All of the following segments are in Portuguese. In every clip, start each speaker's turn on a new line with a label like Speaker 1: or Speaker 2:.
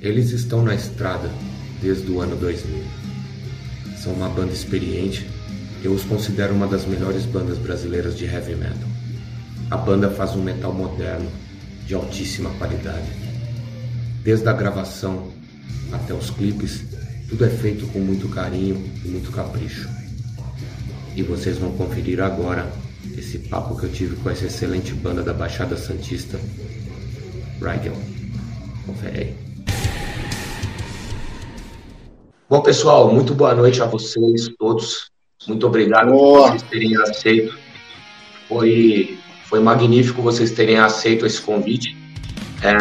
Speaker 1: Eles estão na estrada desde o ano 2000. São uma banda experiente. Eu os considero uma das melhores bandas brasileiras de heavy metal. A banda faz um metal moderno, de altíssima qualidade. Desde a gravação até os clipes, tudo é feito com muito carinho e muito capricho. E vocês vão conferir agora esse papo que eu tive com essa excelente banda da Baixada Santista, Rigel. Confere aí. Bom, pessoal, muito boa noite a vocês todos. Muito obrigado boa. por vocês terem aceito. Foi, foi magnífico vocês terem aceito esse convite. É,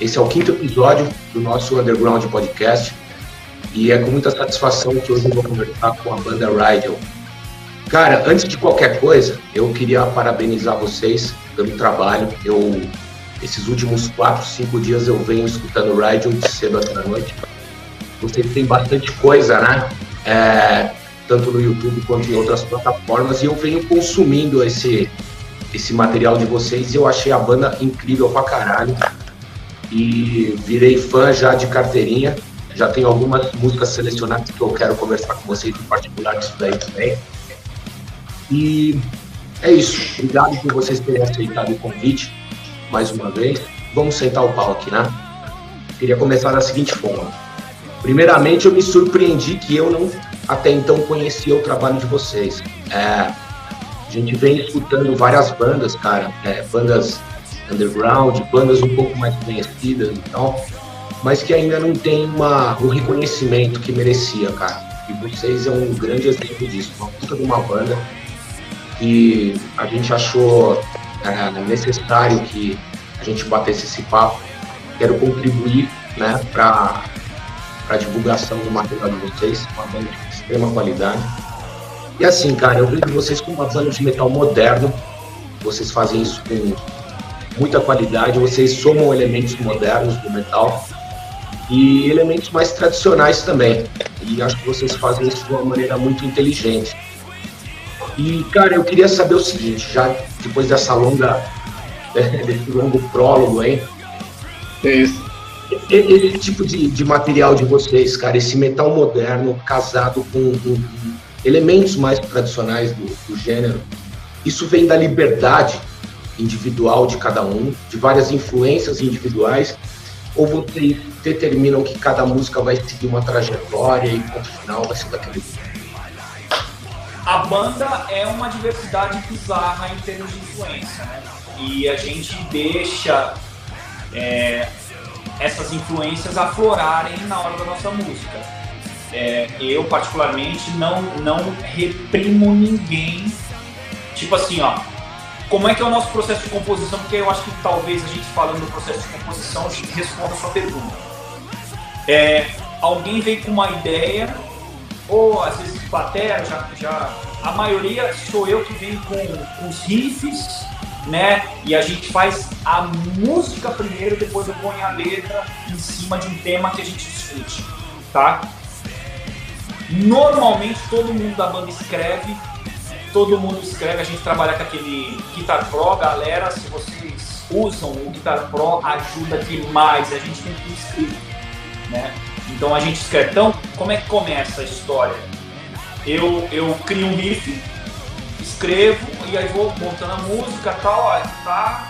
Speaker 1: esse é o quinto episódio do nosso Underground Podcast e é com muita satisfação que hoje eu vou conversar com a banda Rigel. Cara, antes de qualquer coisa, eu queria parabenizar vocês pelo trabalho. Eu, esses últimos quatro, cinco dias eu venho escutando o Rigel de cedo até a noite. Vocês têm bastante coisa, né? É, tanto no YouTube quanto em outras plataformas, e eu venho consumindo esse, esse material de vocês e eu achei a banda incrível pra caralho. E virei fã já de carteirinha. Já tenho algumas músicas selecionadas que eu quero conversar com vocês em particular disso daí também. E é isso. Obrigado por vocês terem aceitado o convite mais uma vez. Vamos sentar o pau aqui, né? Queria começar da seguinte forma. Primeiramente, eu me surpreendi que eu não até então conhecia o trabalho de vocês. É, a gente vem escutando várias bandas, cara, é, bandas underground, bandas um pouco mais conhecidas e tal, mas que ainda não tem uma, o reconhecimento que merecia, cara. E vocês é um grande exemplo disso, uma puta de uma banda que a gente achou é, necessário que a gente batesse esse papo. Quero contribuir né, para a divulgação do material de vocês, uma banda de extrema qualidade. E assim, cara, eu vejo vocês com uma banda de metal moderno, vocês fazem isso com muita qualidade, vocês somam elementos modernos do metal e elementos mais tradicionais também. E acho que vocês fazem isso de uma maneira muito inteligente. E, cara, eu queria saber o seguinte, já depois dessa longa, desse longo prólogo aí.
Speaker 2: É isso.
Speaker 1: Esse tipo de, de material de vocês, cara, esse metal moderno casado com, com elementos mais tradicionais do, do gênero, isso vem da liberdade individual de cada um, de várias influências individuais, ou vocês determinam que cada música vai seguir uma trajetória e ponto final vai ser daquele
Speaker 3: a banda é uma diversidade bizarra em termos de influência, né? E a gente deixa é, essas influências aflorarem na hora da nossa música. É, eu, particularmente, não, não reprimo ninguém. Tipo assim, ó, como é que é o nosso processo de composição? Porque eu acho que talvez a gente falando do processo de composição responda a sua pergunta. É, alguém vem com uma ideia ou às vezes batera, já, já a maioria sou eu que venho com, com os riffs, né? E a gente faz a música primeiro, depois eu ponho a letra em cima de um tema que a gente discute, tá? Normalmente todo mundo da banda escreve, todo mundo escreve, a gente trabalha com aquele Guitar Pro, galera, se vocês usam o Guitar Pro, ajuda demais, a gente tem que escrever, né? Então a gente escreve. Então, como é que começa a história? Eu, eu crio um riff, escrevo e aí vou montando a música tal, tá.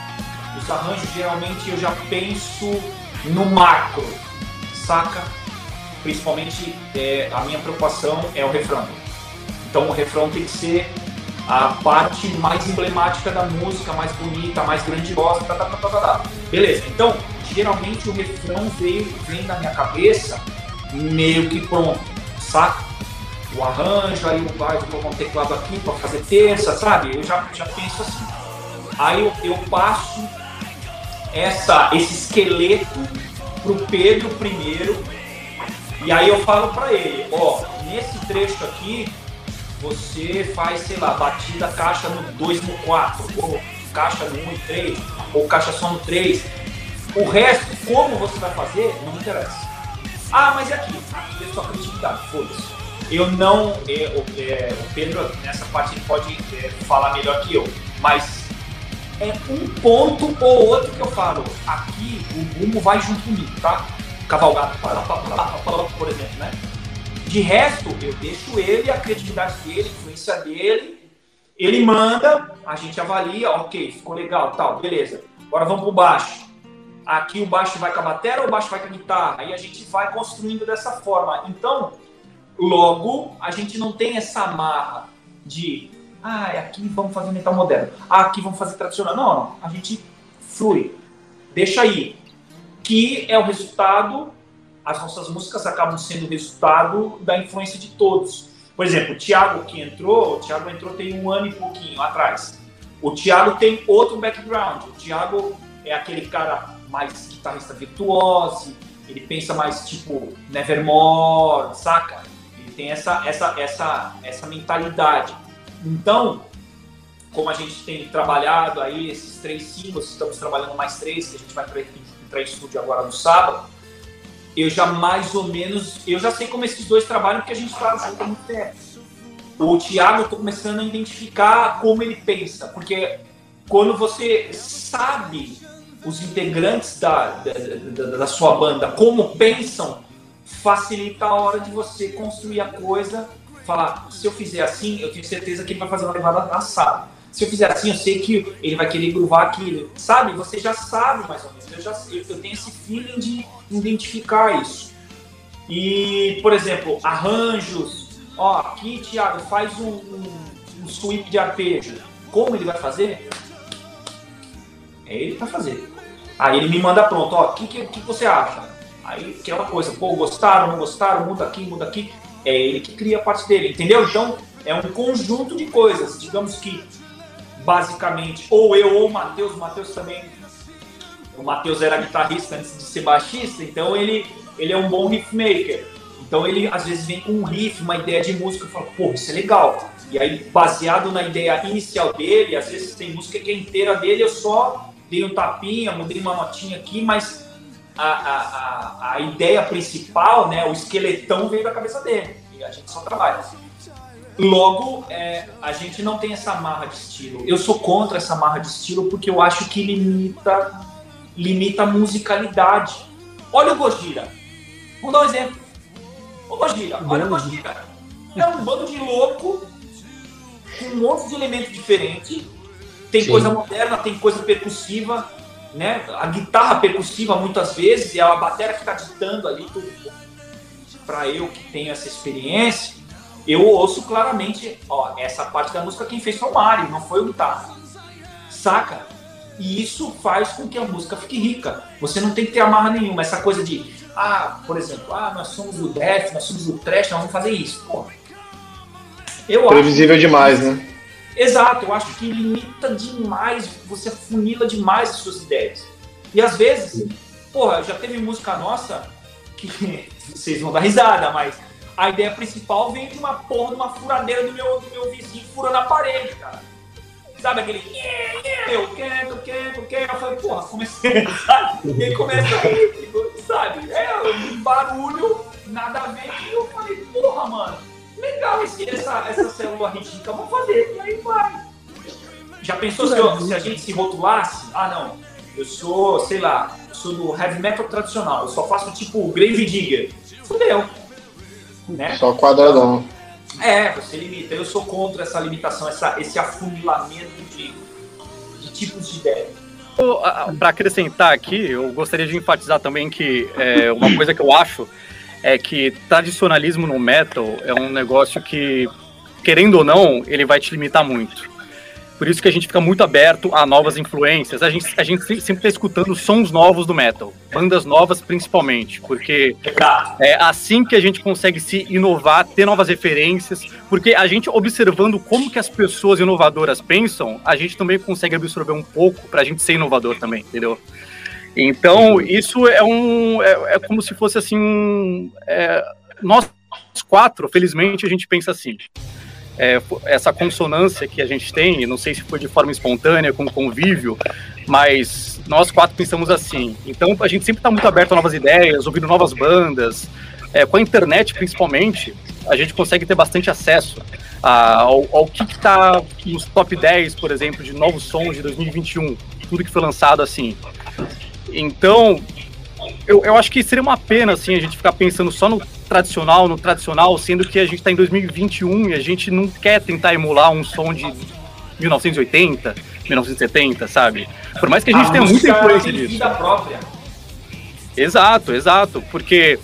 Speaker 3: Os arranjos geralmente eu já penso no macro, saca? Principalmente é, a minha preocupação é o refrão. Então o refrão tem que ser a parte mais emblemática da música, mais bonita, mais grandiosa, tá, tá, tá, tá, tá. tá. Beleza, então geralmente o refrão vem, vem na minha cabeça meio que pronto, saca? O arranjo, aí vai, vou colocar um teclado aqui para fazer terça, sabe? Eu já, já penso assim. Aí eu, eu passo essa, esse esqueleto pro Pedro primeiro, e aí eu falo para ele, ó, nesse trecho aqui, você faz, sei lá, batida caixa no 2 no 4, ou caixa no 1 um e 3, ou caixa só no 3. O resto, como você vai fazer, não interessa. Ah, mas é aqui. Aqui é sua criatividade, foda-se. Eu não. É, o, é, o, Pedro, nessa parte, ele pode é, falar melhor que eu. Mas é um ponto ou outro que eu falo. Aqui o rumo vai junto comigo, tá? cavalgada, por exemplo, né? De resto, eu deixo ele, a criatividade dele, a influência dele, ele manda, a gente avalia, ok, ficou legal, tal, beleza. Agora vamos pro baixo. Aqui o baixo vai com a bateria ou o baixo vai com a guitarra? Aí a gente vai construindo dessa forma. Então, logo, a gente não tem essa amarra de, ah, aqui vamos fazer metal moderno, ah, aqui vamos fazer tradicional. Não, não, a gente flui, deixa aí. Que é o resultado, as nossas músicas acabam sendo o resultado da influência de todos. Por exemplo, o Thiago que entrou, o Thiago entrou tem um ano e pouquinho atrás. O Thiago tem outro background. O Thiago é aquele cara mais guitarrista virtuoso, ele pensa mais tipo Nevermore, saca? Ele tem essa, essa, essa, essa mentalidade. Então, como a gente tem trabalhado aí esses três singles, estamos trabalhando mais três, que a gente vai em estúdio agora no sábado, eu já mais ou menos, eu já sei como esses dois trabalham, porque a gente faz junto há muito tempo. O Thiago, eu estou começando a identificar como ele pensa, porque quando você sabe os integrantes da, da, da, sua banda como pensam, facilita a hora de você construir a coisa. Falar, se eu fizer assim, eu tenho certeza que ele vai fazer uma levada assada. Se eu fizer assim, eu sei que ele vai querer groovar aquilo. Sabe? Você já sabe mais ou menos. Eu, já, eu, eu tenho esse feeling de identificar isso. E, por exemplo, arranjos. Ó, aqui, Thiago, faz um, um, um sweep de arpejo. Como ele vai fazer? É ele para fazer. Aí ele me manda pronto, ó, o que, que, que, você acha? Aí aquela coisa, pô, gostaram, não gostaram, muda aqui, muda aqui. É ele que cria a parte dele, entendeu? Então é um conjunto de coisas. Digamos que, basicamente, ou eu ou o Matheus, o Matheus também. O Matheus era guitarrista antes de ser baixista, então ele, ele é um bom riff maker. Então ele às vezes vem com um riff, uma ideia de música e fala, pô, isso é legal. E aí, baseado na ideia inicial dele, às vezes tem música que é inteira dele, eu só dei um tapinha, mudei uma notinha aqui, mas a, a, a, ideia principal, né, o esqueletão veio da cabeça dele. E a gente só trabalha. Logo, é, a gente não tem essa marra de estilo. Eu sou contra essa marra de estilo porque eu acho que limita, limita a musicalidade. Olha o Gojira. Vamos dar um exemplo. O Gojira, olha o Gojira. É um bando de louco com um monte de elementos diferentes. Tem Sim. coisa moderna, tem coisa percussiva, né? A guitarra percussiva muitas vezes é a bateria que está ditando ali tudo. Para eu que tenho essa experiência, eu ouço claramente, ó, essa parte da música quem fez foi o Mário, não foi o guitarra. Saca? E isso faz com que a música fique rica. Você não tem que ter amarra nenhuma. Essa coisa de, ah, por exemplo, ah, nós somos o death, nós somos o trash, nós vamos fazer isso. Pô,
Speaker 2: eu Previsível acho demais, né?
Speaker 3: Exato, eu acho que limita demais, você funila demais as suas ideias. E às vezes, porra, já teve música nossa que vocês vão dar risada, mas a ideia principal vem de uma porra de uma furadeira do meu, do meu vizinho furando a parede, cara. Sabe aquele. Eu quero, quero, quero. Eu falei, porra, comecei, sabe? E aí começa a rir, sabe? É um barulho, nada a ver. E eu falei, porra, mano legal esse, essa, essa célula rítmica, vamos fazer, e aí vai. Já pensou se, eu, se, a gente se rotulasse? Ah, não, eu sou, sei lá, eu sou do heavy metal tradicional, eu só faço tipo Grave Digger. Fudeu. Né?
Speaker 2: Só quadradão.
Speaker 3: É, você limita. Eu sou contra essa limitação, essa, esse afunilamento de, de tipos de ideia.
Speaker 4: Para acrescentar aqui, eu gostaria de enfatizar também que é, uma coisa que eu acho é que tradicionalismo no metal é um negócio que, querendo ou não, ele vai te limitar muito. Por isso que a gente fica muito aberto a novas influências. A gente, a gente sempre está escutando sons novos do metal, bandas novas principalmente, porque é assim que a gente consegue se inovar, ter novas referências, porque a gente observando como que as pessoas inovadoras pensam, a gente também consegue absorver um pouco para a gente ser inovador também, entendeu? Então, isso é um. É, é como se fosse assim. é, nós quatro, felizmente, a gente pensa assim. É, essa consonância que a gente tem, não sei se foi de forma espontânea, com convívio, mas nós quatro pensamos assim. Então, a gente sempre está muito aberto a novas ideias, ouvindo novas bandas. É, com a internet, principalmente, a gente consegue ter bastante acesso a, ao, ao que está nos top 10, por exemplo, de novos sons de 2021, tudo que foi lançado assim. Então, eu, eu acho que seria uma pena, assim, a gente ficar pensando só no tradicional, no tradicional, sendo que a gente está em 2021 e a gente não quer tentar emular um som de 1980, 1970, sabe? Por mais que a gente a tenha muita influência disso. Vida própria. Exato, exato, porque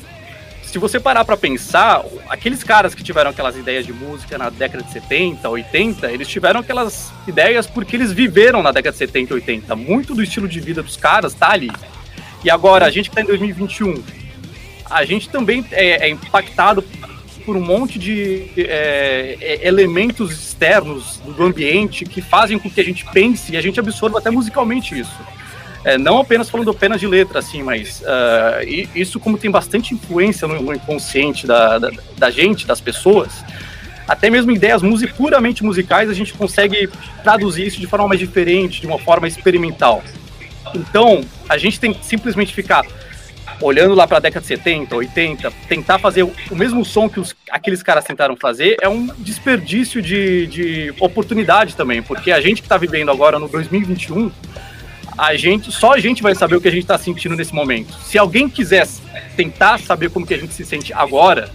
Speaker 4: se você parar para pensar, aqueles caras que tiveram aquelas ideias de música na década de 70, 80, eles tiveram aquelas ideias porque eles viveram na década de 70, 80. Muito do estilo de vida dos caras tá ali. E agora, a gente que tá em 2021, a gente também é, é impactado por um monte de é, é, elementos externos do ambiente que fazem com que a gente pense e a gente absorva até musicalmente isso é, não apenas falando apenas de letra, assim, mas uh, isso como tem bastante influência no, inconsciente da, da, da, gente, das pessoas, até mesmo ideias music, puramente musicais, a gente consegue traduzir isso de forma mais diferente, de uma forma experimental. Então, a gente tem que simplesmente ficar olhando lá para a década de 70, 80, tentar fazer o mesmo som que os, aqueles caras tentaram fazer é um desperdício de, de oportunidade também, porque a gente que está vivendo agora no 2021 a gente, só a gente vai saber o que a gente está sentindo nesse momento. Se alguém quiser tentar saber como que a gente se sente agora,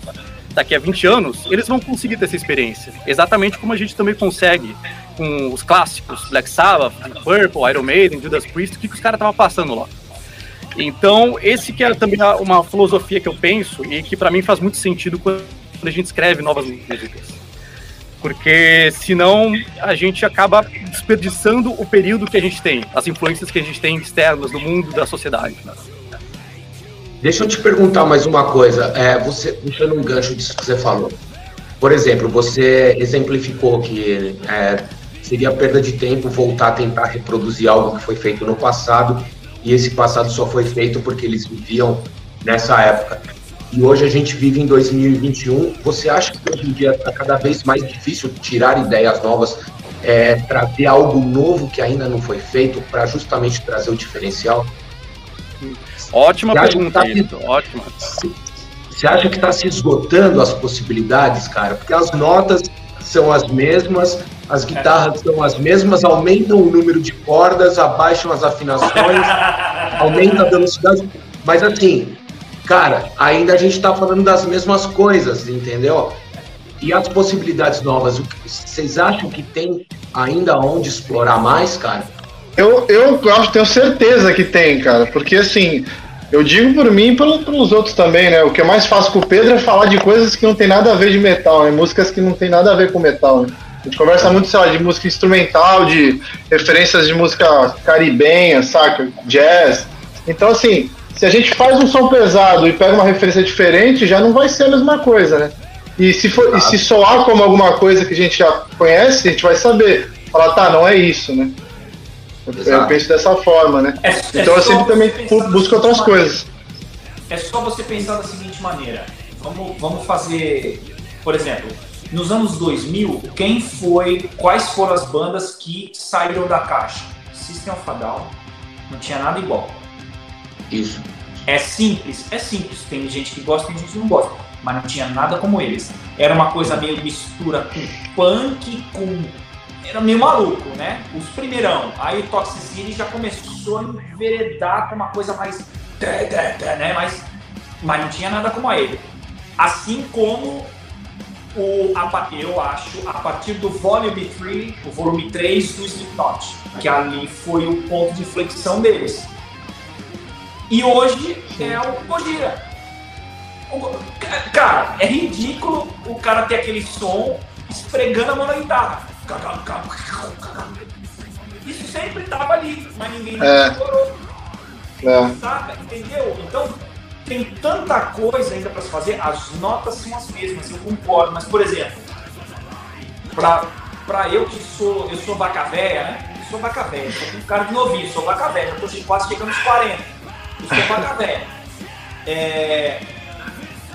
Speaker 4: daqui a 20 anos, eles vão conseguir ter essa experiência. Exatamente como a gente também consegue com os clássicos, Black Sabbath, Purple, Iron Maiden, Judas Priest, o que, que os caras estavam passando lá. Então, esse que é também uma filosofia que eu penso e que para mim faz muito sentido quando a gente escreve novas músicas porque senão a gente acaba desperdiçando o período que a gente tem, as influências que a gente tem externas do mundo, da sociedade. Né?
Speaker 1: Deixa eu te perguntar mais uma coisa, é, você puxando um gancho disso que você falou. Por exemplo, você exemplificou que é, seria perda de tempo voltar a tentar reproduzir algo que foi feito no passado e esse passado só foi feito porque eles viviam nessa época e hoje a gente vive em 2021. Você acha que hoje em dia está cada vez mais difícil tirar ideias novas, é, trazer algo novo que ainda não foi feito para justamente trazer o diferencial?
Speaker 4: Ótima pergunta, tá isso, ótima.
Speaker 1: Você acha que está se esgotando as possibilidades, cara? Porque as notas são as mesmas, as guitarras são as mesmas, aumentam o número de cordas, abaixam as afinações, aumentam a velocidade. Mas assim, cara, ainda a gente está falando das mesmas coisas, entendeu? E as possibilidades novas, vocês acham que tem ainda onde explorar mais, cara?
Speaker 2: Eu, eu acho, tenho certeza que tem, cara, porque assim, eu digo por mim e pelos outros também, né? O que eu mais faço com o Pedro é falar de coisas que não tem nada a ver de metal, né? Músicas que não tem nada a ver com metal, né? A gente conversa muito, sei lá, de música instrumental, de referências de música caribenha, saca? Jazz. Então, assim, se a gente faz um som pesado e pega uma referência diferente, já não vai ser a mesma coisa, né? E se, for, e se soar como alguma coisa que a gente já conhece, a gente vai saber. Falar, tá, não é isso, né? Eu, eu penso dessa forma, né? É, é então eu sempre também busco outras maneira. coisas.
Speaker 3: É só você pensar da seguinte maneira. Vamos, vamos fazer, por exemplo, nos anos 2000, quem foi, quais foram as bandas que saíram da caixa? System of a Down, não tinha nada igual.
Speaker 1: Isso.
Speaker 3: É simples? É simples. Tem gente que gosta, tem gente que não gosta. Mas não tinha nada como eles. Era uma coisa meio mistura com punk, com. Era meio maluco, né? Os primeirão. Aí o Toxicity já começou a enveredar com uma coisa mais. Né? Mas, mas não tinha nada como ele. Assim como o, a, eu acho, a partir do Volume 3, o volume 3 do Slipknot, que ali foi o ponto de inflexão deles. E hoje é o Gojira. Cara, é ridículo o cara ter aquele som esfregando a mão na guitarra. Isso sempre tava ali, mas ninguém é. explorou. É. Saca? Entendeu? Então, tem tanta coisa ainda para se fazer, as notas são as mesmas, eu concordo, mas por exemplo, pra, pra eu que sou, eu sou vaca né? Eu sou vaca velha, sou um cara de novinho, sou vaca eu tô quase chegando aos 40. Isso é vaga velha. É,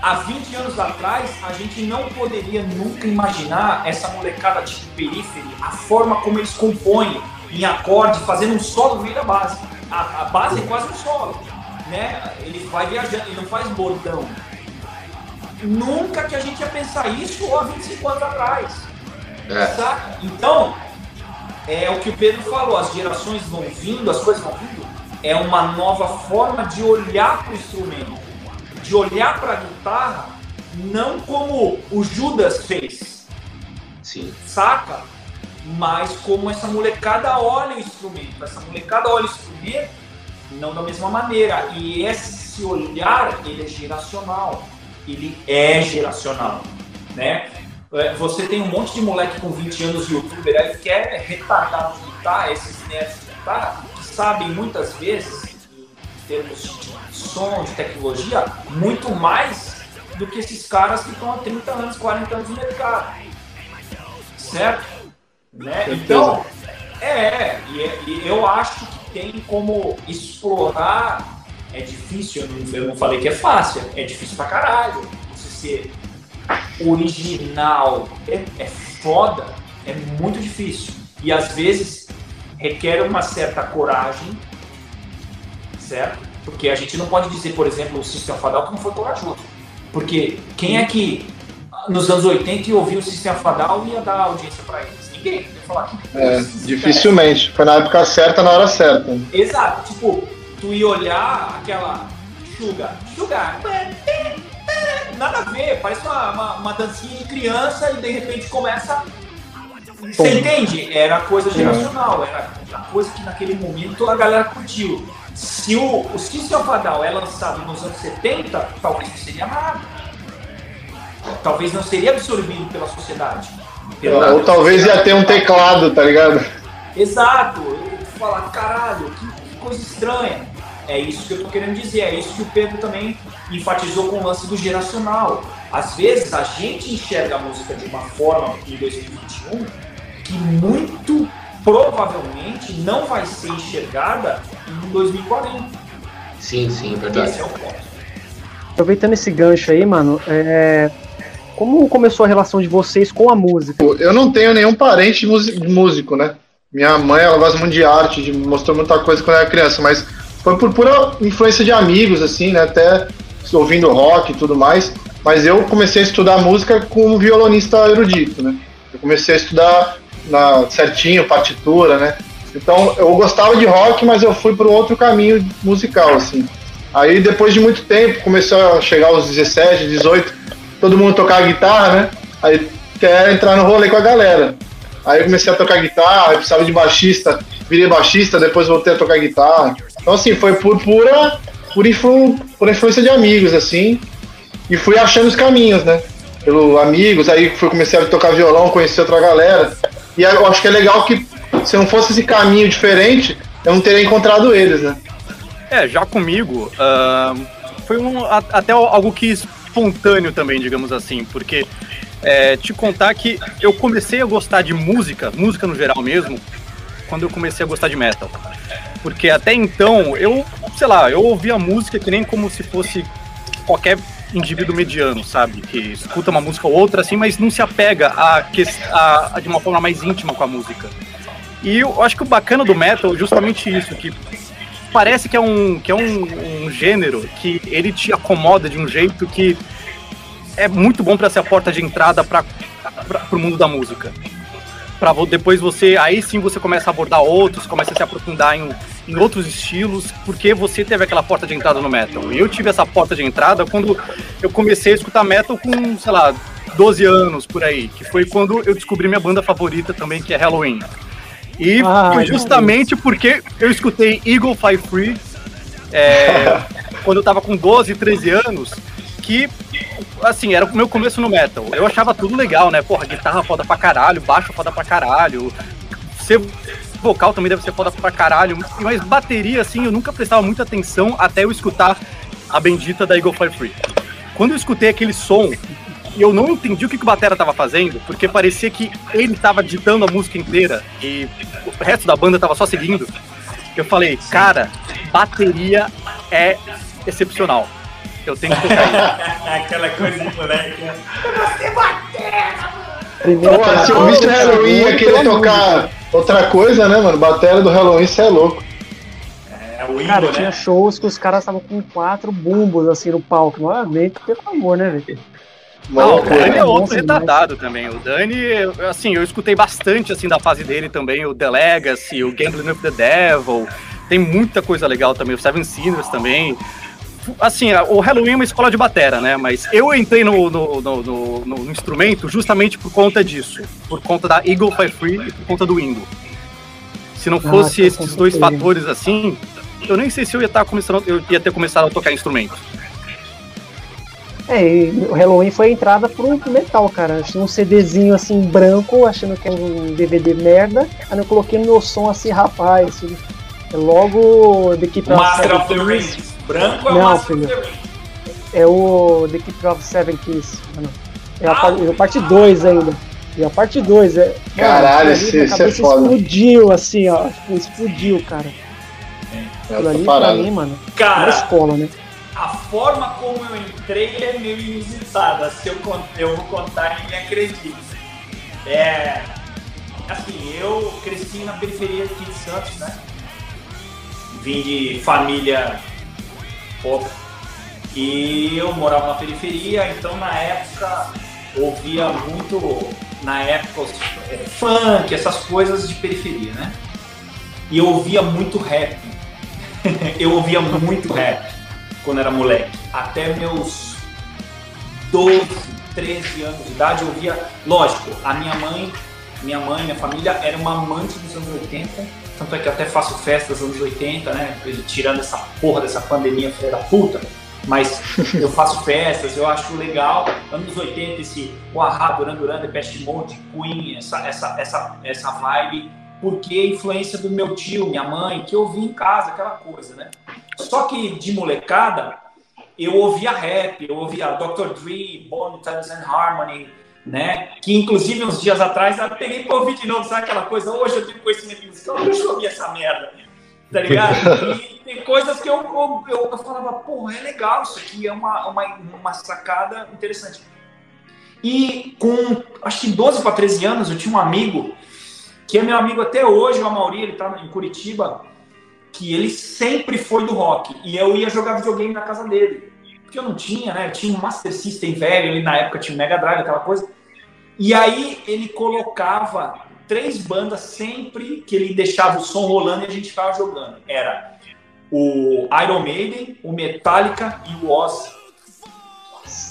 Speaker 3: há 20 anos atrás, a gente não poderia nunca imaginar essa molecada tipo períferi, a forma como eles compõem em acorde, fazendo um solo no meio da base. A, a base é quase um solo. Né? Ele vai viajando, ele não faz bordão. Nunca que a gente ia pensar isso há 25 anos atrás. É. Então, é o que o Pedro falou, as gerações vão vindo, as coisas vão vindo, é uma nova forma de olhar para o instrumento, de olhar para a guitarra não como o Judas fez,
Speaker 1: Sim.
Speaker 3: saca? Mas como essa molecada olha o instrumento, essa molecada olha o instrumento não da mesma maneira. E esse olhar, ele é geracional. Ele é geracional, né? É, você tem um monte de moleque com 20 anos youtuber aí que é retardado de guitarra, esses nerds de guitarra, sabem muitas vezes, em termos de som, de tecnologia, muito mais do que esses caras que estão há 30 anos, 40 anos no mercado. Certo? Né? Então, é, e, é, e eu acho que tem como explorar. É difícil, eu não, eu não falei que é fácil, é difícil pra caralho. Você ser original é, é foda, é muito difícil. E às vezes requer uma certa coragem, certo? Porque a gente não pode dizer, por exemplo, o Sistema Fadal que não foi corajoso. Porque quem é que nos anos 80 ouviu o Sistema Fadal e ia dar audiência para eles? Ninguém. Ia falar
Speaker 2: é, dificilmente. Foi na época certa, na hora certa.
Speaker 3: Exato. Tipo, tu ia olhar aquela Sugar, Sugar, nada a ver, parece uma, uma, uma dancinha de criança e de repente começa. Você entende? Era coisa geracional, era a coisa que naquele momento a galera curtiu. Se o, o of Down é lançado nos anos 70, talvez não seria nada. Talvez não seria absorvido pela sociedade.
Speaker 2: Pela Ou talvez ia ter um teclado, tá ligado?
Speaker 3: Exato. Eu falar, caralho, que, que coisa estranha. É isso que eu tô querendo dizer, é isso que o Pedro também enfatizou com o lance do geracional. Às vezes a gente enxerga a música de uma forma em 2021 que muito provavelmente não vai ser enxergada em 2040.
Speaker 1: Sim, sim, é verdade.
Speaker 3: Esse é o ponto.
Speaker 5: Aproveitando esse gancho aí, mano, é... como começou a relação de vocês com a música?
Speaker 2: Eu não tenho nenhum parente músico, né? Minha mãe, ela gosta muito de arte, de, mostrou muita coisa quando era criança, mas foi por pura influência de amigos, assim, né? Até ouvindo rock e tudo mais. Mas eu comecei a estudar música com um violonista erudito, né? Eu comecei a estudar na, certinho, partitura, né? Então eu gostava de rock, mas eu fui para outro caminho musical, assim. Aí depois de muito tempo, começou a chegar aos 17, 18, todo mundo tocar guitarra, né? Aí quer entrar no rolê com a galera. Aí eu comecei a tocar guitarra, eu precisava de baixista, virei baixista, depois voltei a tocar guitarra. Então assim, foi por pura, por, influ, por influência de amigos, assim, e fui achando os caminhos, né? Pelo amigos, aí fui comecei a tocar violão, conhecer outra galera. E eu acho que é legal que se não fosse esse caminho diferente, eu não teria encontrado eles, né?
Speaker 4: É, já comigo, uh, foi um, até algo que espontâneo também, digamos assim, porque é, te contar que eu comecei a gostar de música, música no geral mesmo, quando eu comecei a gostar de metal. Porque até então, eu, sei lá, eu ouvia música que nem como se fosse qualquer indivíduo mediano, sabe? Que escuta uma música ou outra assim, mas não se apega a, a, a de uma forma mais íntima com a música. E eu acho que o bacana do metal é justamente isso, que parece que é um, que é um, um gênero que ele te acomoda de um jeito que é muito bom para ser a porta de entrada para o mundo da música. Para depois você, aí sim você começa a abordar outros, começa a se aprofundar em, em outros estilos, porque você teve aquela porta de entrada no metal. E eu tive essa porta de entrada quando eu comecei a escutar metal com, sei lá, 12 anos por aí, que foi quando eu descobri minha banda favorita também, que é Halloween. E ah, foi justamente porque eu escutei Eagle Fly Free é, quando eu tava com 12, 13 anos, que, assim, era o meu começo no metal. Eu achava tudo legal, né? Porra, guitarra foda pra caralho, baixo foda pra caralho, ser vocal também deve ser foda pra caralho, mas bateria, assim, eu nunca prestava muita atenção até eu escutar a bendita da Eagle Fire Free. Quando eu escutei aquele som, eu não entendi o que, que o Batera tava fazendo, porque parecia que ele tava ditando a música inteira e o resto da banda tava só seguindo. Eu falei, cara, bateria é excepcional. Eu tenho que tocar
Speaker 3: Aquela coisa de moleque. Né? Você
Speaker 2: batera! Pô, se eu visse Halloween ia querer tocar outra coisa, né, mano? Bateria do Halloween, você é louco.
Speaker 5: É, o Indo, cara, né? tinha shows que os caras estavam com quatro bumbos assim no palco. Mano, pelo amor, né, velho?
Speaker 4: Não, o Dani é outro retardado também. O Dani, assim, eu escutei bastante assim da fase dele também, o The Legacy, o Gambling with the Devil. tem muita coisa legal também. O Seven Sinners também. Assim, o Halloween é uma escola de batera, né? Mas eu entrei no, no, no, no, no instrumento justamente por conta disso. Por conta da Eagle Fly Free e por conta do Windows. Se não fosse ah, esses dois fatores assim, eu nem sei se eu ia estar começando, eu ia ter começado a tocar instrumento.
Speaker 5: É, o Halloween foi a entrada pro metal, cara. Achei um CDzinho assim branco, achando que era um DVD merda. Aí eu coloquei no meu som assim, rapaz. É logo Keeper
Speaker 3: of Seven of the Rings. Branco é
Speaker 5: Não, o Master filho. É o The Keeper of Seven Keys. É a, ah, a parte 2 ainda. E a parte 2 é.
Speaker 2: Caralho, esse, esse é foda.
Speaker 5: explodiu assim, ó. Tipo, explodiu, cara. É, Aquilo ali pra mim, mano.
Speaker 3: Cara,
Speaker 5: uma escola, né?
Speaker 3: a forma como eu entrei é meio inusitada. Se eu, eu vou contar, ninguém acredita. É. Assim, eu cresci na periferia aqui de Santos, né? Vim de família pobre. E eu morava na periferia, então na época ouvia muito, na época, é, funk, essas coisas de periferia, né? E eu ouvia muito rap. eu ouvia muito rap quando era moleque. Até meus 12, 13 anos de idade, eu via. Lógico, a minha mãe, minha mãe, minha família era uma amante dos anos 80. Tanto é que eu até faço festas anos 80, né? Tirando essa porra dessa pandemia filha da puta. Mas eu faço festas, eu acho legal. Anos 80, esse Wahá, Duran Duran, Depeche Mode, Queen, essa, essa, essa, essa vibe. Porque a influência do meu tio, minha mãe, que eu vi em casa, aquela coisa, né? Só que de molecada, eu ouvia rap, eu ouvia Dr. Dre, Bone Thugs and Harmony, né? Que inclusive uns dias atrás eu peguei ouvir de novo, sabe aquela coisa? Hoje eu tenho conhecimento musical, eu já ouvi essa merda, tá ligado? E tem coisas que eu, eu, eu, eu falava, porra, é legal isso aqui, é uma, uma, uma sacada interessante. E com acho que 12 para 13 anos, eu tinha um amigo, que é meu amigo até hoje, o Amauri, ele tá em Curitiba que ele sempre foi do rock. E eu ia jogar videogame na casa dele. Porque eu não tinha, né? Eu tinha um Master System velho, ele na época tinha um Mega Drive, aquela coisa. E aí ele colocava três bandas sempre que ele deixava o som rolando e a gente ficava jogando. Era o Iron Maiden, o Metallica e o Ozzy.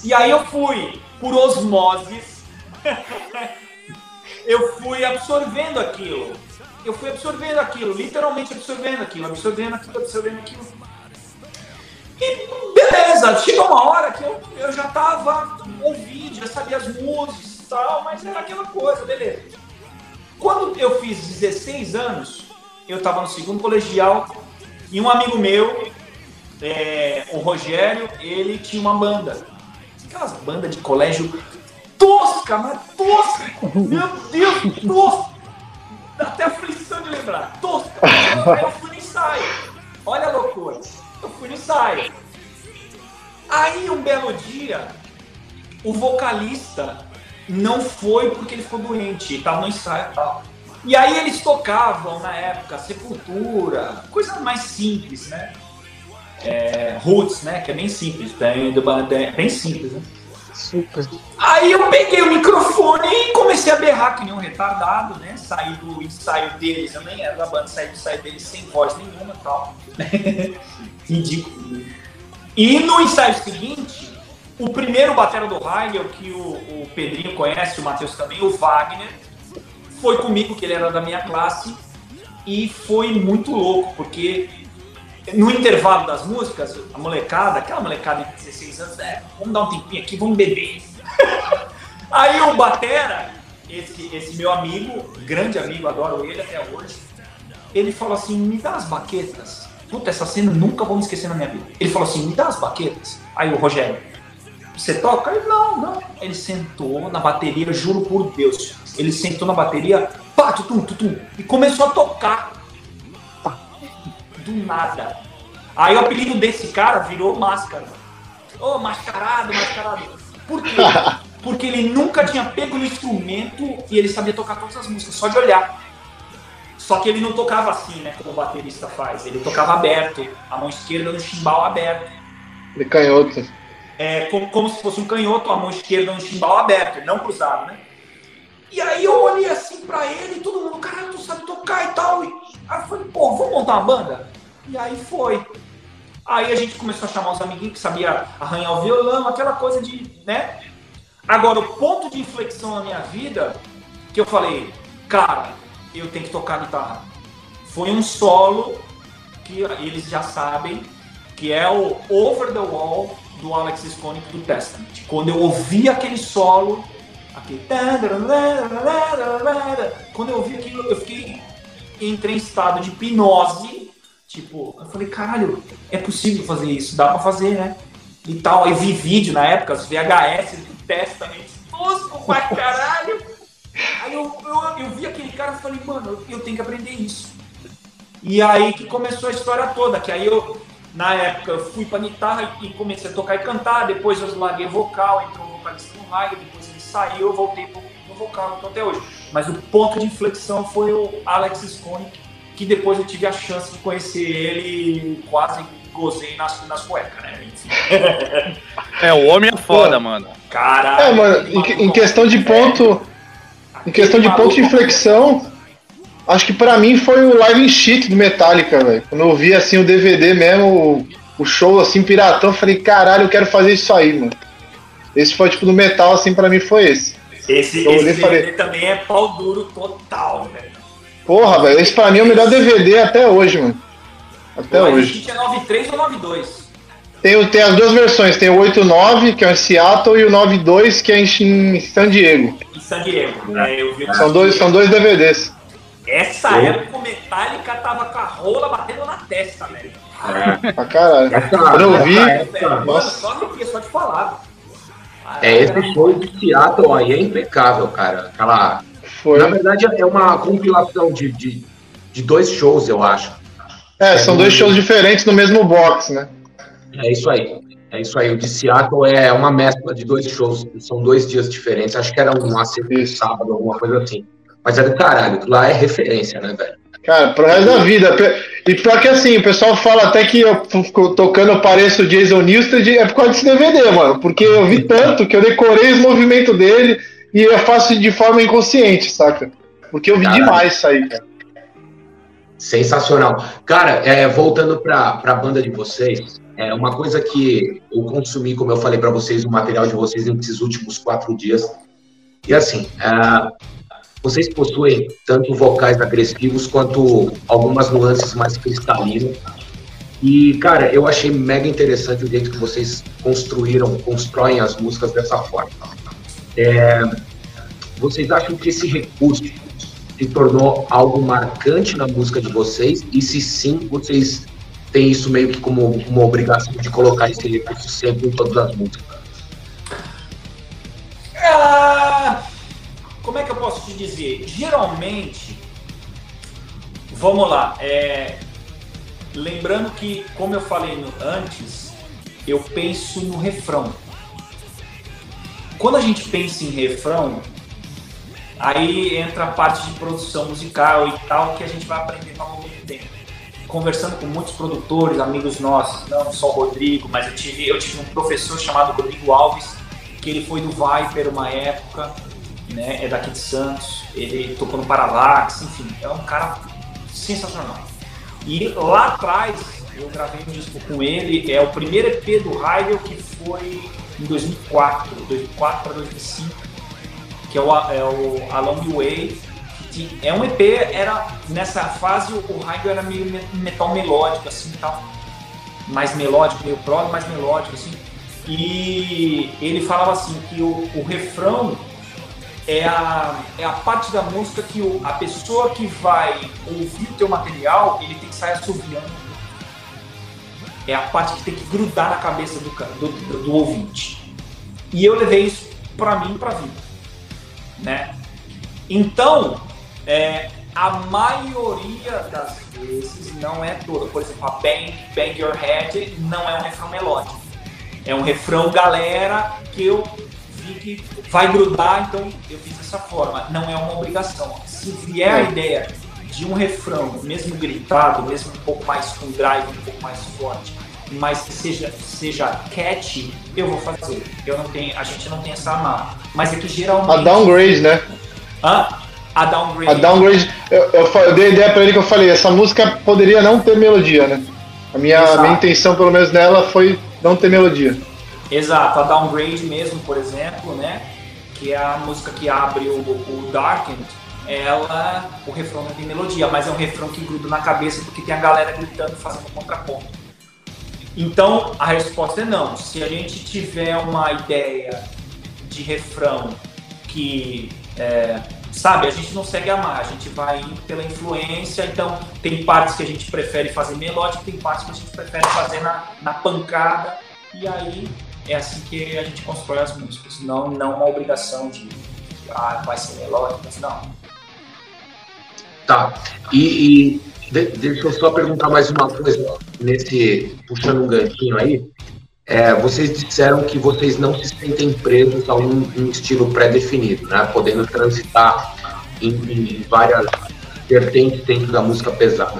Speaker 3: E aí eu fui, por osmoses, eu fui absorvendo aquilo eu fui absorvendo aquilo, literalmente absorvendo aquilo, absorvendo aquilo, absorvendo aquilo. E beleza, chegou uma hora que eu, eu já tava ouvindo, já sabia as músicas tal, mas era aquela coisa, beleza. Quando eu fiz 16 anos, eu tava no segundo colegial e um amigo meu, é, o Rogério, ele tinha uma banda. Aquelas bandas de colégio tosca, mas tosca! Meu Deus, tosca! Dá até aflição de lembrar. Tosca. Eu fui no ensaio. Olha a loucura. Eu fui no ensaio. Aí, um belo dia, o vocalista não foi porque ele ficou doente, estava no ensaio e tal. E aí eles tocavam na época Sepultura, coisa mais simples, né? É, roots, né? Que é bem simples, bem, bem simples, né? Super. Aí eu peguei o microfone e comecei a berrar que nem um retardado, né? Saí do ensaio deles, eu nem era da banda, saí do ensaio deles sem voz nenhuma e tal. Ridículo. E no ensaio seguinte, o primeiro batera do Heigl, que o, o Pedrinho conhece, o Matheus também, o Wagner, foi comigo, que ele era da minha classe, e foi muito louco, porque no intervalo das músicas, a molecada, aquela molecada de 16 anos, é, vamos dar um tempinho aqui, vamos beber. Aí o Batera, esse, esse meu amigo, grande amigo, adoro ele até hoje, ele falou assim: me dá as baquetas. Puta, essa cena nunca vou me esquecer na minha vida. Ele falou assim: me dá as baquetas. Aí o Rogério, você toca? Ele, não, não. Ele sentou na bateria, juro por Deus. Ele sentou na bateria, pá, tutum, tutum, e começou a tocar do nada. Aí o apelido desse cara virou Máscara. Ô, oh, mascarado, mascarado. Por quê? Porque ele nunca tinha pego no instrumento e ele sabia tocar todas as músicas, só de olhar. Só que ele não tocava assim, né, como o baterista faz. Ele tocava aberto, a mão esquerda no chimbal aberto.
Speaker 2: De canhoto.
Speaker 3: É, como, como se fosse um canhoto, a mão esquerda no chimbal aberto, não cruzado, né? E aí eu olhei assim pra ele todo mundo, caralho, tu sabe tocar e tal. E... Aí eu falei, pô, vamos montar uma banda? E aí foi. Aí a gente começou a chamar os amiguinhos que sabia arranhar o violão, aquela coisa de, né? Agora, o ponto de inflexão na minha vida, que eu falei, cara, eu tenho que tocar guitarra. Foi um solo que eles já sabem, que é o Over the Wall do Alex Skolnick do Testament. Quando eu ouvi aquele solo, aquele... Quando eu ouvi aquilo, eu fiquei entrei em estado de hipnose. Tipo, eu falei, caralho, é possível fazer isso, dá pra fazer, né? E tal. Aí vi vídeo na época, os VHS do Testament, tosco pra caralho. Aí eu, eu, eu vi aquele cara e falei, mano, eu, eu tenho que aprender isso. E aí que começou a história toda, que aí eu, na época, eu fui pra guitarra e comecei a tocar e cantar, depois eu larguei vocal, entrou um vocalista no raio, depois ele saiu, eu voltei pro, pro vocal, então até hoje. Mas o ponto de inflexão foi o Alex Scone, que depois eu tive a chance de conhecer ele e quase gozei nas, nas cuecas, né?
Speaker 4: é, o homem é foda, Pô, mano.
Speaker 2: Caralho. É, mano, em, em questão de ponto. É, em questão de ponto de inflexão, acho que para mim foi o live in sheet do Metallica, velho. Quando eu vi assim o DVD mesmo, o, o show assim, piratão, eu falei, caralho, eu quero fazer isso aí, mano. Esse foi tipo do metal, assim, para mim foi esse.
Speaker 3: Esse, esse DVD falei, também é pau duro total, velho.
Speaker 2: Porra, velho, esse pra mim é o melhor DVD até hoje, mano. Até
Speaker 3: o
Speaker 2: hoje.
Speaker 3: é 93 ou 92?
Speaker 2: Tem, tem as duas versões, tem o 89, que é em Seattle, e o 92, que é em San Diego.
Speaker 3: Em San Diego, é, eu vi
Speaker 2: são, dois, são dois DVDs.
Speaker 3: Essa época o Metallica tava com a rola batendo na testa, velho.
Speaker 2: É, pra caralho. Quando eu vi.
Speaker 3: Mano, só arrepia, só de falar.
Speaker 1: É, esse show de Seattle aí é impecável, cara. Aquela. Foi. Na verdade, é uma compilação de, de, de dois shows, eu acho.
Speaker 2: É, são dois shows diferentes no mesmo box, né?
Speaker 1: É isso aí. É isso aí. O de Seattle é uma mescla de dois shows. São dois dias diferentes. Acho que era um acerto sábado, alguma coisa assim. Mas é do caralho. Lá é referência, né, velho?
Speaker 2: Cara, pro resto da vida. E pior que assim, o pessoal fala até que eu fico tocando, eu pareço o Jason Newsted, é por causa desse DVD, mano. Porque eu vi tanto que eu decorei os movimentos dele e eu faço de forma inconsciente, saca? Porque eu vi Caralho. demais isso aí, cara.
Speaker 1: Sensacional. Cara, é, voltando para a banda de vocês, é uma coisa que eu consumi, como eu falei para vocês, o material de vocês nesses últimos quatro dias. E assim, é, vocês possuem tanto vocais agressivos quanto algumas nuances mais cristalinas. E, cara, eu achei mega interessante o jeito que vocês construíram, constroem as músicas dessa forma. É, vocês acham que esse recurso se tornou algo marcante na música de vocês? E se sim, vocês têm isso meio que como uma obrigação de colocar esse recurso sempre em todas as músicas?
Speaker 3: Ah como é que eu posso te dizer? Geralmente, vamos lá, é, lembrando que, como eu falei no, antes, eu penso no refrão. Quando a gente pensa em refrão, aí entra a parte de produção musical e tal que a gente vai aprender ao longo do tempo. Conversando com muitos produtores, amigos nossos, não só o Rodrigo, mas eu tive, eu tive um professor chamado Rodrigo Alves, que ele foi do Viper uma época, né? É daqui de Santos, ele tocou no Paralax, enfim, é um cara sensacional. E lá atrás eu gravei um disco com ele, é o primeiro EP do Heidel que foi em 2004, 2004 para 2005, que é o, é o Along the Way. Que é um EP, era nessa fase o Heidel era meio metal melódico assim tal, mais melódico, meio prog, mais melódico assim. E ele falava assim que o, o refrão é a, é a parte da música que o, a pessoa que vai ouvir o teu material, ele tem que sair assoviando. É a parte que tem que grudar na cabeça do, do, do ouvinte. E eu levei isso para mim para vida. Né? Então, é, a maioria das vezes, não é toda, por exemplo, a Bang, Bang Your Head não é um refrão melódico. É um refrão galera que eu vi que vai grudar, então eu fiz dessa forma. Não é uma obrigação. Se vier a ideia de um refrão, mesmo gritado, mesmo um pouco mais com drive, um pouco mais forte, mas que seja, seja catchy, eu vou fazer. Eu não tenho, a gente não tem essa amarra. Mas é que geralmente.
Speaker 2: A downgrade, né?
Speaker 3: Hã? A downgrade.
Speaker 2: A downgrade, eu, eu, eu dei a ideia pra ele que eu falei, essa música poderia não ter melodia, né? A minha, minha intenção, pelo menos nela, foi não ter melodia.
Speaker 3: Exato, a Downgrade mesmo, por exemplo, né? Que é a música que abre o, o Darkened, ela, o refrão não tem melodia, mas é um refrão que gruda na cabeça porque tem a galera gritando, fazendo contraponto. Então, a resposta é não. Se a gente tiver uma ideia de refrão que, é, sabe, a gente não segue a mar, a gente vai indo pela influência, então tem partes que a gente prefere fazer melódico, tem partes que a gente prefere fazer na, na pancada, e aí é assim que a gente constrói as músicas, não, não uma obrigação de, de ah, vai ser melódico, mas não.
Speaker 1: Tá, e, e de, deixa eu só perguntar mais uma coisa, nesse, puxando um ganchinho aí, é, vocês disseram que vocês não se sentem presos a um, um estilo pré-definido, né? Podendo transitar em, em, várias vertentes dentro da música pesada.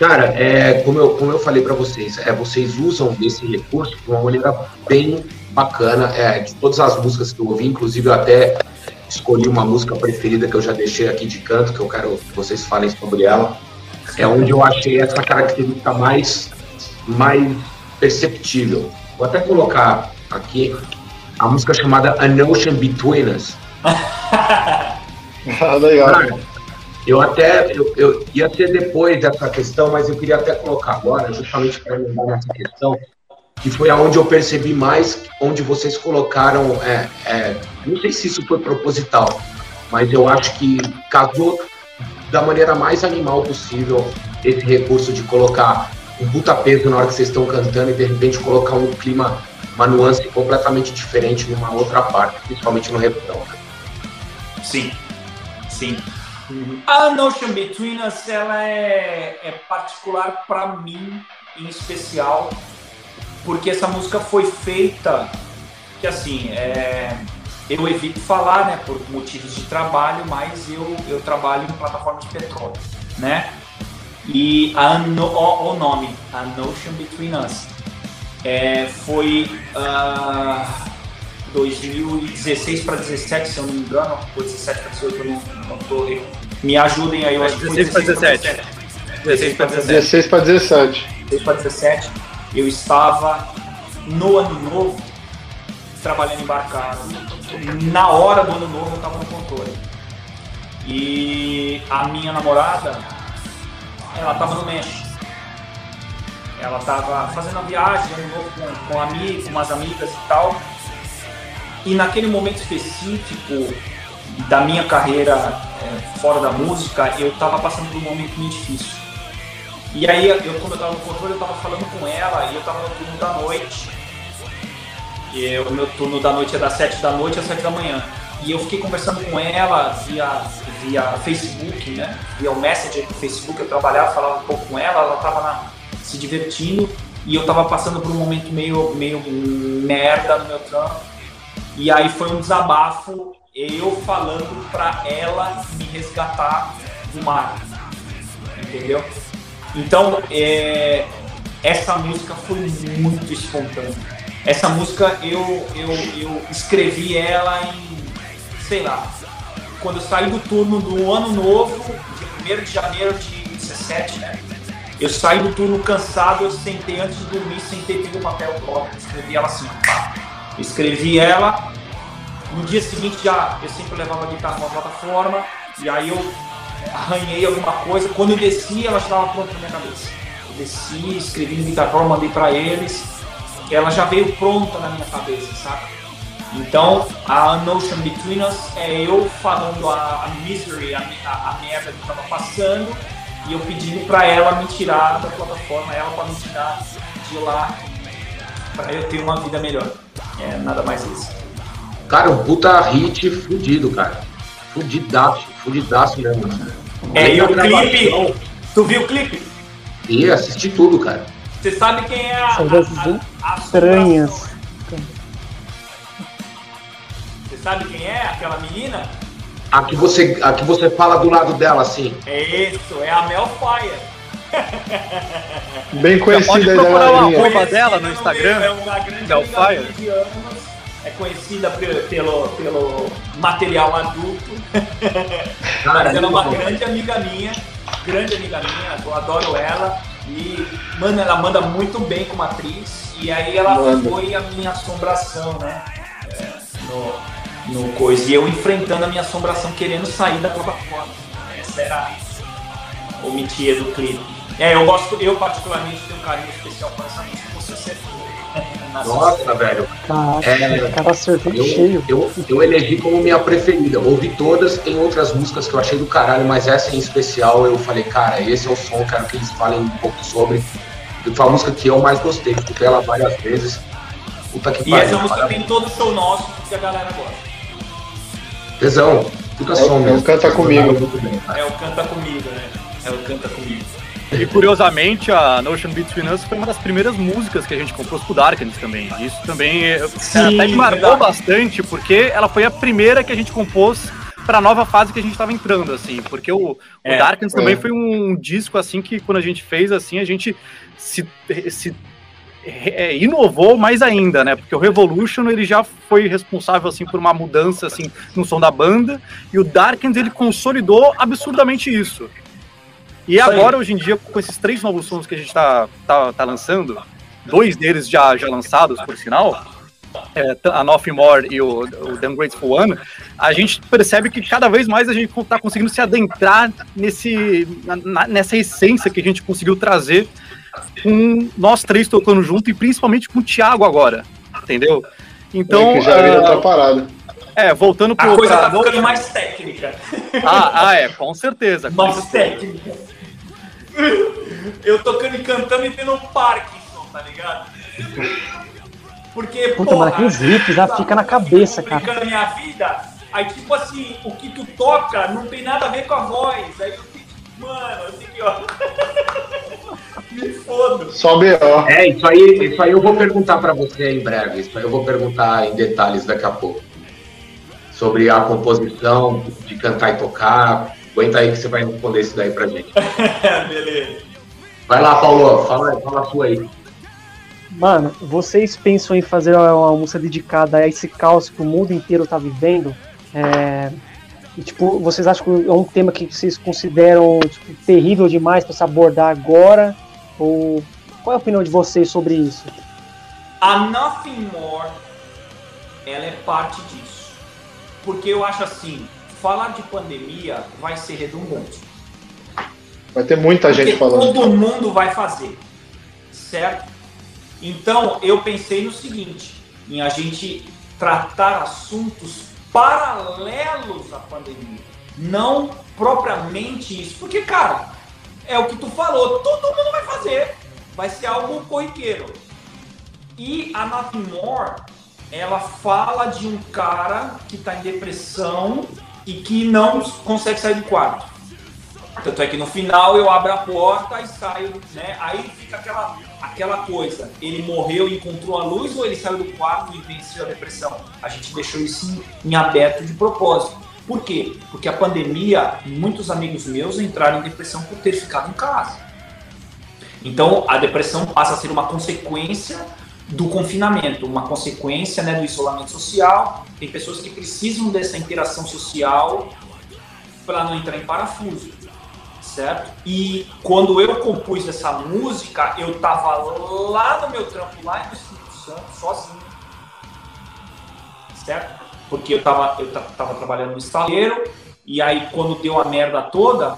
Speaker 1: Cara, é, como, eu, como eu falei para vocês, é, vocês usam esse recurso de uma maneira bem bacana. É, de todas as músicas que eu ouvi, inclusive eu até escolhi uma música preferida que eu já deixei aqui de canto, que eu quero que vocês falem sobre ela. É onde eu achei essa característica mais, mais perceptível. Vou até colocar aqui a música chamada An Ocean Between Us.
Speaker 2: Legal.
Speaker 1: Cara, eu até eu, eu, ia ser depois dessa questão, mas eu queria até colocar agora, justamente para lembrar nessa questão, que foi aonde eu percebi mais, onde vocês colocaram, é, é, não sei se isso foi proposital, mas eu acho que casou da maneira mais animal possível esse recurso de colocar um puta peso na hora que vocês estão cantando e de repente colocar um clima, uma nuance completamente diferente numa outra parte, principalmente no refrão.
Speaker 3: Sim, sim. A Notion Between Us, ela é, é particular para mim, em especial, porque essa música foi feita, que assim, é, eu evito falar, né, por motivos de trabalho, mas eu, eu trabalho em plataforma de petróleo, né? E a o, o nome, A Notion Between Us, é, foi uh, 2016 para 17, se eu não me engano, ou 17 para 18, eu não, tô. Me ajudem aí, eu acho que foi
Speaker 4: 16 para 17.
Speaker 3: 16 para 17.
Speaker 2: 16 para 17.
Speaker 3: 16 para 17. Eu estava no ano novo trabalhando embarcado. Na hora do ano novo eu estava no controle. E a minha namorada ela estava no México. Ela estava fazendo a viagem ano novo com, com amigos, com umas amigas e tal. E naquele momento específico da minha carreira fora da música, eu estava passando por um momento muito difícil. E aí, eu, como eu estava no controle, eu estava falando com ela e eu estava no turno da noite. E o meu turno da noite é das 7 da noite às 7 da manhã. E eu fiquei conversando com ela via, via Facebook, né? Via o Messenger do Facebook, eu trabalhava, falava um pouco com ela, ela estava se divertindo e eu estava passando por um momento meio, meio merda no meu trampo. E aí foi um desabafo, eu falando para ela me resgatar do mar. Entendeu? Então, é, essa música foi muito espontânea. Essa música eu, eu, eu escrevi ela em sei lá, quando eu saí do turno do ano novo, dia 1 de janeiro de 17, né? Eu saí do turno cansado, eu sentei antes de dormir, sentei, peguei o papel próprio, escrevi ela assim, pá. Escrevi ela, no dia seguinte já, eu sempre levava a guitarra numa plataforma, e aí eu arranhei alguma coisa, quando eu desci, ela estava pronta na minha cabeça. Eu desci, escrevi no guitarra, mandei para eles, ela já veio pronta na minha cabeça, sabe? Então, a Notion Between Us é eu falando a, a misery, a, a, a merda que estava passando, e eu pedindo para ela me tirar da plataforma, ela para me tirar de lá, para eu ter uma vida melhor. É nada mais isso.
Speaker 1: Cara, um puta hit fudido, cara. Fudidaço, fudidaço mesmo.
Speaker 3: É, e o clipe? Tu viu o clipe?
Speaker 1: E assisti tudo, cara.
Speaker 3: Você sabe quem é a.
Speaker 5: São coisas estranhas.
Speaker 3: sabe quem é aquela menina?
Speaker 1: A que você, a que você fala do lado dela, assim.
Speaker 3: É isso, é a Mel Fire.
Speaker 2: Bem conhecida
Speaker 4: pode procurar uma arroba dela no Instagram.
Speaker 3: É uma É conhecida pelo, pelo, pelo material adulto. Mas ela é uma grande amiga minha. Grande amiga minha. Eu adoro ela. E, mano, ela manda muito bem como atriz. E aí ela manda. foi a minha assombração, né? É, no, no coisa. E eu enfrentando a minha assombração, querendo sair da plataforma. Essa era o mitia do clipe. É, eu gosto, eu particularmente tenho um carinho especial por essa música, você sempre
Speaker 1: nossa, velho.
Speaker 5: Caraca, é, cara acertou eu, cheio.
Speaker 1: Eu, eu elegi como minha preferida. Ouvi todas, tem outras músicas que eu achei do caralho, mas essa em especial eu falei, cara, esse é o som, quero que eles falem um pouco sobre. E foi a música que eu mais gostei, escutei ela várias vezes.
Speaker 3: Puta que e pariu, essa música tem todo o show nosso que a galera gosta.
Speaker 1: Tesão, puta
Speaker 2: é,
Speaker 1: som
Speaker 2: mesmo. É o Canta Comigo.
Speaker 3: É o Canta Comigo, né? É o Canta Comigo.
Speaker 4: E curiosamente, a Notion Between Us foi uma das primeiras músicas que a gente compôs pro Darkness também. Isso também é, Sim, até me marcou bastante, porque ela foi a primeira que a gente compôs para a nova fase que a gente estava entrando, assim, porque o, é, o Darkness é. também foi um, disco assim que quando a gente fez assim, a gente se, se é, inovou mais ainda, né? Porque o Revolution ele já foi responsável assim por uma mudança assim no som da banda e o Darkness ele consolidou absurdamente isso. E agora, hoje em dia, com esses três novos sons que a gente está tá, tá lançando, dois deles já, já lançados, por sinal, é, a Nothing More e o, o The Ungrateful One, a gente percebe que cada vez mais a gente está conseguindo se adentrar nesse, na, nessa essência que a gente conseguiu trazer com nós três tocando junto e principalmente com o Thiago agora, entendeu? Então.
Speaker 2: É que já é outra parada.
Speaker 4: É, voltando
Speaker 3: pro. A coisa pra... tá ficando mais técnica.
Speaker 4: Ah, ah, é, com certeza.
Speaker 3: Mais técnica. Eu tocando e cantando e tendo um Parkinson, tá ligado? Porque,
Speaker 5: Puta, porra, mano, riffs já fica na cabeça, cara.
Speaker 3: na minha vida, aí tipo assim, o que tu toca não tem nada a ver com a voz. Aí eu fico, mano, eu fico, ó. Me foda.
Speaker 2: Só B.O.
Speaker 1: É, isso aí, isso aí eu vou perguntar pra você em breve. Isso aí eu vou perguntar em detalhes daqui a pouco. Sobre a composição, de cantar e tocar, Aguenta aí que você vai responder isso daí pra gente. Beleza. Vai lá, Paulo, fala, fala a sua aí.
Speaker 5: Mano, vocês pensam em fazer uma música dedicada a esse caos que o mundo inteiro tá vivendo? É... E, tipo, vocês acham que é um tema que vocês consideram tipo, terrível demais para se abordar agora? Ou qual é a opinião de vocês sobre isso?
Speaker 3: A Nothing More, ela é parte disso. Porque eu acho assim, falar de pandemia vai ser redundante.
Speaker 2: Vai ter muita Porque gente falando.
Speaker 3: Todo mundo vai fazer, certo? Então eu pensei no seguinte, em a gente tratar assuntos paralelos à pandemia, não propriamente isso, porque cara, é o que tu falou, todo mundo vai fazer, vai ser algo corriqueiro. E a Nothing More, ela fala de um cara que está em depressão e que não consegue sair do quarto. Tanto é que no final eu abro a porta e saio, né? Aí fica aquela, aquela coisa. Ele morreu e encontrou a luz ou ele saiu do quarto e venceu a depressão? A gente deixou isso em, aberto de propósito. Por quê? Porque a pandemia, muitos amigos meus entraram em depressão por ter ficado em casa. Então a depressão passa a ser uma consequência do confinamento, uma consequência né, do isolamento social. Tem pessoas que precisam dessa interação social para não entrar em parafuso, certo? E quando eu compus essa música, eu tava lá no meu trampo, lá no Espírito Santo, sozinho, certo? Porque eu tava, eu tava trabalhando no estaleiro, e aí quando deu a merda toda,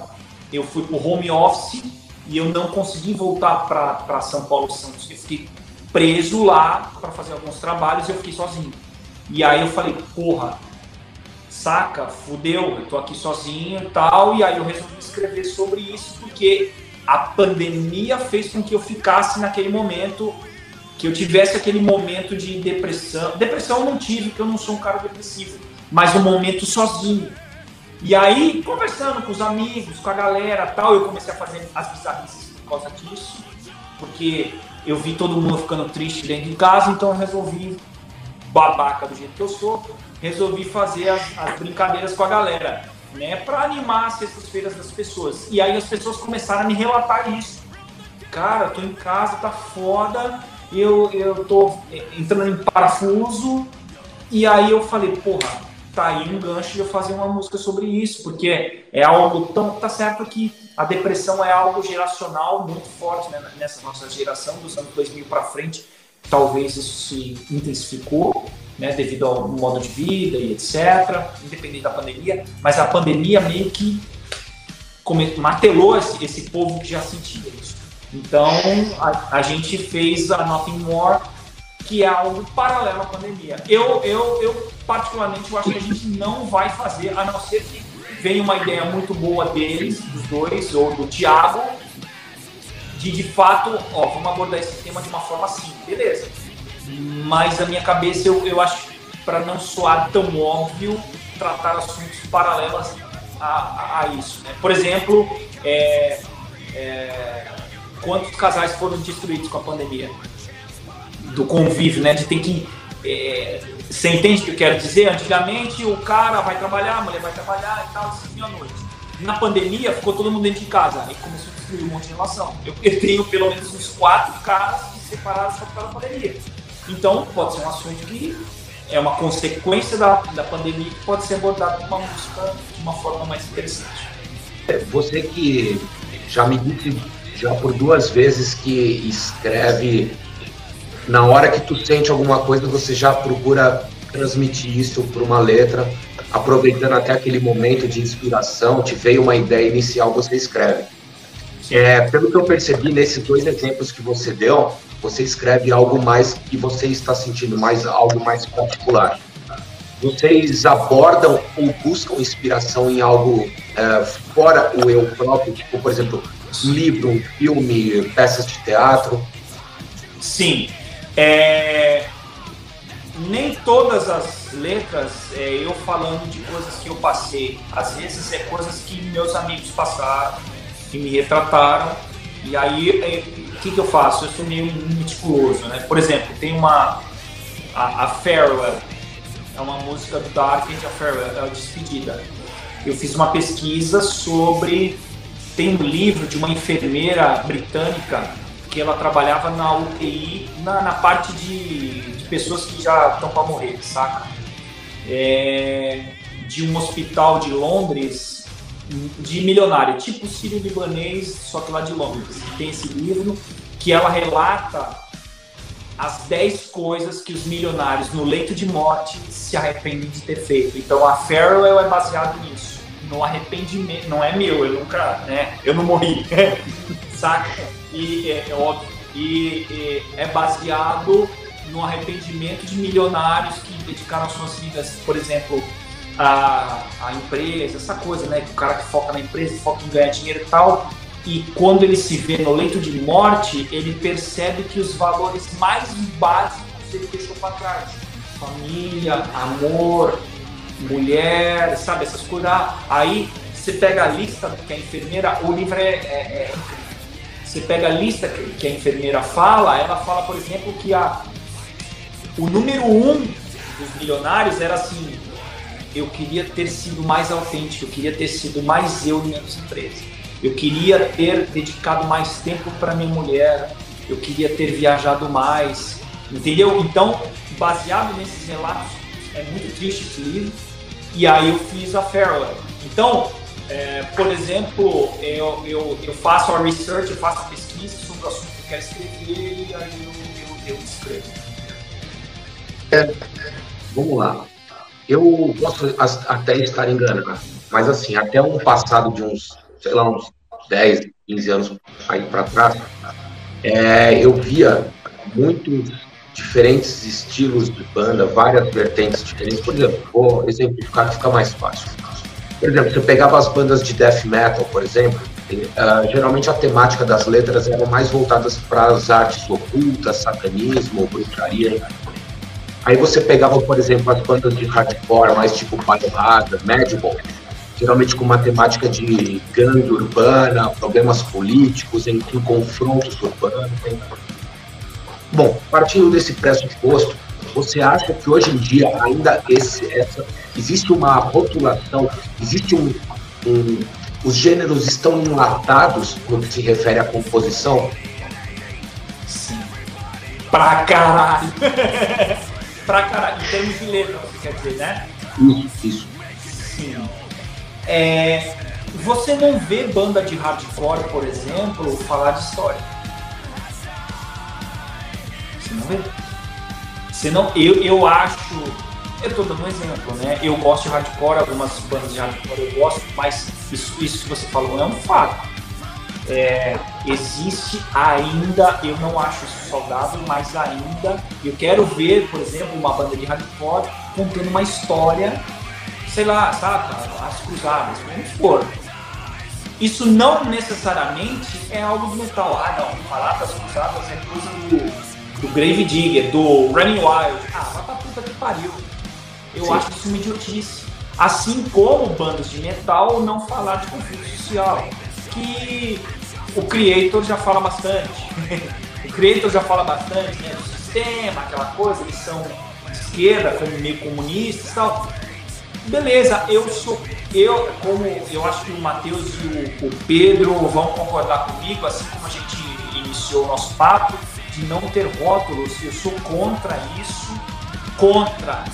Speaker 3: eu fui pro home office e eu não consegui voltar para São Paulo Santos. Eu fiquei preso lá para fazer alguns trabalhos e eu fiquei sozinho. E aí eu falei, porra, saca, fudeu, eu tô aqui sozinho e tal. E aí eu resolvi escrever sobre isso porque a pandemia fez com que eu ficasse naquele momento, que eu tivesse aquele momento de depressão. Depressão eu não tive, porque eu não sou um cara depressivo, mas um momento sozinho. E aí, conversando com os amigos, com a galera tal, eu comecei a fazer as bizarrices por causa disso, porque eu vi todo mundo ficando triste dentro de casa, então eu resolvi, babaca do jeito que eu sou, resolvi fazer as, as brincadeiras com a galera, né, para animar as sextas-feiras das pessoas. E aí as pessoas começaram a me relatar isso. Cara, tô em casa, tá foda, eu, eu tô entrando em parafuso, e aí eu falei, porra, tá aí um gancho de eu fazer uma música sobre isso, porque é algo tão. Tá certo que a depressão é algo geracional muito forte né, nessa nossa geração, dos anos 2000 para frente. Talvez isso se intensificou, né, devido ao modo de vida e etc., independente da pandemia, mas a pandemia meio que martelou esse, esse povo que já sentia isso. Então, a, a gente fez a Nothing More, que é algo paralelo à pandemia. Eu, eu, eu particularmente, eu acho que a gente não vai fazer, a não ser que venha uma ideia muito boa deles, dos dois, ou do Thiago, de de fato, ó, vamos abordar esse tema de uma forma assim, beleza. Mas na minha cabeça, eu, eu acho, para não soar tão óbvio, tratar assuntos paralelos a, a, a isso. Né? Por exemplo, é, é, quantos casais foram destruídos com a pandemia? Do convívio, né? De ter que é, você entende o que eu quero dizer? Antigamente o cara vai trabalhar, a mulher vai trabalhar e tal, assim, à noite. Na pandemia ficou todo mundo dentro de casa, aí começou a destruir um monte de relação. Eu, eu tenho pelo menos uns quatro caras separados só por causa da pandemia. Então pode ser um assunto que é uma consequência da, da pandemia que pode ser abordado com uma música de uma forma mais interessante.
Speaker 1: É, você que já me disse já por duas vezes que escreve na hora que tu sente alguma coisa, você já procura transmitir isso por uma letra, aproveitando até aquele momento de inspiração, te veio uma ideia inicial, você escreve. É, pelo que eu percebi nesses dois exemplos que você deu, você escreve algo mais que você está sentindo, mais algo mais particular. Vocês abordam ou buscam inspiração em algo é, fora o eu próprio, tipo, por exemplo, um livro, um filme, peças de teatro?
Speaker 3: Sim, é, nem todas as letras é eu falando de coisas que eu passei. Às vezes é coisas que meus amigos passaram, que me retrataram. E aí, é, o que, que eu faço? Eu sou meio meticuloso, né? Por exemplo, tem uma. A, a Farewell, é uma música do Dark Age, a Farewell, é a despedida. Eu fiz uma pesquisa sobre. Tem um livro de uma enfermeira britânica que ela trabalhava na UTI, na, na parte de, de, pessoas que já estão para morrer, saca? É, de um hospital de Londres, de milionário, tipo sírio-libanês, só que lá de Londres. Tem esse livro que ela relata as 10 coisas que os milionários no leito de morte se arrependem de ter feito. Então a Farewell é baseado nisso, no arrependimento. Não é meu, eu nunca, né? Eu não morri, saca? E é, é óbvio, e, e, é baseado no arrependimento de milionários que dedicaram suas vidas, por exemplo, a, a empresa, essa coisa, né? O cara que foca na empresa, foca em ganhar dinheiro e tal, e quando ele se vê no leito de morte, ele percebe que os valores mais básicos ele deixou para trás. Família, amor, mulher, sabe, essas coisas. Aí você pega a lista que a enfermeira, o livro é, é, é você pega a lista que a enfermeira fala, ela fala, por exemplo, que a, o número um dos milionários era assim: eu queria ter sido mais autêntico, eu queria ter sido mais eu em minhas empresas, eu queria ter dedicado mais tempo para minha mulher, eu queria ter viajado mais, entendeu? Então, baseado nesses relatos, é muito triste esse livro, e aí eu fiz a Farewell. Então, é, por exemplo, eu, eu, eu, faço a research, eu faço pesquisa sobre o assunto que eu quero escrever e aí eu, eu, eu escrevo.
Speaker 1: É, vamos lá. Eu posso até estar enganado, mas assim, até um passado de uns, sei lá, uns 10, 15 anos aí para trás, é, eu via muitos diferentes estilos de banda, várias vertentes diferentes. Por exemplo, vou exemplificar que fica mais fácil. Por exemplo, você pegava as bandas de death metal, por exemplo, uh, geralmente a temática das letras eram mais voltadas para as artes ocultas, satanismo, bruxaria. Aí você pegava, por exemplo, as bandas de hardcore, mais tipo Biohazard, Madball, geralmente com uma temática de gangue urbana, problemas políticos, em, em confrontos urbanos. Bom, partindo desse pressuposto, você acha que hoje em dia ainda esse, essa, existe uma rotulação, existe um, um, os gêneros estão enlatados no que se refere à composição?
Speaker 3: Sim. Pra caralho! pra caralho, em termos de letra, quer dizer, né?
Speaker 1: Isso, isso.
Speaker 3: Sim. É, você não vê banda de hardcore, por exemplo, falar de história. Você não vê? Você não, eu, eu acho. Eu estou dando um exemplo, né? Eu gosto de hardcore, algumas bandas de hardcore eu gosto, mas isso, isso que você falou é um fato. É, existe ainda, eu não acho isso saudável, mas ainda eu quero ver, por exemplo, uma banda de hardcore contando uma história, sei lá, saca? As cruzadas, vamos supor. Isso não necessariamente é algo do metal. Ah, não, falar das cruzadas é coisa do, do Grave Digger, do Running Wild. Ah, vai pra puta que pariu. Eu Sim. acho isso uma idiotice. Assim como bandas de metal não falar de conflito social que o Creator já fala bastante. o Creator já fala bastante né, do sistema, aquela coisa, eles são de esquerda, como meio comunistas e tal. Beleza, eu sou. Eu, como eu acho que o Matheus e o, o Pedro vão concordar comigo, assim como a gente iniciou o nosso papo, de não ter rótulos, eu sou contra isso, contra.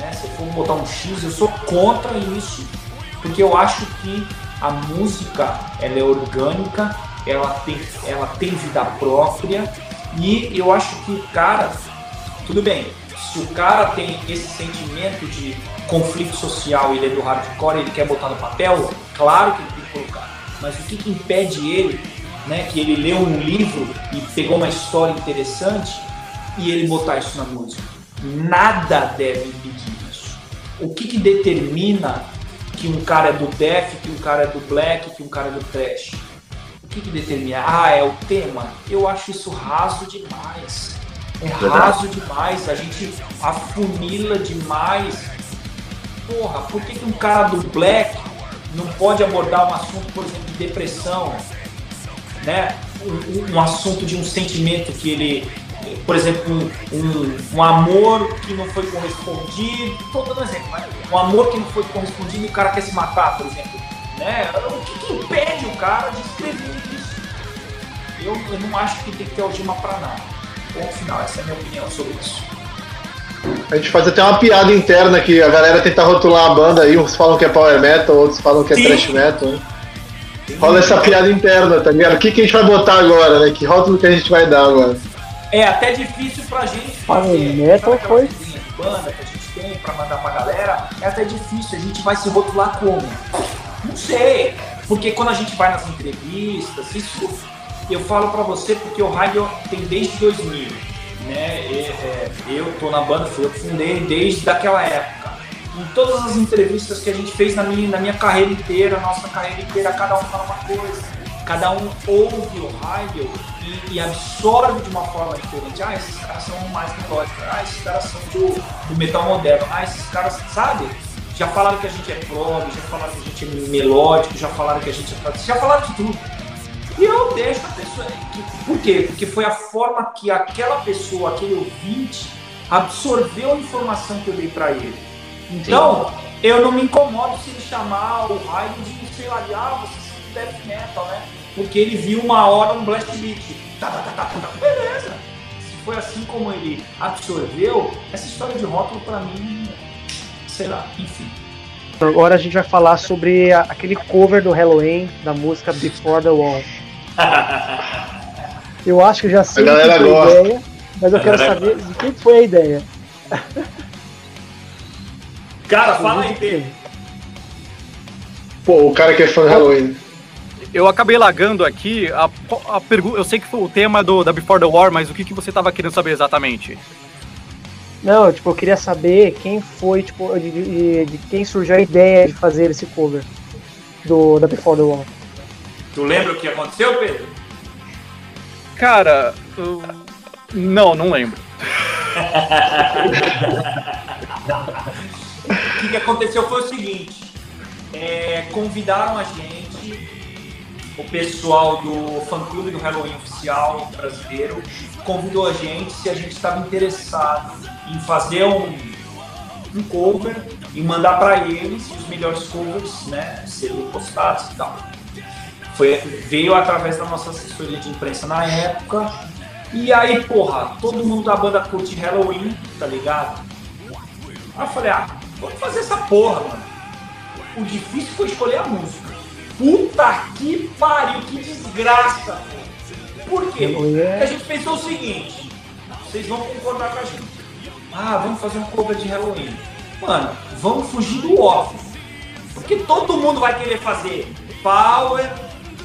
Speaker 3: Né? Se for botar um X, eu sou contra isso, porque eu acho que a música ela é orgânica, ela tem, ela tem vida própria e eu acho que o cara, tudo bem, se o cara tem esse sentimento de conflito social, ele é do hardcore, ele quer botar no papel, claro que ele tem que colocar. Mas o que, que impede ele, né, que ele leu um livro e pegou uma história interessante e ele botar isso na música? Nada deve impedir isso. O que, que determina que um cara é do death, que um cara é do black, que um cara é do trash. O que, que determina? Ah, é o tema? Eu acho isso raso demais. É raso demais, a gente afunila demais. Porra, por que, que um cara do black não pode abordar um assunto, por exemplo, de depressão? Né? Um, um assunto de um sentimento que ele por exemplo, um, um, amor que não foi correspondido, estou dando um exemplo, um amor que não foi correspondido e o cara quer se matar, por exemplo. Né? O que, que impede o cara de escrever isso? Eu, eu não acho que tem que ter algema para nada. Ponto final, essa é a minha opinião sobre isso.
Speaker 2: A gente faz até uma piada interna que a galera tenta rotular a banda aí, uns falam que é power metal, outros falam que é Sim. thrash metal. Né? Rola essa piada interna, tá ligado? O que, que a gente vai botar agora, né? Que rótulo que a gente vai dar agora?
Speaker 3: É até difícil pra gente
Speaker 5: fazer. Metal foi.
Speaker 3: De banda que a gente tem pra mandar pra galera, é até difícil. A gente vai se rotular como? Não sei. Porque quando a gente vai nas entrevistas, isso eu falo pra você porque o rádio tem desde 2000. Né? E, é, eu tô na banda, fui eu que fundei desde daquela época. Em todas as entrevistas que a gente fez na minha, na minha carreira inteira, nossa carreira inteira, cada um fala uma coisa cada um ouve o rádio e, e, absorve de uma forma diferente. Ah, esses caras são mais melódicos, ah, esses caras são do, do metal moderno, ah, esses caras, sabe? Já falaram que a gente é prog, já falaram que a gente é melódico, já falaram que a gente é já falaram de tudo. E eu deixo a pessoa. Por quê? Porque foi a forma que aquela pessoa, aquele ouvinte, absorveu a informação que eu dei para ele. Então, Sim. eu não me incomodo se ele chamar o raio de, sei lá, de, ah, você death metal, né? Porque ele viu uma hora um blast beat. Tá, tá, tá, tá, beleza. Se foi assim como ele absorveu, essa história de rótulo para mim, sei lá, enfim.
Speaker 5: Agora a gente vai falar sobre a, aquele cover do Halloween da música Before the Wall. Eu acho que já sei
Speaker 2: a galera foi a
Speaker 5: ideia, mas eu quero saber de quem foi a ideia.
Speaker 3: Cara, fala aí, Pedro.
Speaker 2: Pô, o cara que é fã do Halloween.
Speaker 4: Eu acabei lagando aqui a, a pergunta. Eu sei que foi o tema do, da Before the War, mas o que, que você estava querendo saber exatamente?
Speaker 5: Não, tipo, eu queria saber quem foi, tipo, de, de, de, quem surgiu a ideia de fazer esse cover do da Before the War.
Speaker 3: Tu lembra o que aconteceu, Pedro?
Speaker 4: Cara, eu... não, não lembro.
Speaker 3: o que, aconteceu foi o seguinte: é, convidaram a gente o pessoal do fã-clube do Halloween oficial brasileiro convidou a gente se a gente estava interessado em fazer um, um cover e mandar para eles os melhores covers, né, serem postados e tal. Foi, veio através da nossa assessoria de imprensa na época. E aí, porra, todo mundo da banda curte Halloween, tá ligado? Aí eu falei, ah, Vamos fazer essa porra, mano. O difícil foi escolher a música. Puta que pariu, que desgraça, pô. Por quê? Porque a gente pensou o seguinte, vocês vão concordar com a gente. Ah, vamos fazer um cover de Halloween. Mano, vamos fugir do óbvio. Porque todo mundo vai querer fazer Power,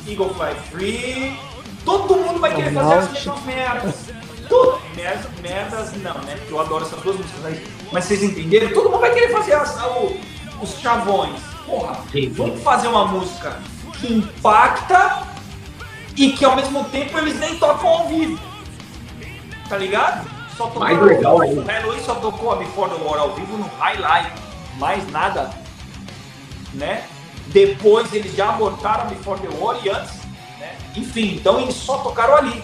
Speaker 3: Eagle Fly Free, todo mundo vai querer fazer as mesmas merdas. Tudo, merdas, merdas não, né? Porque eu adoro essas duas músicas aí. Mas vocês entenderam? Todo mundo vai querer fazer as, os chavões. Porra, vamos fazer uma música que impacta e que ao mesmo tempo eles nem tocam ao vivo. Tá ligado?
Speaker 1: Só tocou Mais legal ainda.
Speaker 3: O Halloween só tocou a Before the War ao vivo no highlight. Mais nada. Né? Depois eles já abortaram a Before the War e antes. Né? Enfim, então eles só tocaram ali.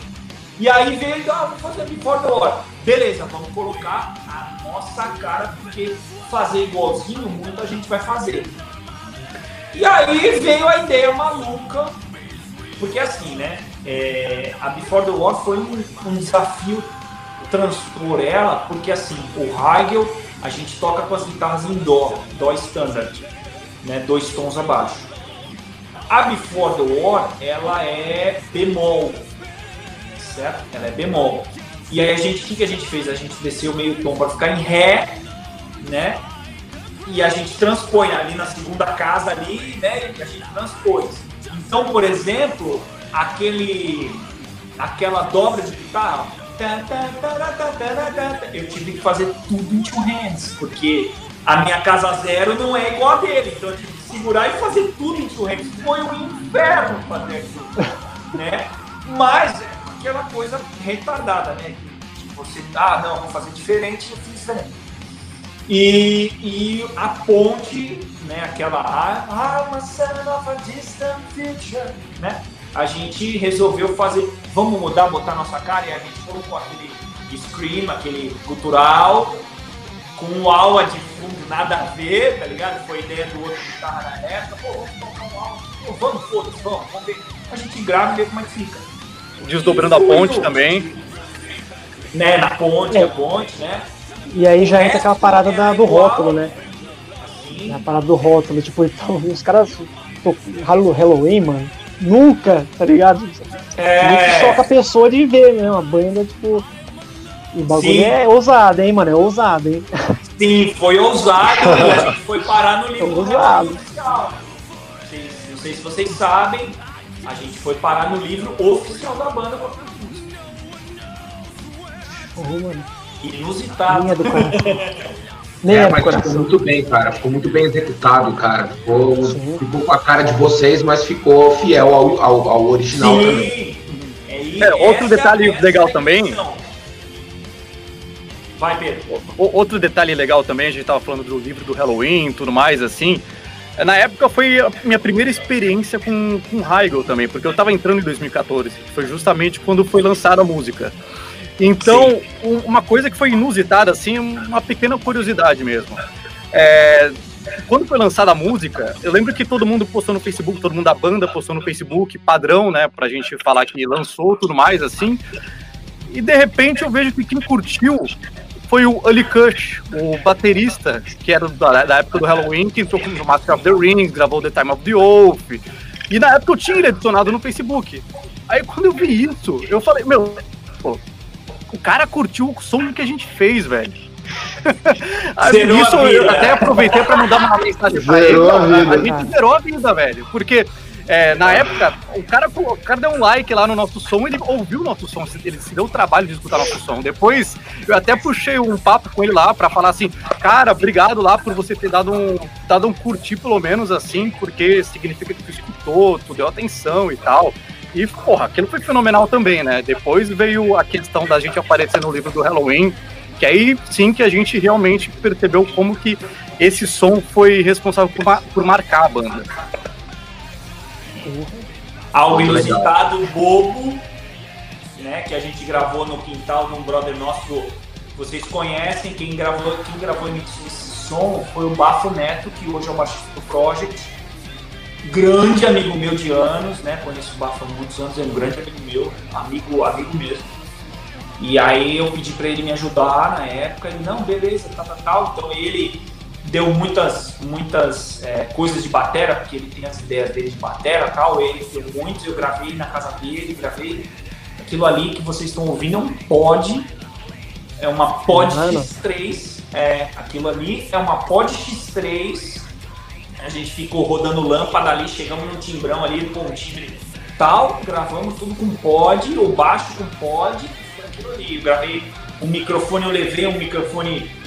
Speaker 3: E aí veio, ah, vamos fazer Before the War. Beleza, vamos colocar a nossa cara, porque fazer igualzinho muita gente vai fazer. E aí veio a ideia maluca, porque assim, né? É, a Before the War foi um, um, desafio transpor ela, porque assim, o Heigl a gente toca com as guitarras em Dó, Dó standard, né? Dois tons abaixo. A Before the War, ela é bemol, certo? Ela é bemol. E aí a gente, o que, que a gente fez? A gente desceu meio tom para ficar em Ré, né? e a gente transpõe ali na segunda casa ali, né? E a gente transpôs. Então, por exemplo, aquele aquela dobra de guitarra, eu tive que fazer tudo em two hands, porque a minha casa zero não é igual a dele, então eu tive que segurar e fazer tudo em two hands. Foi um inferno fazer aquilo, né? Mas aquela coisa retardada, né? Que você, ah, não, vou fazer diferente, eu fiz diferente. E, e a ponte, né, aquela I'm a of a distant future, né? A gente resolveu fazer, vamos mudar, botar nossa cara e a gente colocou aquele scream, aquele cultural, com aula de fundo nada a ver, tá ligado? Foi ideia do outro guitarra na época, pô, vamos um aula, pô, vamos, foda-se, vamos, vamos ver. A gente grava e vê como é que fica.
Speaker 4: Desdobrando a ponte também.
Speaker 3: Né, na ponte, é. a ponte, né?
Speaker 5: E aí já entra aquela parada da, do rótulo, né? A parada do rótulo, tipo, então, os caras Halloween, mano, nunca, tá ligado? É. Só com a pessoa de ver, né? Uma banda, tipo. E o bagulho Sim. é ousado, hein, mano? É ousado, hein?
Speaker 3: Sim, foi ousado gente foi parar no livro ousado. oficial. Não sei se vocês sabem, a gente foi parar no livro oficial da banda com.
Speaker 5: Oh.
Speaker 3: Inusitado. Linha do
Speaker 1: Nem é, mas ficou muito bem, cara. Ficou muito bem executado, cara. Ficou, ficou com a cara de vocês, mas ficou fiel ao, ao, ao original Sim. também.
Speaker 4: É, outro detalhe é legal também.
Speaker 3: Vai, Pedro.
Speaker 4: Outro detalhe legal também, a gente tava falando do livro do Halloween e tudo mais, assim. Na época foi a minha primeira experiência com, com Heigl também, porque eu tava entrando em 2014. Foi justamente quando foi lançada a música. Então, um, uma coisa que foi inusitada, assim, uma pequena curiosidade mesmo. É, quando foi lançada a música, eu lembro que todo mundo postou no Facebook, todo mundo da banda postou no Facebook, padrão, né, pra gente falar que lançou tudo mais, assim. E de repente eu vejo que quem curtiu foi o Ali Kush, o baterista, que era da, da época do Halloween, que entrou no Master of the Rings, gravou The Time of the Oath. E na época eu tinha ele adicionado no Facebook. Aí quando eu vi isso, eu falei, meu, pô, o cara curtiu o som que a gente fez, velho. Isso eu até aproveitei para mandar uma mensagem pra ele. A, a, gente zerou a vida, velho. Porque é, na época, o cara, o cara deu um like lá no nosso som, ele ouviu o nosso som, ele se deu o trabalho de escutar nosso som. Depois, eu até puxei um papo com ele lá para falar assim, cara, obrigado lá por você ter dado um, dado um curtir pelo menos assim, porque significa que tu escutou, tu deu atenção e tal. E, porra, aquilo foi fenomenal também, né? Depois veio a questão da gente aparecer no livro do Halloween, que aí sim que a gente realmente percebeu como que esse som foi responsável por, por marcar a banda.
Speaker 3: Algo inusitado, bobo, né? Que a gente gravou no quintal de um brother nosso. Vocês conhecem, quem gravou, quem gravou esse som foi o Bafo Neto, que hoje é o baixista do Project grande amigo meu de anos, né? Conheço o Bafo há muitos anos, é um grande amigo meu, amigo, amigo mesmo. E aí eu pedi para ele me ajudar na época, ele, não, beleza, tal, tal, tal. Então ele deu muitas, muitas é, coisas de batera, porque ele tem as ideias dele de batera tal, ele deu muitos, eu gravei na casa dele, gravei aquilo ali que vocês estão ouvindo é um pod, é uma pod X3, é, aquilo ali é uma pod X3, a gente ficou rodando lâmpada ali, chegamos no timbrão ali, com o timbre tal, gravamos tudo com pod, o baixo com pod, aquilo ali, eu gravei um microfone, eu levei um microfone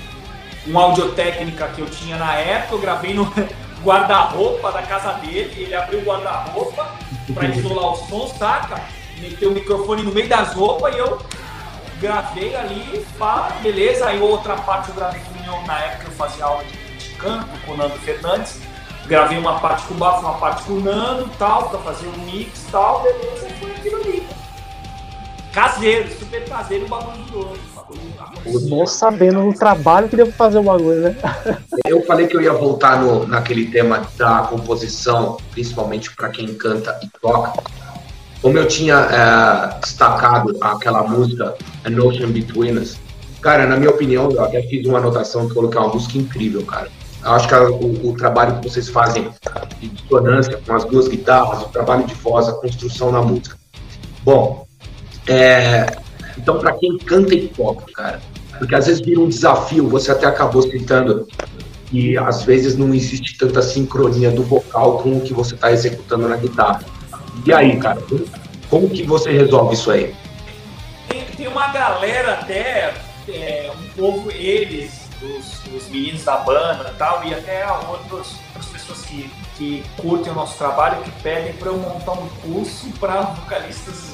Speaker 3: uma audiotécnica que eu tinha na época, eu gravei no guarda-roupa da casa dele, ele abriu o guarda-roupa para isolar o som, saca? Meteu o microfone no meio das roupas e eu gravei ali, pá, beleza. Aí outra parte eu gravei com o na época eu fazia aula de, de canto com o Nando Fernandes. Gravei uma parte com o Bafo, uma parte com o Nando tal, pra fazer um mix tal, beleza, foi aquilo ali. Caseiro, super caseiro o bagulho de hoje.
Speaker 5: Não sabendo o trabalho que deu pra fazer o bagulho, né?
Speaker 1: Eu falei que eu ia voltar no, naquele tema da composição, principalmente para quem canta e toca. Como eu tinha é, destacado aquela música An Ocean Between Us, cara, na minha opinião, eu até fiz uma anotação que colocar uma música incrível, cara. Eu acho que a, o, o, trabalho que vocês fazem de dissonância com as duas guitarras, o trabalho de voz, a construção na música. Bom, é, então, para quem canta e toca, cara, porque às vezes vira um desafio, você até acabou citando que às vezes não existe tanta sincronia do vocal com o que você está executando na guitarra. E aí, cara, como que você resolve isso aí?
Speaker 3: Tem, tem uma galera até, é, um pouco eles, os, os, meninos da banda e tal, e até outros, outras pessoas que, que curtem o nosso trabalho, que pedem para eu montar um curso para vocalistas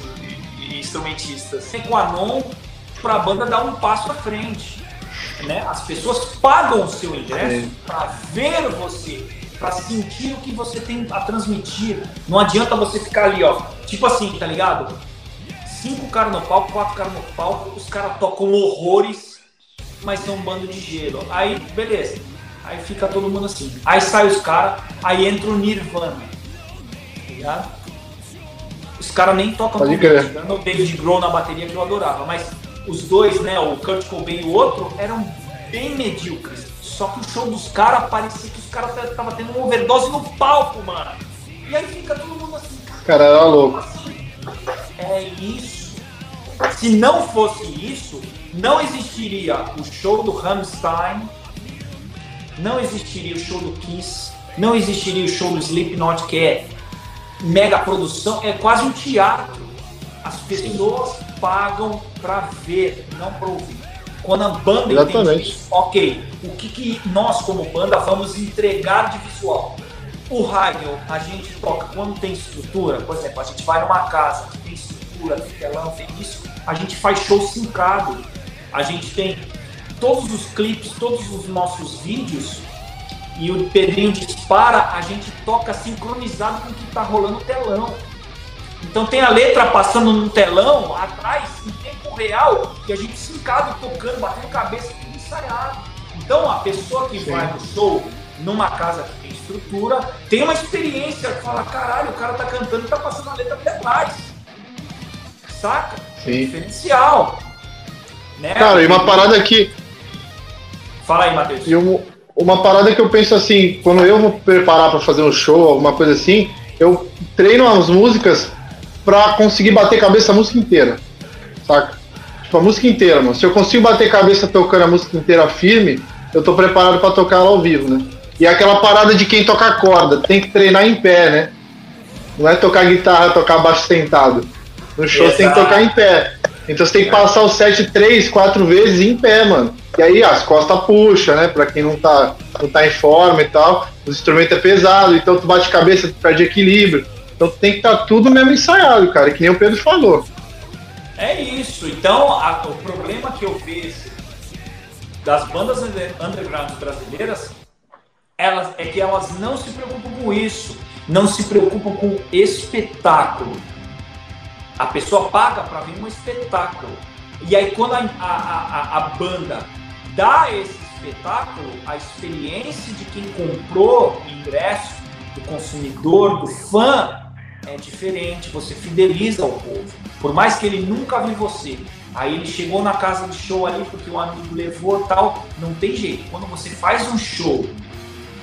Speaker 3: instrumentistas. Tem com a Non para a banda dar um passo à frente. Né? As pessoas pagam o seu ingresso para ver você, para sentir o que você tem a transmitir. Não adianta você ficar ali, ó, tipo assim, tá ligado? Cinco caras no palco, quatro caras no palco, os caras tocam horrores, mas são um bando de gelo. Aí, beleza. Aí fica todo mundo assim. Aí sai os caras, aí entra o Nirvana. Tá ligado? Os caras nem tocam
Speaker 2: Pode crer.
Speaker 3: o David Grohl na bateria que eu adorava, mas os dois, né, o Kurt Cobain e o outro, eram bem medíocres. Só que o show dos caras parecia que os caras estavam tendo uma overdose no palco, mano. E aí fica todo mundo assim,
Speaker 2: cara. era louco.
Speaker 3: Assim, é isso. Se não fosse isso, não existiria o show do Rammstein, não existiria o show do Kiss, não existiria o show do Slipknot, que é mega produção, é quase um teatro. As pessoas Sim. pagam para ver, não para ouvir. Quando a banda Exatamente. entende ok, o que, que nós como banda vamos entregar de visual? O rádio, a gente toca quando tem estrutura, por exemplo, a gente vai numa casa que tem estrutura, tem telão, tem isso, a gente faz show sincado. A gente tem todos os clipes, todos os nossos vídeos e o Pedrinho dispara, a gente toca sincronizado com o que está rolando no telão. Então tem a letra passando no telão, atrás, em tempo real, e a gente sincado tocando, batendo cabeça, tudo ensaiado. Então a pessoa que Sim. vai no show, numa casa que tem estrutura, tem uma experiência fala, caralho, o cara tá cantando e tá passando a letra até atrás. Saca?
Speaker 2: Sim.
Speaker 3: Diferencial.
Speaker 2: Né? Cara, e uma parada que.
Speaker 3: Fala aí, Matheus.
Speaker 2: E um, uma parada que eu penso assim, quando eu vou preparar para fazer um show, alguma coisa assim, eu treino as músicas pra conseguir bater cabeça a música inteira. Saca? Tipo, a música inteira, mano. Se eu consigo bater cabeça tocando a música inteira firme, eu tô preparado para tocar ela ao vivo, né? E é aquela parada de quem toca corda, tem que treinar em pé, né? Não é tocar guitarra, tocar baixo sentado. No show Exato. tem que tocar em pé. Então você tem que passar o set três, quatro vezes em pé, mano. E aí as costas puxa, né? Pra quem não tá, não tá em forma e tal. O instrumento é pesado, então tu bate cabeça, tu perde equilíbrio. Então tem que estar tá tudo mesmo ensaiado, cara, que nem o Pedro falou.
Speaker 3: É isso. Então, a, o problema que eu vejo das bandas underground brasileiras elas, é que elas não se preocupam com isso. Não se preocupam com espetáculo. A pessoa paga para ver um espetáculo. E aí, quando a, a, a, a banda dá esse espetáculo, a experiência de quem comprou o ingresso, do consumidor, do fã, é diferente. Você fideliza o povo. Por mais que ele nunca viu você, Aí ele chegou na casa de show ali porque o amigo levou tal. Não tem jeito. Quando você faz um show,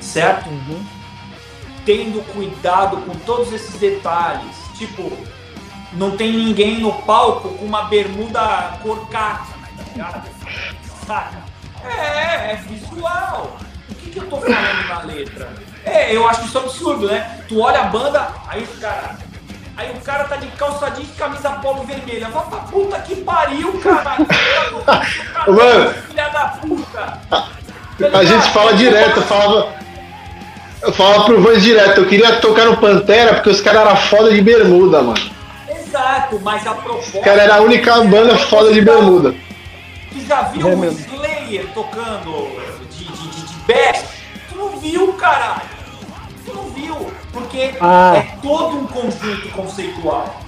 Speaker 3: certo? Uhum. Tendo cuidado com todos esses detalhes. Tipo, não tem ninguém no palco com uma bermuda corcata, tá ligado? É, é visual. O que, que eu tô falando na letra? É, eu acho isso absurdo, né? Tu olha a banda, aí os caras. Aí o cara tá de calça jeans e camisa polo vermelha. Vai pra puta que pariu, caralho.
Speaker 2: Mano, filha da puta. A gente fala direto, falava. Eu falava pro Voz direto, eu queria tocar no Pantera porque os caras eram foda de bermuda, mano.
Speaker 3: Exato, mas a proposta. Os
Speaker 2: caras eram a única banda foda de bermuda.
Speaker 3: Tu já viu é o Slayer tocando de, de, de, de best? Tu não viu, caralho? Tu não viu? Porque ah. é todo um conjunto conceitual.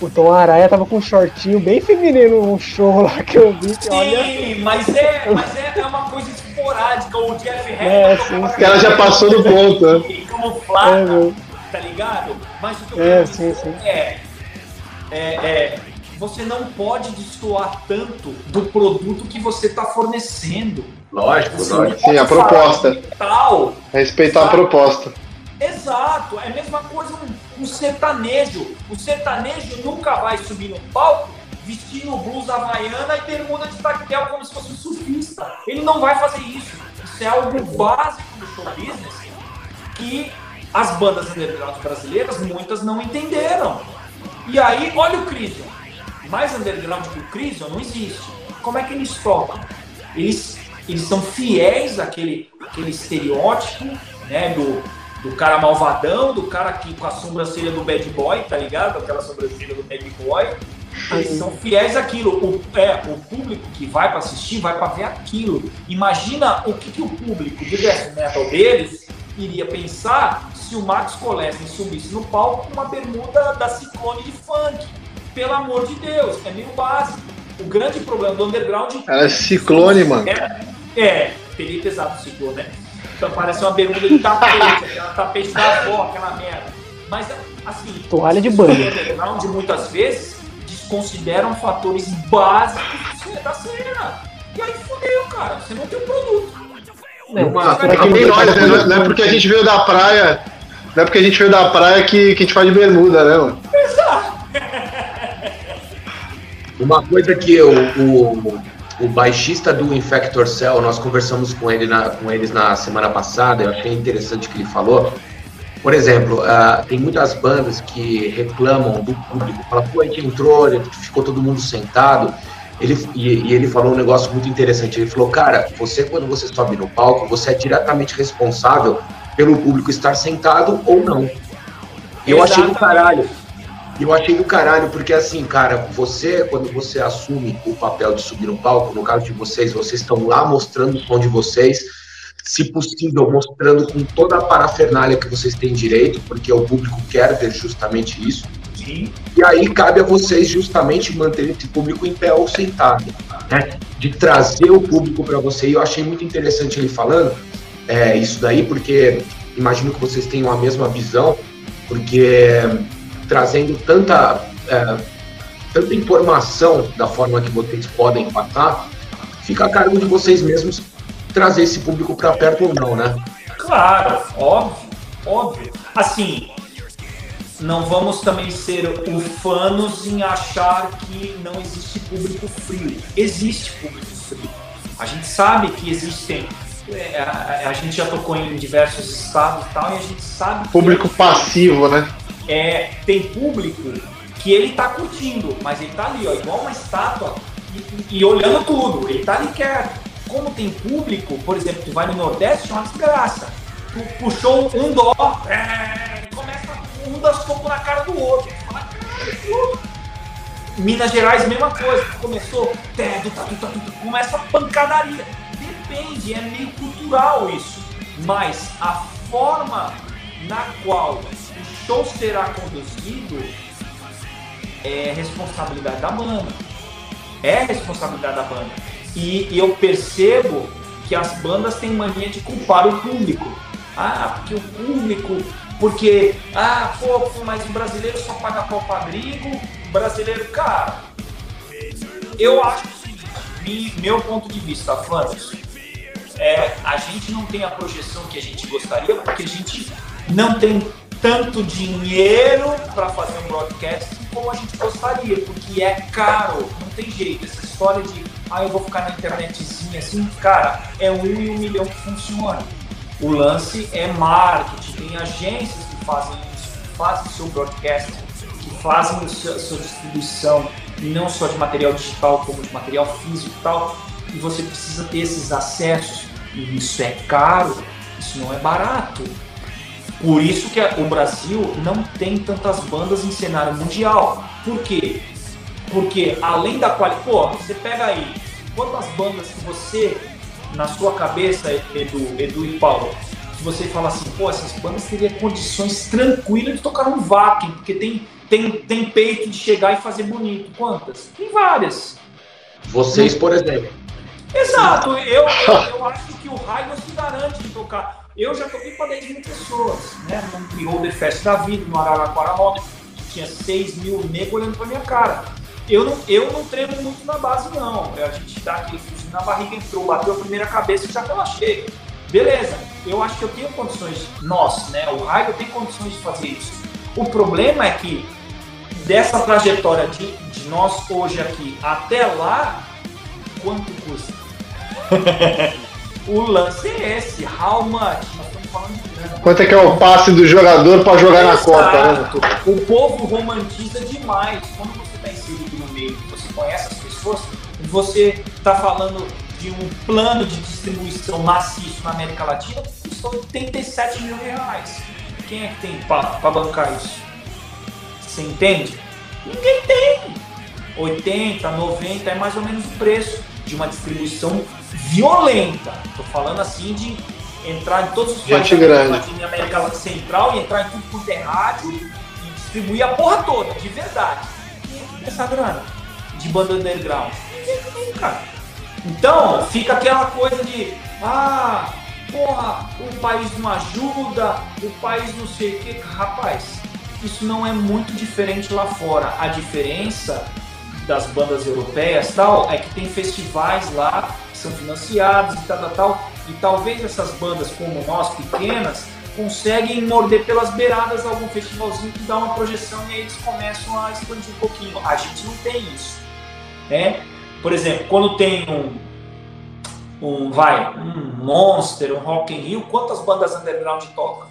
Speaker 5: O Tom Araia tava com um shortinho bem feminino no show lá que eu vi.
Speaker 3: sim, olha... mas, é, mas é, é uma coisa esporádica. O Jeff. É,
Speaker 2: sim, sim. ela já passou do ponto.
Speaker 3: Né? Camuflada, é, tá ligado? Mas o que eu
Speaker 5: é, sim, sim.
Speaker 3: é, é, é você não pode destoar tanto do produto que você está fornecendo.
Speaker 2: Lógico, você lógico. Sim, a proposta. Tal, Respeitar sabe? a proposta.
Speaker 3: Exato, é a mesma coisa um, um sertanejo. O sertanejo nunca vai subir no palco vestindo blusa havaiana e bermuda de tactel como se fosse um surfista. Ele não vai fazer isso. Isso é algo básico do show business que as bandas underground brasileiras, muitas não entenderam. E aí, olha o Crisium mais underground que o Crisium não existe. Como é que eles tocam? Eles, eles são fiéis àquele, àquele estereótipo né, do, do cara malvadão, do cara que com a sobrancelha do bad boy, tá ligado? Aquela sobrancelha do bad boy. Eles são fiéis àquilo. O, é, o público que vai para assistir vai para ver aquilo. Imagina o que, que o público de death metal deles iria pensar se o Max Colessen subisse no palco com uma bermuda da Ciclone de funk pelo amor de Deus, é meio básico. O grande problema do underground.
Speaker 2: Ela é ciclone, mano.
Speaker 3: É, é peguei pesado o ciclone, né? Então parece uma bermuda de tapete, aquela tapete da avó, aquela merda. Mas, assim.
Speaker 5: Toalha de banho.
Speaker 3: O underground, muitas vezes, desconsideram fatores básicos da cena. E aí fodeu, cara. Você não tem um produto.
Speaker 2: É, uma, nós, né? Não é porque a gente veio da praia. Não é porque a gente veio da praia que, que a gente faz de bermuda, né, mano?
Speaker 3: Exato.
Speaker 1: Uma coisa que o, o, o, baixista do Infector Cell, nós conversamos com, ele na, com eles na semana passada, eu achei interessante o que ele falou. Por exemplo, uh, tem muitas bandas que reclamam do público, falam, pô, a gente entrou, ficou todo mundo sentado. Ele, e, e, ele falou um negócio muito interessante. Ele falou, cara, você quando você sobe no palco, você é diretamente responsável pelo público estar sentado ou não. Eu achei do caralho. E eu achei do caralho, porque assim, cara, você, quando você assume o papel de subir no palco, no caso de vocês, vocês estão lá mostrando o som de vocês, se possível, mostrando com toda a parafernália que vocês têm direito, porque o público quer ver justamente isso. Sim. E aí cabe a vocês justamente manter esse público em pé ou sentado, né? De trazer o público para você. E eu achei muito interessante ele falando é, isso daí, porque imagino que vocês tenham a mesma visão, porque trazendo tanta, é, tanta informação da forma que vocês podem passar, fica a cargo de vocês mesmos trazer esse público para perto ou não, né?
Speaker 3: Claro, óbvio, óbvio. Assim, não vamos também ser ufanos em achar que não existe público frio. Existe público frio. A gente sabe que existem. É, a, a, gente já tocou em diversos estados e tal, e a gente sabe.
Speaker 2: Público passivo, né?
Speaker 3: É, tem público que ele tá curtindo, mas ele tá ali, ó, igual uma estátua e, e olhando tudo. Ele tá ali quieto. Como tem público, por exemplo, tu vai no Nordeste, é uma desgraça. Tu puxou um dó, é, começa um dar soco na cara do outro. Fala, Minas Gerais, mesma coisa. Começou, teto, tá, tá, tá, começa a pancadaria. Depende, é meio cultural isso. Mas a forma na qual show será conduzido é responsabilidade da banda. É responsabilidade da banda. E, e, eu percebo que as bandas têm mania de culpar o público. Ah, porque o público. Porque, ah, pô, mas o brasileiro só paga pau pra gringo. Brasileiro, cara, eu acho o seguinte, meu ponto de vista, fãs, é, a gente não tem a projeção que a gente gostaria, porque a gente não tem tanto dinheiro para fazer um broadcast como a gente gostaria, porque é caro, não tem jeito. Essa história de, ah, eu vou ficar na internetzinha assim, cara, é um e um milhão que funciona. O lance é marketing, tem agências que fazem isso, que fazem seu broadcast, que fazem a sua distribuição, não só de material digital, como de material físico e tal. E você precisa ter esses acessos. E isso é caro, isso não é barato. Por isso que o Brasil não tem tantas bandas em cenário mundial. Por quê? Porque além da qualidade. Pô, você pega aí, quantas bandas que você, na sua cabeça, Edu, Edu e Paulo, que você fala assim, pô, essas bandas teriam condições tranquilas de tocar um vacuum, porque tem, tem, tem peito de chegar e fazer bonito. Quantas? Tem várias.
Speaker 1: Vocês, por exemplo.
Speaker 3: Exato, eu, eu, eu acho que o Raigo se garante de tocar. Eu já toquei para 10 mil pessoas, né? No Beholder Fest da vida, no Araraquara Rock, tinha 6 mil negros olhando pra minha cara. Eu não, eu não tremo muito na base, não. A gente aquele fuzil na barriga, entrou, bateu a primeira cabeça e já cheio. Beleza, eu acho que eu tenho condições, nós, né? O Raigo tem condições de fazer isso. O problema é que dessa trajetória de, de nós hoje aqui até lá, quanto custa? o lance é esse, how much? Nós estamos falando de grana.
Speaker 2: Quanto é que é o passe do jogador para jogar na Copa, né?
Speaker 3: O povo romantiza demais. Quando você está inserido no meio, você conhece as pessoas, você está falando de um plano de distribuição maciço na América Latina custa 87 mil reais. Quem é que tem para bancar isso? Você entende? Ninguém tem. 80, 90 é mais ou menos o preço de uma distribuição violenta. Estou falando assim de entrar em todos os
Speaker 2: países da
Speaker 3: América Central e entrar em tudo quanto é rádio e distribuir a porra toda, de verdade. E essa grana de banda underground? Ninguém cara. Então, fica aquela coisa de, ah, porra, o país não ajuda, o país não sei o que. Rapaz, isso não é muito diferente lá fora. A diferença das bandas europeias tal, é que tem festivais lá são financiados e tal, tal, tal, e talvez essas bandas como nós, pequenas, conseguem morder pelas beiradas algum festivalzinho que dá uma projeção e aí eles começam a expandir um pouquinho. A gente não tem isso, né? Por exemplo, quando tem um, um vai, um Monster, um Rock in Rio, quantas bandas underground tocam?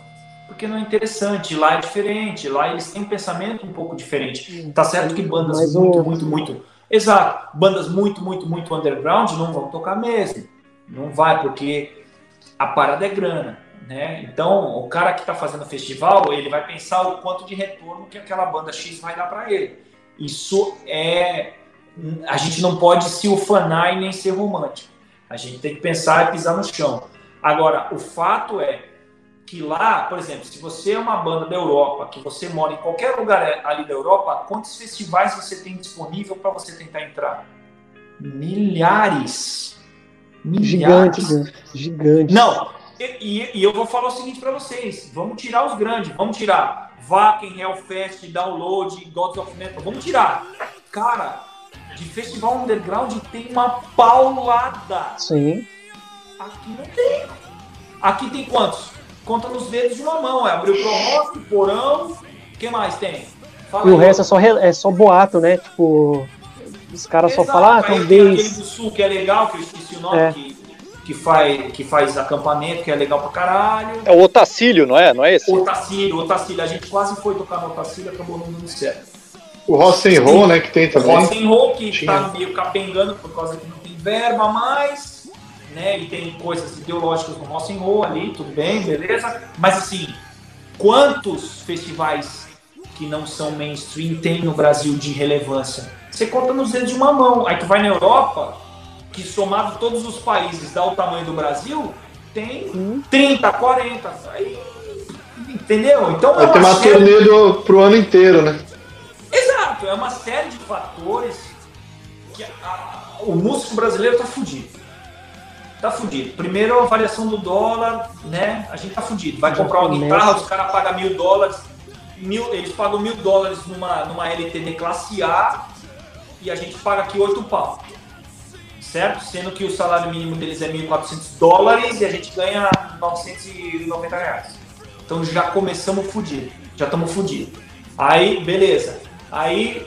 Speaker 3: porque não é interessante. Lá é diferente, lá eles têm um pensamento um pouco diferente. Tá certo que bandas Mas muito, muito, muito. Exato, bandas muito, muito, muito underground não vão tocar mesmo. Não vai, porque a parada é grana. Né? Então, o cara que está fazendo festival, ele vai pensar o quanto de retorno que aquela banda X vai dar para ele. Isso é. A gente não pode se ufanar e nem ser romântico. A gente tem que pensar e pisar no chão. Agora, o fato é que lá, por exemplo, se você é uma banda da Europa, que você mora em qualquer lugar ali da Europa, quantos festivais você tem disponível para você tentar entrar? Milhares.
Speaker 5: Milhares. Gigante, gigante.
Speaker 3: Não, e, e, eu vou falar o seguinte para vocês: vamos tirar os grandes, vamos tirar Wacken, Hellfest, Download, Gods of Metal, vamos tirar. Cara, de festival underground tem uma paulada.
Speaker 5: Sim.
Speaker 3: Aqui não tem. Aqui tem quantos? Conta nos dedos de uma mão. É abrir o Pro Porão, o que mais tem?
Speaker 5: Fala e aí. o resto é só, é só boato, né? Tipo, os caras só falam, ah, talvez.
Speaker 3: Do sul que é legal, que eu esqueci o nome, é. que, que, faz, que faz acampamento, que é legal pra caralho.
Speaker 4: É o Otacílio, não é? Não é esse?
Speaker 3: Otacílio, Otacílio. A gente quase foi tocar no Otacílio, acabou não dando certo.
Speaker 2: O Rock'n'Roll, né, que tem também.
Speaker 3: O Rock'n'Roll, que Tinha. tá meio capengando por causa que não tem verba mais né? E tem coisas ideológicas no rock and roll ali, tudo bem, beleza? Mas assim, quantos festivais que não são mainstream tem no Brasil de relevância? Você conta nos dedos de uma mão. Aí tu vai na Europa, que somado todos os países dá o tamanho do Brasil, tem hum. 30, 40. Aí, entendeu? Então
Speaker 2: Vai é ter uma série... turnê do, pro ano inteiro, né?
Speaker 3: Exato, é uma série de fatores que a, a, o músico brasileiro tá fudido tá fudido. Primeiro a variação do dólar, né? A gente tá fudido. Vai comprar uma guitarra, os caras pagam mil dólares, mil, eles pagam mil dólares numa, numa LTD classe A e a gente paga aqui 8 pau. Certo? Sendo que o salário mínimo deles é 1.400 dólares e a gente ganha 990 reais. Então já começamos fudido. Já estamos fudidos. Aí, beleza. Aí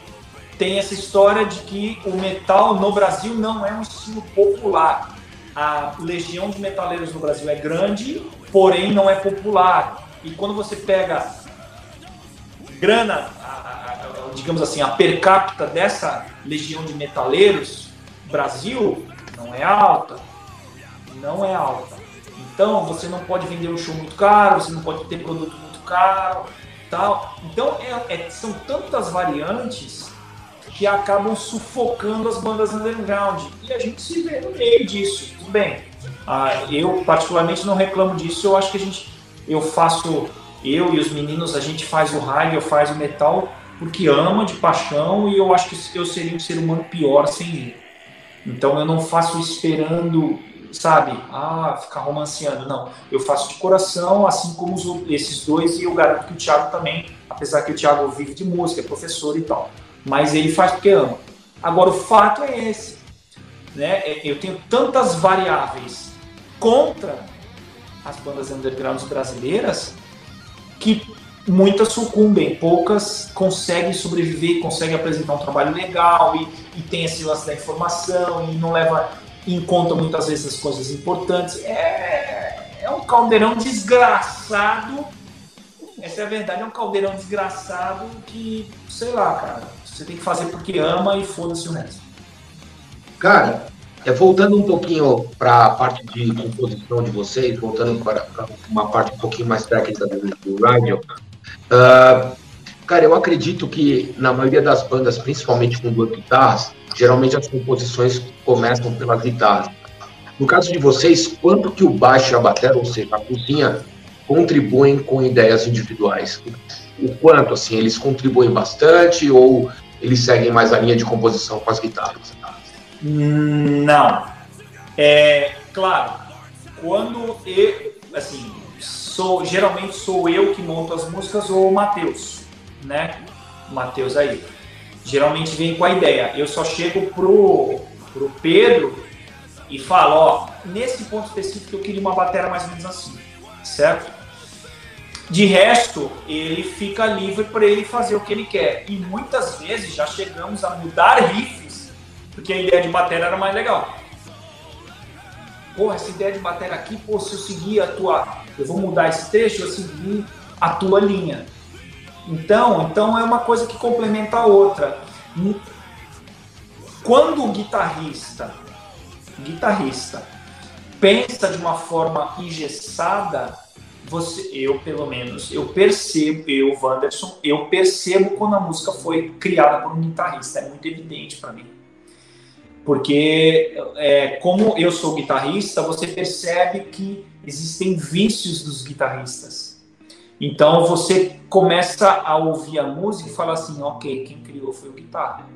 Speaker 3: tem essa história de que o metal no Brasil não é um estilo popular. A legião de metaleiros no Brasil é grande, porém não é popular. E quando você pega grana, digamos assim, a per capita dessa legião de metaleiros, Brasil não é alta. Não é alta. Então você não pode vender um show muito caro, você não pode ter produto muito caro, tal. Então é, é, são tantas variantes que acabam sufocando as bandas underground. E a gente se vê no meio disso. Tudo bem. Ah, eu particularmente não reclamo disso. Eu acho que a gente, eu faço, eu e os meninos, a gente faz o raio, eu faço o metal porque ama de paixão e eu acho que eu seria um ser humano pior sem ele. Então eu não faço esperando, sabe, ah, ficar romanceando. Não, eu faço de coração, assim como os, esses dois e eu garanto que o Thiago também, apesar que o Thiago vive de música, é professor e tal mas ele faz porque ama. Agora, o fato é esse. Né? É, eu tenho tantas variáveis contra as bandas undergrounds brasileiras que muitas sucumbem, poucas conseguem sobreviver, conseguem apresentar um trabalho legal e, e tem esse lance da informação e não leva em conta muitas vezes as coisas importantes. É, é um caldeirão desgraçado. Essa é a verdade, é um caldeirão desgraçado que, sei lá, cara você tem que fazer porque ama e foda-se o resto.
Speaker 1: Cara, é, voltando um pouquinho para a parte de composição de vocês, voltando para, uma parte um pouquinho mais técnica do, do rádio, uh, cara, eu acredito que na maioria das bandas, principalmente com duas guitarras, geralmente as composições começam pelas guitarras. No caso de vocês, quanto que o baixo e a bateria, ou seja, a cozinha, contribuem com ideias individuais? O quanto, assim, eles contribuem bastante ou eles seguem mais a linha de composição com as guitarras?
Speaker 3: Não. É, claro, quando eu, assim, sou, geralmente sou eu que monto as músicas ou o Matheus, né? Matheus aí. Geralmente vem com a ideia. Eu só chego pro, pro Pedro e falo, ó, nesse ponto específico eu queria uma bateria mais ou menos assim, certo? De resto, ele fica livre para ele fazer o que ele quer. E muitas vezes já chegamos a mudar riffs, porque a ideia de bateria era mais legal. Porra, essa ideia de bateria aqui, pô, se eu seguir a tua. Eu vou mudar esse trecho, eu seguir a tua linha. Então, então é uma coisa que complementa a outra. Quando o guitarrista, guitarrista pensa de uma forma engessada, você, eu pelo menos, eu percebo, eu, Wanderson, eu percebo quando a música foi criada por um guitarrista, é muito evidente para mim. Porque, é, como eu sou guitarrista, você percebe que existem vícios dos guitarristas. Então você começa a ouvir a música e fala assim, ok, quem criou foi o guitarra.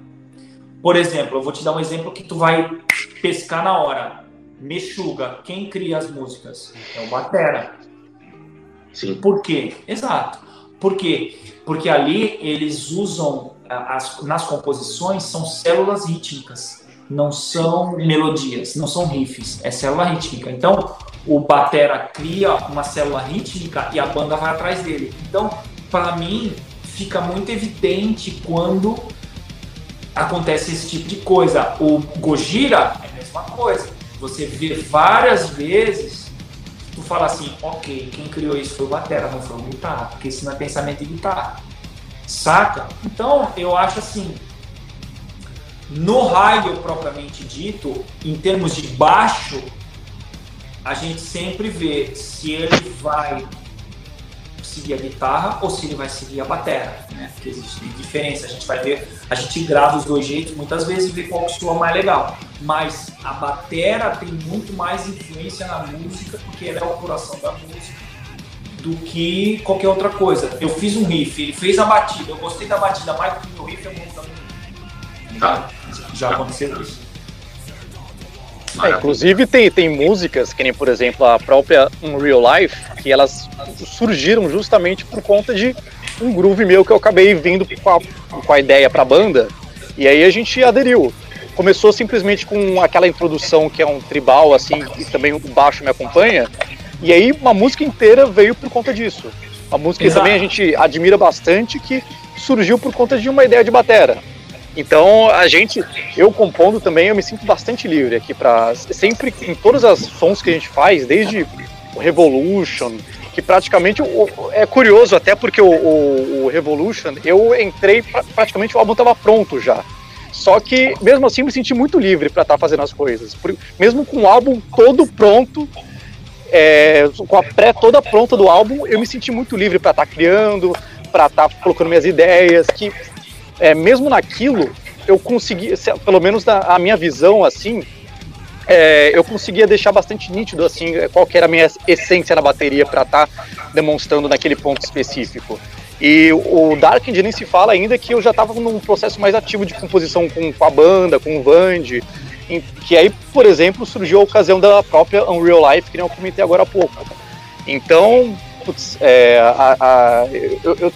Speaker 3: Por exemplo, eu vou te dar um exemplo que tu vai pescar na hora. Mexuga, quem cria as músicas? É o Batera. Sim. Por quê? Exato. Por quê? Porque ali eles usam, as, nas composições, são células rítmicas, não são melodias, não são riffs, é célula rítmica. Então, o batera cria uma célula rítmica e a banda vai atrás dele. Então, para mim, fica muito evidente quando acontece esse tipo de coisa. O Gojira é a mesma coisa. Você vê várias vezes tu fala assim, ok, quem criou isso foi o Batera, não foi o guitarra, porque isso não é pensamento de guitarra. Saca? Então, eu acho assim, no raio propriamente dito, em termos de baixo, a gente sempre vê se ele vai seguir a guitarra ou se ele vai seguir a bateria, né? Porque existe diferença, a gente vai ver, a gente grava os dois jeitos muitas vezes e vê qual que soa mais legal. Mas a bateria tem muito mais influência na música porque ela é o coração da música do que qualquer outra coisa. Eu fiz um riff, ele fez a batida, eu gostei da batida mais do que o riff, eu montando. Tá. Já aconteceu isso.
Speaker 4: É, inclusive tem, tem músicas, que nem por exemplo a própria Unreal Life, que elas surgiram justamente por conta de um groove meu que eu acabei vindo com a, com a ideia pra banda. E aí a gente aderiu. Começou simplesmente com aquela introdução que é um tribal, assim, e também o baixo me acompanha. E aí uma música inteira veio por conta disso. A música que também a gente admira bastante, que surgiu por conta de uma ideia de batera. Então a gente, eu compondo também, eu me sinto bastante livre aqui para sempre em todas as sons que a gente faz, desde o Revolution, que praticamente é curioso até porque o, o, o Revolution eu entrei praticamente o álbum estava pronto já. Só que mesmo assim me senti muito livre para estar tá fazendo as coisas, mesmo com o álbum todo pronto. É, com a pré toda pronta do álbum, eu me senti muito livre para estar tá criando, para estar tá colocando minhas ideias, que é, mesmo naquilo, eu consegui, pelo menos na a minha visão, assim, é, eu conseguia deixar bastante nítido, assim, qual que era a minha essência na bateria para estar tá demonstrando naquele ponto específico. E o Dark nem se fala ainda que eu já estava num processo mais ativo de composição com, com a banda, com o Vand, que aí, por exemplo, surgiu a ocasião da própria Unreal Life, que eu comentei agora há pouco. Então, putz, é, a, a, eu, eu,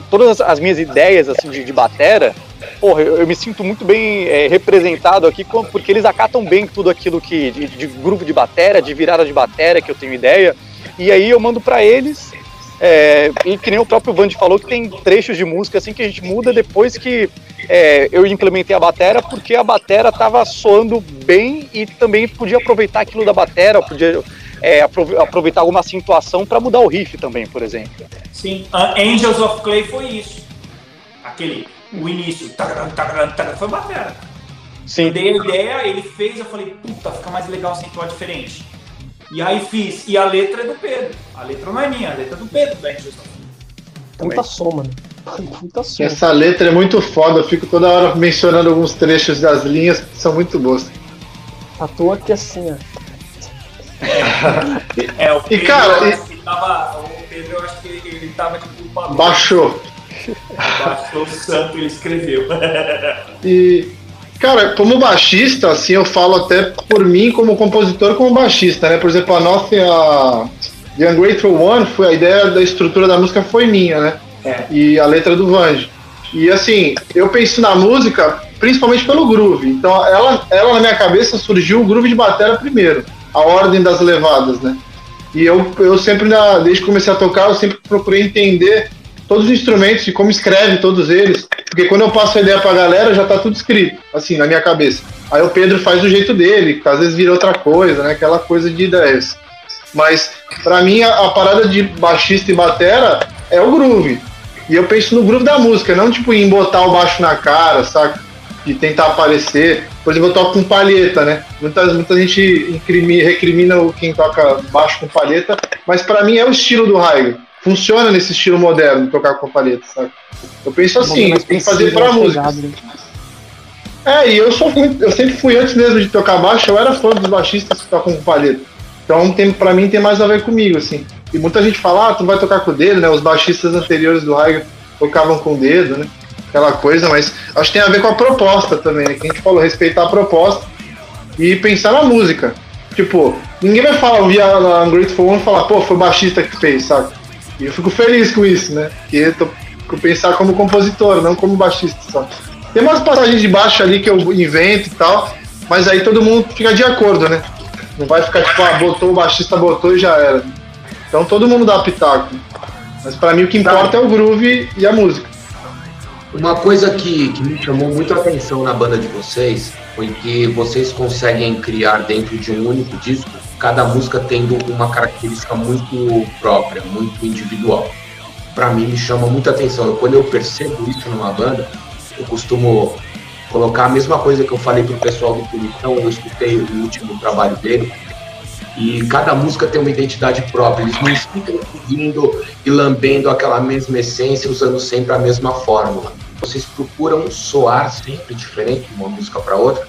Speaker 4: todas as minhas ideias assim de, de batera, porra, eu, eu, me sinto muito bem é, representado aqui porque eles acatam bem tudo aquilo que de, de, grupo de batera, de virada de batera que eu tenho ideia. E aí eu mando para eles é, e que nem o próprio Vand falou que tem trechos de música assim que a gente muda depois que é, eu implementei a batera, porque a batera tava soando bem e também podia aproveitar aquilo da batera, podia é, aproveitar alguma situação para mudar o riff também, por exemplo.
Speaker 3: Sim, Angels of Clay foi isso. Aquele, o início, tagaram, tagaram, tagaram, foi bacana. Sim. Eu dei a ideia, ele fez, eu falei, puta, fica mais legal sem atuar diferente. E aí fiz. E a letra é do Pedro. A letra não é minha, a letra é do Pedro da Angels of
Speaker 5: Clay. Puta soma, né?
Speaker 2: Puta soma. Essa letra é muito foda, eu fico toda hora mencionando alguns trechos das linhas que são muito boas.
Speaker 5: À toa que assim, ó
Speaker 3: é, o Pedro, e cara, e... Tava, o Pedro, eu acho que ele tava de culpa.
Speaker 2: Baixou.
Speaker 3: Baixou o santo, ele escreveu.
Speaker 2: e, cara, como baixista, assim, eu falo até por mim como compositor, como baixista, né? Por exemplo, a nossa, a The Ungrateful One, foi, a ideia da estrutura da música foi minha, né? É. E a letra do Vange. E assim, eu penso na música principalmente pelo groove. Então, ela, ela na minha cabeça surgiu o groove de bateria primeiro a ordem das levadas, né? E eu, eu sempre, na, desde que comecei a tocar, eu sempre procurei entender todos os instrumentos e como escreve todos eles, porque quando eu passo a ideia pra galera, já tá tudo escrito, assim, na minha cabeça. Aí o Pedro faz do jeito dele, às vezes vira outra coisa, né? Aquela coisa de ideias. Mas, para mim, a, a, parada de baixista e batera é o groove. E eu penso no groove da música, não tipo em botar o baixo na cara, saca? De tentar aparecer. Por exemplo, eu toco com palheta, né? Muita, muita gente incrimina, recrimina quem toca baixo com palheta, mas para mim é o estilo do Raigo. Funciona nesse estilo moderno, tocar com palheta, sabe? Eu penso assim, tem que fazer pra música. Né? É, e eu sou eu sempre fui antes mesmo de tocar baixo, eu era fã dos baixistas que tocam com palheta. Então, tem, pra mim, tem mais a ver comigo, assim. E muita gente fala, ah, tu vai tocar com o dedo, né? Os baixistas anteriores do Raigo tocavam com o dedo, né? Aquela coisa, mas acho que tem a ver com a proposta também, né? Que a gente falou, respeitar a proposta e pensar na música. Tipo, ninguém vai falar, ouvir a Ungrateful One e falar, pô, foi o baixista que fez, sabe? E eu fico feliz com isso, né? Porque eu tô pensar como compositor, não como baixista, sabe? Tem umas passagens de baixo ali que eu invento e tal, mas aí todo mundo fica de acordo, né? Não vai ficar tipo, ah, botou, o baixista botou e já era. Então todo mundo dá pitaco. Mas para mim o que importa é o groove e a música.
Speaker 1: Uma coisa que, que me chamou muito a atenção na banda de vocês foi que vocês conseguem criar dentro de um único disco, cada música tendo uma característica muito própria, muito individual. Para mim me chama muita atenção. Quando eu percebo isso numa banda, eu costumo colocar a mesma coisa que eu falei pro pessoal do Punição, eu escutei o último trabalho dele, e cada música tem uma identidade própria. Eles não ficam seguindo e lambendo aquela mesma essência, usando sempre a mesma fórmula. Vocês procuram soar sempre diferente de uma música para outra?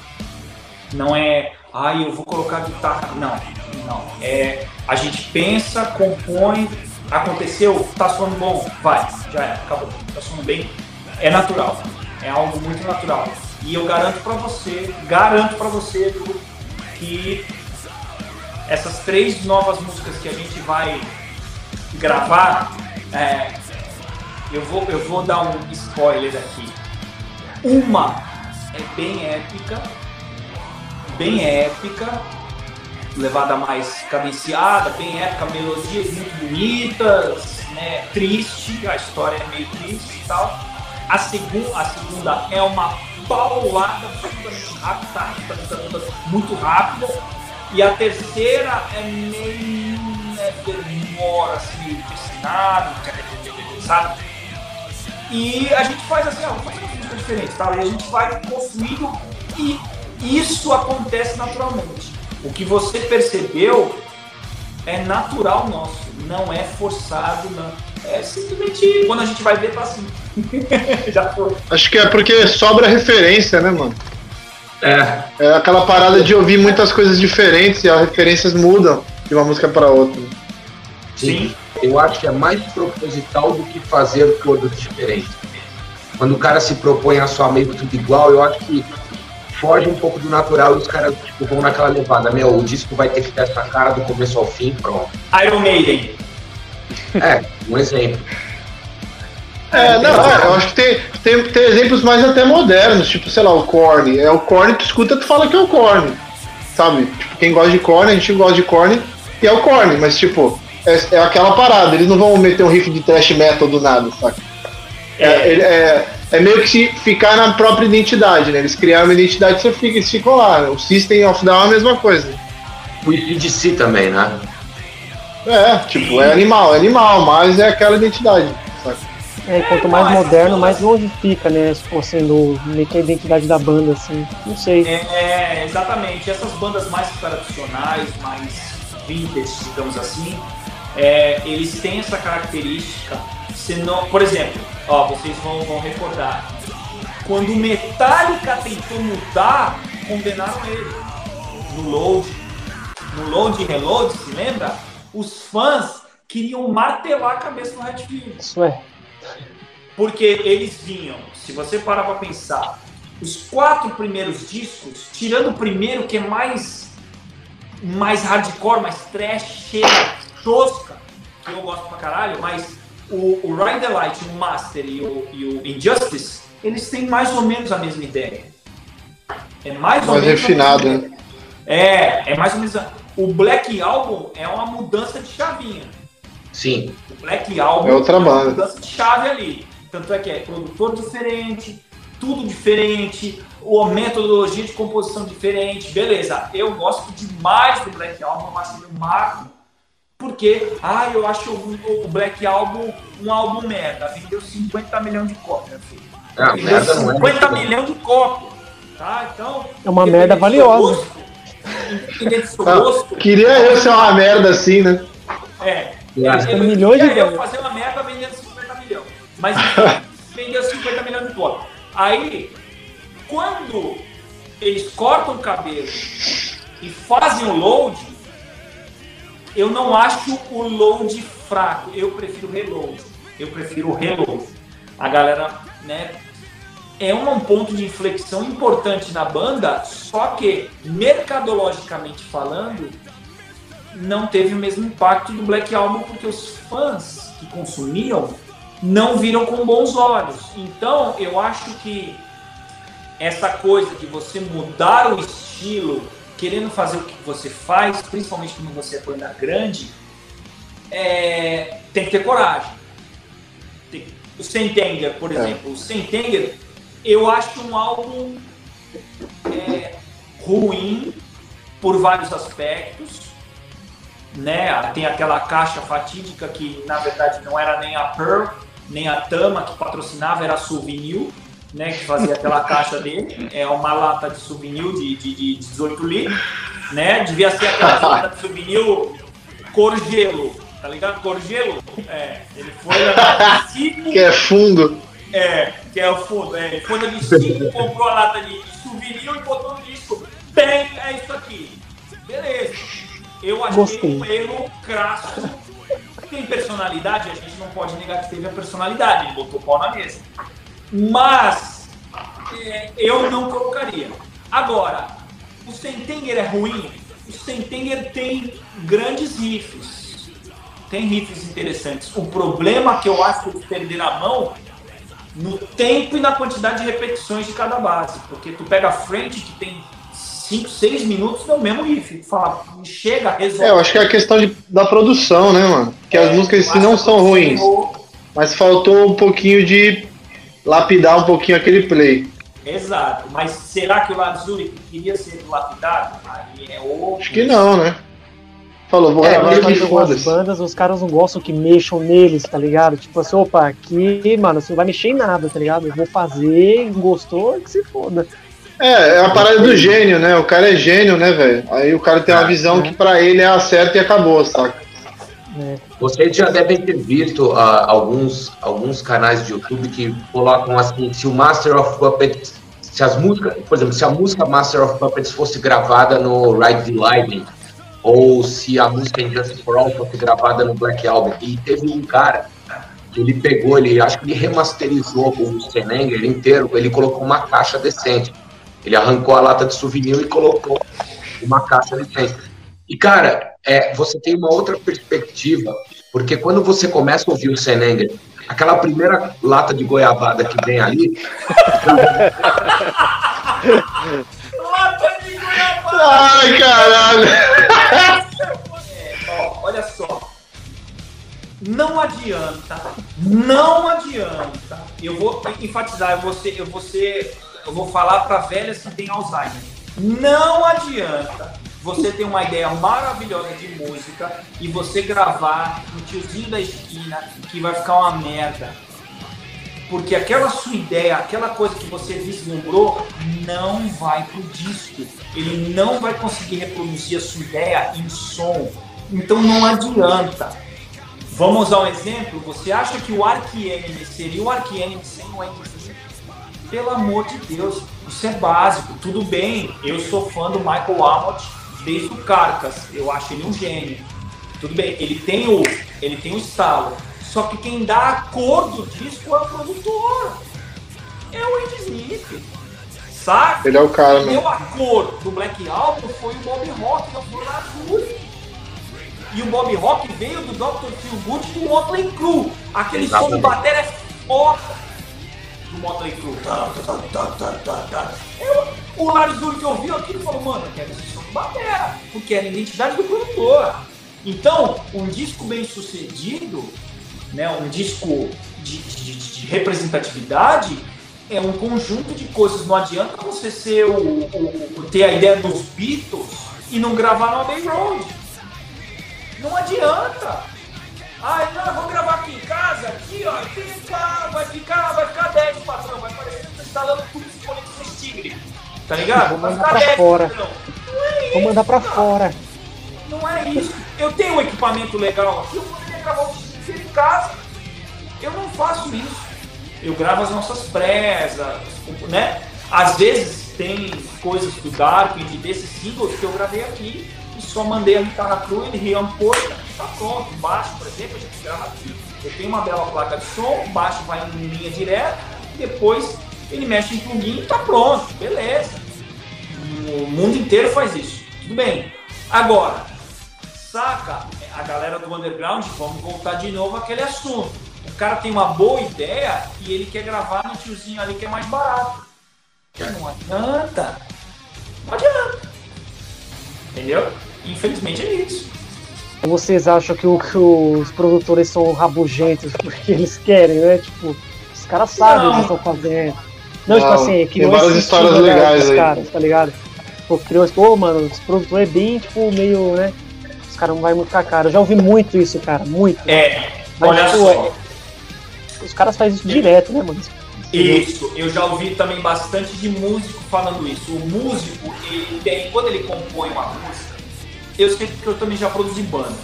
Speaker 3: Não é, ai, eu vou colocar guitarra. Não, não. É, a gente pensa, compõe, aconteceu, tá soando bom, vai, já é, acabou, tá soando bem. É natural, é algo muito natural. E eu garanto para você, garanto para você, Edu, que essas três novas músicas que a gente vai gravar, é, eu, vou, eu vou dar um spoiler aqui. Uma é bem épica, bem épica, levada mais cadenciada, bem épica, melodias muito bonitas, né? Triste, a história é meio triste e tal. A, segu a segunda é uma paulada muito rápida. E a terceira é meio né, demora, assim, meio sabe? E a gente faz assim, ó, vamos fazer uma música diferente, tá? E a gente vai construindo e isso acontece naturalmente. O que você percebeu é natural nosso, não é forçado, não. É simplesmente quando a gente vai ver, tá assim.
Speaker 2: Já foi. Acho que é porque sobra referência, né, mano? É. É aquela parada de ouvir muitas coisas diferentes e as referências mudam de uma música para outra.
Speaker 1: Sim. Eu acho que é mais proposital do que fazer coisas diferentes. Quando o cara se propõe a só meio tudo igual, eu acho que foge um pouco do natural e os caras tipo, vão naquela levada. Meu, o disco vai ter que ter essa cara do começo ao fim, pronto.
Speaker 3: Iron Maiden.
Speaker 1: É, um exemplo.
Speaker 2: É, não, é, eu acho que tem, tem, tem exemplos mais até modernos, tipo, sei lá, o Korn. É o Korn, tu escuta, tu fala que é o Korn. Sabe? Tipo, quem gosta de Korn, a gente gosta de Korn, e é o Korn, mas tipo, é, é aquela parada, eles não vão meter um riff de thrash metal do nada, saca? É, é, é, é meio que se ficar na própria identidade, né? Eles criaram uma identidade e você fica, eles ficam lá. O System of Down é a mesma coisa.
Speaker 1: O de si também, né?
Speaker 2: É, tipo, é animal, é animal, mas é aquela identidade. Saca?
Speaker 5: É, quanto mais moderno, mais longe fica, né? Se for sendo meio que a identidade da banda, assim. Não sei.
Speaker 3: É, é, exatamente. Essas bandas mais tradicionais, mais vintage, digamos assim, é, eles têm essa característica. Senão, por exemplo, ó, vocês vão, vão recordar. Quando o Metallica tentou mudar, condenaram ele. No load. No load e reload, se lembra? Os fãs queriam martelar a cabeça do Redfield.
Speaker 5: Isso é.
Speaker 3: Porque eles vinham, se você parar pra pensar, os quatro primeiros discos, tirando o primeiro que é mais mais hardcore, mais trash, tosca, que eu gosto pra caralho, mas o, o Ride the Light, o Master e o, e o Injustice, eles têm mais ou menos a mesma ideia.
Speaker 2: É mais, mais ou menos. refinado, né?
Speaker 3: É, é mais ou menos. O Black Album é uma mudança de chavinha.
Speaker 1: Sim.
Speaker 3: O Black Album
Speaker 2: é outra banda.
Speaker 3: uma mudança de chave ali. Tanto é que é produtor diferente, tudo diferente, a metodologia de composição diferente, beleza. Eu gosto demais do Black Album, eu acho ele marco, porque, ah, eu acho o, Black Album um álbum merda, vendeu 50 milhões de cópias, filho.
Speaker 1: É, vendeu
Speaker 3: 50 é milhões de cópias, tá? Então...
Speaker 5: É uma merda valiosa.
Speaker 2: Gosto, ah, queria eu ser uma merda assim, né?
Speaker 3: É. é eu, milhões de eu fazer uma merda vendendo 50 milhões. Mas vendeu 50 milhões de cópias. Aí, quando eles cortam o cabelo e fazem o load, eu não acho o load fraco. Eu prefiro reload. Eu prefiro o reload. A galera, né? É um ponto de inflexão importante na banda, só que mercadologicamente falando, não teve o mesmo impacto do Black Album porque os fãs que consumiam não viram com bons olhos. Então, eu acho que essa coisa de você mudar o estilo, querendo fazer o que você faz, principalmente quando você é banda grande, é, tem que ter coragem. Tem, o Sentenger, por é. exemplo, o Sentenger, eu acho um álbum é, ruim por vários aspectos. Né? Tem aquela caixa fatídica que na verdade não era nem a Pearl, nem a Tama que patrocinava, era a Souvenir, né, que fazia aquela caixa dele. É uma lata de souvenir de, de, de 18 litros, né? Devia ser aquela lata de souvenir cor gelo, tá ligado? Cor gelo. É, ele foi na 25.
Speaker 2: Que é fundo.
Speaker 3: É, que é o fundo. É, ele foi na 25, comprou a lata de, de souvenir e botou no disco. Bem, é isso aqui. Beleza. Eu achei Gostei. um erro crasso tem personalidade, a gente não pode negar que teve a personalidade, ele botou o pau na mesa. Mas é, eu não colocaria. Agora, o Sentenger é ruim? O Sentenger tem grandes riffs. Tem riffs interessantes. O problema que eu acho eles perderam a mão no tempo e na quantidade de repetições de cada base. Porque tu pega a frente que tem 5, 6 minutos no mesmo riff. Fala, chega, resolve.
Speaker 2: É, eu acho que é a questão de, da produção, né, mano? Que é, as músicas não são ruins. Mas faltou um pouquinho de lapidar um pouquinho aquele play.
Speaker 3: Exato. Mas será que o Lazuri queria ser lapidado? Aí é outro.
Speaker 2: Acho que não, né? Falou, vou
Speaker 5: É,
Speaker 2: gravar
Speaker 5: algumas
Speaker 2: foda-se.
Speaker 5: bandas, os caras não gostam que mexam neles, tá ligado? Tipo assim, opa, aqui, mano, você não vai mexer em nada, tá ligado? Eu vou fazer, gostou, que se foda.
Speaker 2: É, é a parada do gênio, né? O cara é gênio, né, velho? Aí o cara tem uma visão que pra ele é a certa e acabou, saca?
Speaker 1: Vocês já devem ter visto ah, alguns, alguns canais de YouTube que colocam assim, se o Master of Puppets, se as músicas, por exemplo, se a música Master of Puppets fosse gravada no Ride the Lightning, ou se a música Injustice for All fosse gravada no Black Album, e teve um cara que ele pegou, ele acho que ele remasterizou o Senenger inteiro, ele colocou uma caixa decente. Ele arrancou a lata de souvenir e colocou uma caixa decente. E, cara, é, você tem uma outra perspectiva, porque quando você começa a ouvir o Senenger, aquela primeira lata de goiabada que vem ali,
Speaker 3: Lata de Goiabada!
Speaker 2: Ai, caralho!
Speaker 3: Ó, olha só. Não adianta, não adianta. Eu vou enfatizar, eu vou, ser, eu vou, ser, eu vou falar para velhas que têm Alzheimer. Não adianta você ter uma ideia maravilhosa de música e você gravar no tiozinho da esquina que vai ficar uma merda. Porque aquela sua ideia, aquela coisa que você vislumbrou, não vai pro disco. Ele não vai conseguir reproduzir a sua ideia em som. Então não adianta. Vamos usar um exemplo. Você acha que o Ark Enemy seria o Ark Enemy sem o Andy Pelo amor de Deus, isso é básico. Tudo bem, eu sou fã do Michael Amott desde o Carcas. Eu acho ele um gênio. Tudo bem, ele tem o, ele tem o estalo. Só que quem dá a cor do disco é o produtor. É o Andy Smith. Saca?
Speaker 2: Ele é o cara, mano.
Speaker 3: deu a cor do Black Album foi o Bob Rock, foi o Lazuri. E o Bob Rock veio do Dr. Phil Good do Motley Crue. Aquele som do bateria é foda do Motley Crue. Tá, tá, tá. Eu- o Lazuri que ouviu aquilo falou, mano, eu quero esse som do batera, porque era a identidade do produtor. Então, um disco bem sucedido, né, um disco de, de- de- de representatividade, é um conjunto de coisas. Não adianta você ser o, o- o- ter a ideia dos Beatles e não gravar no Abbey Road. Não adianta. Ai, não, eu vou gravar aqui em casa, aqui, ó, fica, vai ficar, vai ficar 10, patrão, vai parecer que tá instalando tudo esse conexões Tigre. Tá ligado?
Speaker 5: Vou mandar
Speaker 3: ficar
Speaker 5: pra
Speaker 3: 10,
Speaker 5: fora.
Speaker 3: Não é
Speaker 5: Vou
Speaker 3: isso,
Speaker 5: mandar pra
Speaker 3: cara.
Speaker 5: fora.
Speaker 3: Não é isso. Eu tenho um equipamento legal aqui, eu poderia gravar o disco em casa. Eu não faço isso. Eu gravo as nossas presas, né? Às vezes tem coisas do Darkwing, desses singles que eu gravei aqui e só mandei a guitarra crua, ele reampou e tá pronto. Baixo, por exemplo, a gente grava aqui. Eu tenho uma bela placa de som, baixo vai em linha direta, depois ele mexe em plugin e tá pronto, beleza. O mundo inteiro faz isso. Tudo bem. Agora, saca a galera do underground, vamos voltar de novo àquele assunto. O cara tem uma boa ideia e ele quer gravar no tiozinho ali que é mais barato. Não adianta. Não adianta. Entendeu? Infelizmente é isso.
Speaker 5: Vocês acham que, o- que os produtores são rabugentos porque eles querem, né? Tipo, os caras sabem o que
Speaker 3: Não.
Speaker 5: estão fazendo. Não, tipo
Speaker 2: Não,
Speaker 5: assim, que
Speaker 2: tem
Speaker 5: não
Speaker 2: várias histórias
Speaker 5: né,
Speaker 2: legais aí.
Speaker 5: caras, tá ligado? Pô, criou, pô, mano, esse produtor é bem, tipo, meio, né? Os caras não vai muito com a cara. Eu já ouvi muito isso, cara, muito.
Speaker 3: É,
Speaker 5: Mas,
Speaker 3: olha
Speaker 5: tipo,
Speaker 3: só.
Speaker 5: Os caras fazem isso direto, né, mano?
Speaker 3: Isso, eu já ouvi também bastante de músico falando isso. O músico, ele tem, quando ele compõe uma música, eu sei que eu também já produzi banda.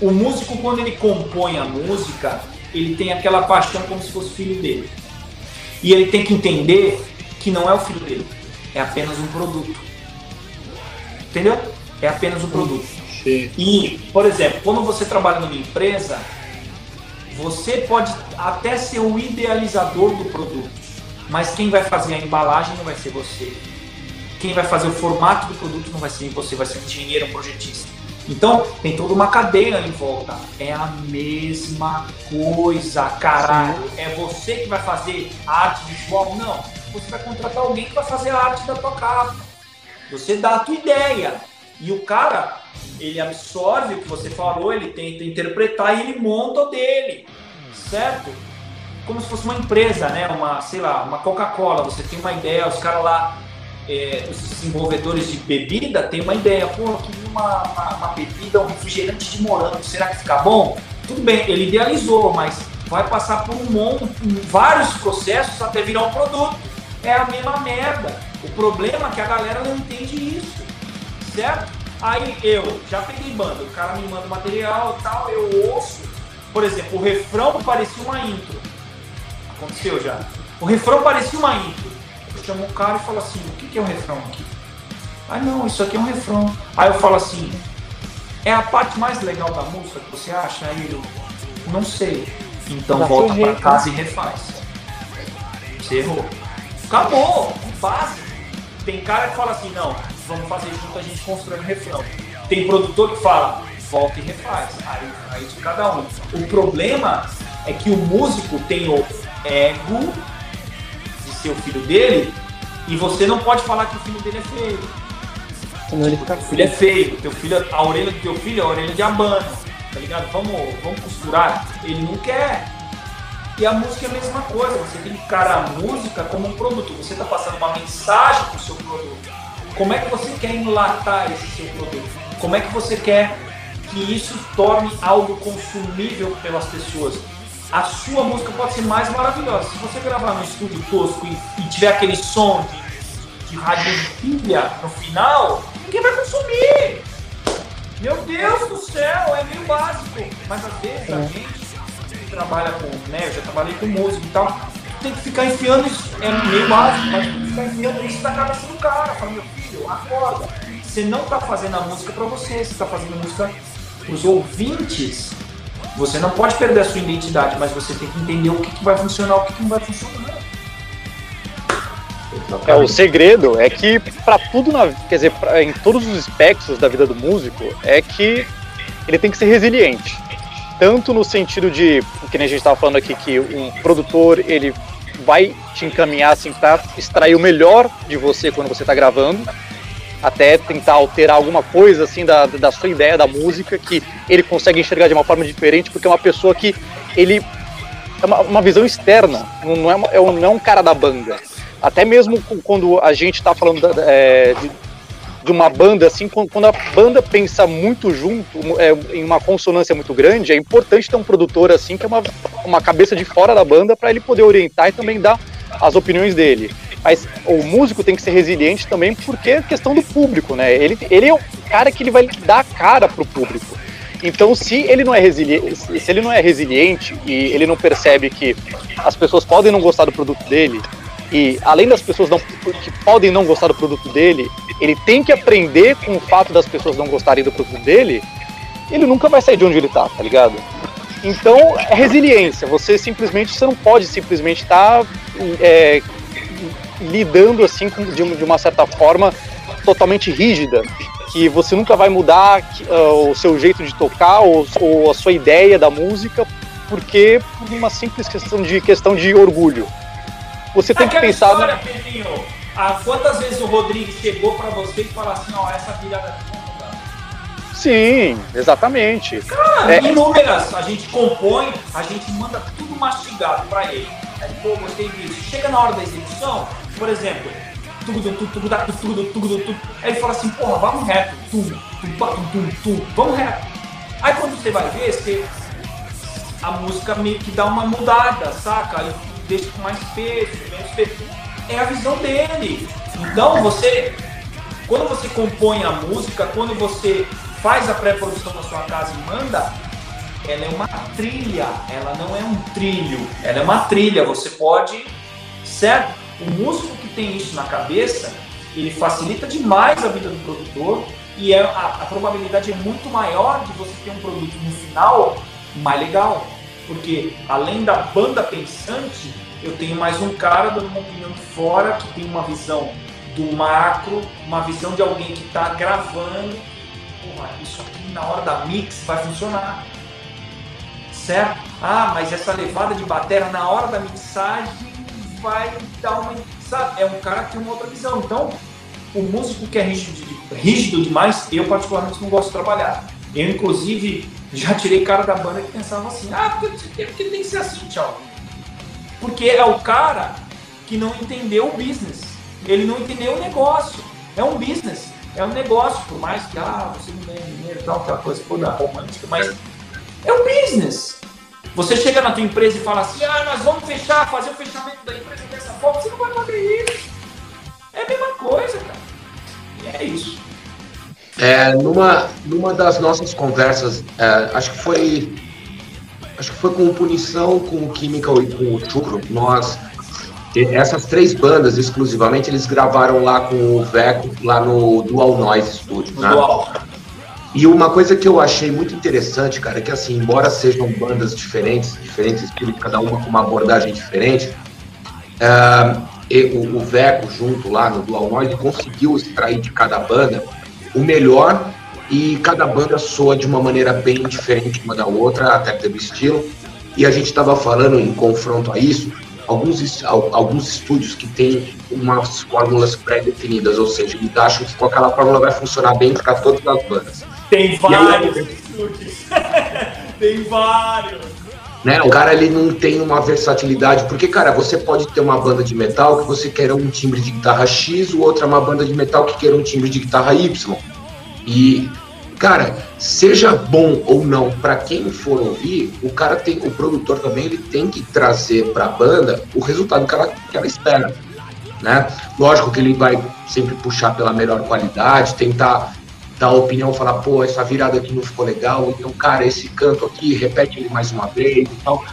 Speaker 3: O músico, quando ele compõe a música, ele tem aquela paixão como se fosse filho dele. E ele tem que entender que não é o filho dele, é apenas um produto. Entendeu? É apenas um produto.
Speaker 2: Sim.
Speaker 3: E, por exemplo, quando você trabalha numa empresa, você pode até ser o idealizador do produto, mas quem vai fazer a embalagem não vai ser você. Quem vai fazer o formato do produto não vai ser você, vai ser um engenheiro, um projetista. Então, tem toda uma cadeia em volta. É a mesma coisa, caralho. É você que vai fazer a arte visual? Não. Você vai contratar alguém que vai fazer a arte da tua capa. Você dá a tua ideia. E o cara, ele absorve o que você falou, ele tenta interpretar e ele monta o dele. Certo? Como se fosse uma empresa, né? Uma, sei lá, uma Coca-Cola. Você tem uma ideia, os caras lá é, os desenvolvedores de bebida têm uma ideia, pô, eu queria uma, uma, uma, bebida, um refrigerante de morango, será que fica bom? Tudo bem, ele idealizou, mas vai passar por um monte, vários processos até virar um produto. É a mesma merda. O problema é que a galera não entende isso, certo? Aí eu já peguei banda, o cara me manda material e tal, eu ouço, por exemplo, o refrão parecia uma intro. Aconteceu já. O refrão parecia uma intro chama o cara e fala assim, o que, que é um refrão aqui? Ah não, isso aqui é um refrão. Aí eu falo assim, é a parte mais legal da música que você acha? Aí ele, não sei. Então Já volta para casa e refaz. Você errou. Acabou, básico. Tem cara que fala assim, não, vamos fazer junto, a gente constrói um refrão. Tem produtor que fala, volta e refaz. Aí, aí de cada um. O problema é que o músico tem o ego ser o filho dele e você não pode falar que o filho dele é feio.
Speaker 5: Senão ele fica
Speaker 3: o filho é feio, teu filho, a orelha do teu filho é a orelha de abano, tá ligado? Vamos, vamos costurar. Ele não quer. E a música é a mesma coisa, você tem que encarar a música como um produto. Você está passando uma mensagem para o seu produto. Como é que você quer enlatar esse seu produto? Como é que você quer que isso torne algo consumível pelas pessoas? A sua música pode ser mais maravilhosa. Se você gravar no estúdio tosco e, e tiver aquele som de, de pilha no final, ninguém vai consumir. Meu Deus do céu, é meio básico. Mas às vezes a é. gente que trabalha com, né, eu já trabalhei com música e tal, tem que ficar enfiando isso, é meio básico, mas tem que ficar enfiando isso na cabeça do cara. Fala, meu filho, acorda. Você não está fazendo a música para você, você está fazendo a música para os ouvintes você não pode perder a sua identidade, mas você tem que entender o que, que vai funcionar, o que, que não vai funcionar.
Speaker 4: É, o segredo é que para tudo na, quer dizer, pra, em todos os espectros da vida do músico, é que ele tem que ser resiliente. Tanto no sentido de, que nem a gente estava falando aqui, que um produtor ele vai te encaminhar assim para extrair o melhor de você quando você está gravando, até tentar alterar alguma coisa assim da, da sua ideia da música que ele consegue enxergar de uma forma diferente porque é uma pessoa que ele é uma, uma visão externa não é, uma, é um, não é um cara da banda. Até mesmo quando a gente está falando da, é, de, de, uma banda assim quando a banda pensa muito junto é, em uma consonância muito grande é importante ter um produtor assim que é uma, uma cabeça de fora da banda para ele poder orientar e também dar as opiniões dele mas o músico tem que ser resiliente também porque é questão do público, né? Ele, ele é o cara que ele vai dar a cara pro público. Então, se ele não é resiliente, se ele não é resiliente e ele não percebe que as pessoas podem não gostar do produto dele e além das pessoas não, que podem não gostar do produto dele, ele tem que aprender com o fato das pessoas não gostarem do produto dele, ele nunca vai sair de onde ele tá, tá ligado? Então, é resiliência. Você simplesmente, você não pode simplesmente estar tá, é, lidando assim com, de, de uma certa forma totalmente rígida, que você nunca vai mudar uh, o seu jeito de tocar ou, ou, a sua ideia da música, porque por uma simples questão de questão de orgulho. Você tem Aquela que pensar.
Speaker 3: História, no... Pedrinho, ah, quantas vezes o Rodrigues chegou para você e falou assim, ó, essa virada
Speaker 4: Sim, exatamente.
Speaker 3: Cara, é... inúmeras. A gente compõe, a gente manda tudo mastigado para ele. Aí, pô, gostei disso. Chega na hora da execução, por exemplo, tudo, tudo, tudo, tudo, tudo, tudo. Aí ele fala assim, porra, vamos reto, tum, tum, tum, tum, vamos reto. Aí quando você vai ver, você, a música meio que dá uma mudada, saca? Aí deixa com mais peso, menos peso. É a visão dele. Então você, quando você compõe a música, quando você faz a pré-produção na sua casa e manda, ela é uma trilha, ela não é um trilho, ela é uma trilha. Você pode, certo? O músico que tem isso na cabeça, ele facilita demais a vida do produtor e é, a, a probabilidade é muito maior de você ter um produto no final mais legal. Porque além da banda pensante, eu tenho mais um cara dando uma opinião fora que tem uma visão do macro, uma visão de alguém que está gravando, porra, isso aqui na hora da mix vai funcionar. Certo? Ah, mas essa levada de bateria na hora da mixagem vai dar uma. Sabe? É um cara que tem uma outra visão. Então, o músico que é rígido, rígido demais, eu particularmente não gosto de trabalhar. Eu, inclusive, já tirei cara da banda que pensava assim: ah, porque, tem que ser assim, tchau. Porque é o cara que não entendeu o business. Ele não entendeu o negócio. É um business, é um negócio, por mais que ah, você não ganha dinheiro e tal, aquela coisa toda romântica, mas é um business. Você chega na tua empresa e fala assim, ah, nós vamos fechar, fazer o fechamento da empresa dessa forma, você não vai fazer isso. É a mesma coisa, cara. E é isso.
Speaker 1: É, numa, numa das nossas conversas, é, acho que foi acho que foi com Punição, com o Chemical e com o Chucro, nós essas três bandas exclusivamente eles gravaram lá com o Veco lá no Dual Noise Studio, né? Dual. E uma coisa que eu achei muito interessante, cara, é que assim, embora sejam bandas diferentes, diferentes estilos, cada uma com uma abordagem diferente, uh, o, o Veco junto lá no Dual Noise conseguiu extrair de cada banda o melhor e cada banda soa de uma maneira bem diferente uma da outra, até pelo estilo. E a gente estava falando em confronto a isso, alguns, alguns estúdios que têm umas fórmulas pré-definidas, ou seja, eles acham que com aquela fórmula vai funcionar bem para todas as bandas.
Speaker 3: Tem vários tem vários.
Speaker 1: Né? O cara ele não tem uma versatilidade, porque, cara, você pode ter uma banda de metal que você queira um timbre de guitarra X, o outro é uma banda de metal que queira um timbre de guitarra Y. E cara, seja bom ou não para quem for ouvir, o cara tem, o produtor também ele tem que trazer para a banda o resultado que ela, que ela espera, né? Lógico que ele vai sempre puxar pela melhor qualidade, tentar dar opinião, falar, pô, essa virada aqui não ficou legal, então, cara, esse canto aqui, repete ele mais uma vez e tal.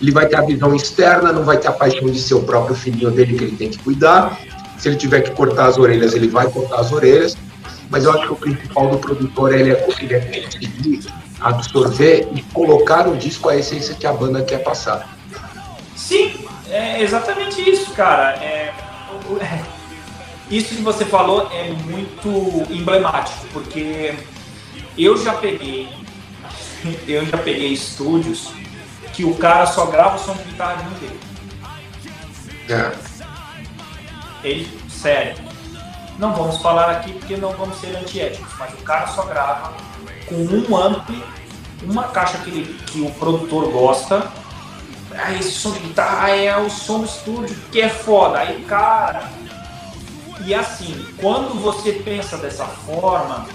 Speaker 1: Ele vai ter a visão externa, não vai ter a paixão de ser o próprio filhinho dele que ele tem que cuidar. Se ele tiver que cortar as orelhas, ele vai cortar as orelhas mas eu acho que o principal do produtor ele é conseguir absorver e colocar no disco a essência que a banda quer passar.
Speaker 3: Sim, é exatamente isso, cara. É, é, isso que você falou é muito emblemático, porque eu já peguei, eu já peguei estúdios que o cara só grava o som de guitarra de um dele. É. Ele, sério, não vamos falar aqui porque não vamos ser antiéticos, mas o cara só grava com um ampli, uma caixa que, ele, que o produtor gosta. Ah, esse som de guitarra é o som do estúdio, que é foda. Aí, cara. E assim, quando você pensa dessa forma,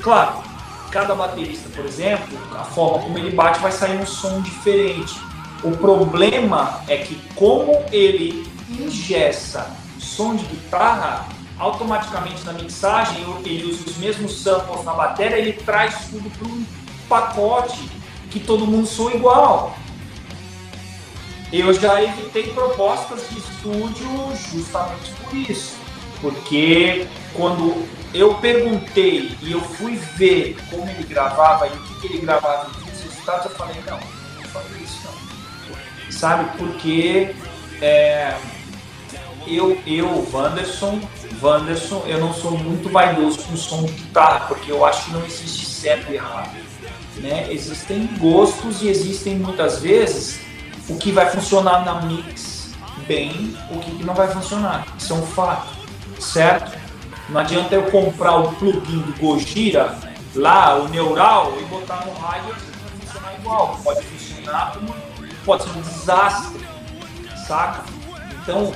Speaker 3: claro, cada baterista, por exemplo, a forma como ele bate vai sair um som diferente. O problema é que como ele ingessa som de guitarra, automaticamente na mixagem, ele usa os mesmos samples na bateria, ele traz tudo para um pacote que todo mundo soa igual. Eu já evitei propostas de estúdio justamente por isso. Porque quando eu perguntei e eu fui ver como ele gravava e o que, ele gravava e os resultados, eu falei, não, não isso não. Sabe, porque é, eu, eu, Wanderson, Wanderson, eu não sou muito vaidoso com som de guitarra, porque eu acho que não existe certo e errado. Né? Existem gostos e existem muitas vezes o que vai funcionar na mix bem, o que não vai funcionar. Isso é um fato, certo? Não adianta eu comprar o plugin do Gojira lá, o Neural, e botar no rádio e vai funcionar igual. Pode funcionar como pode ser um desastre, saca? Então,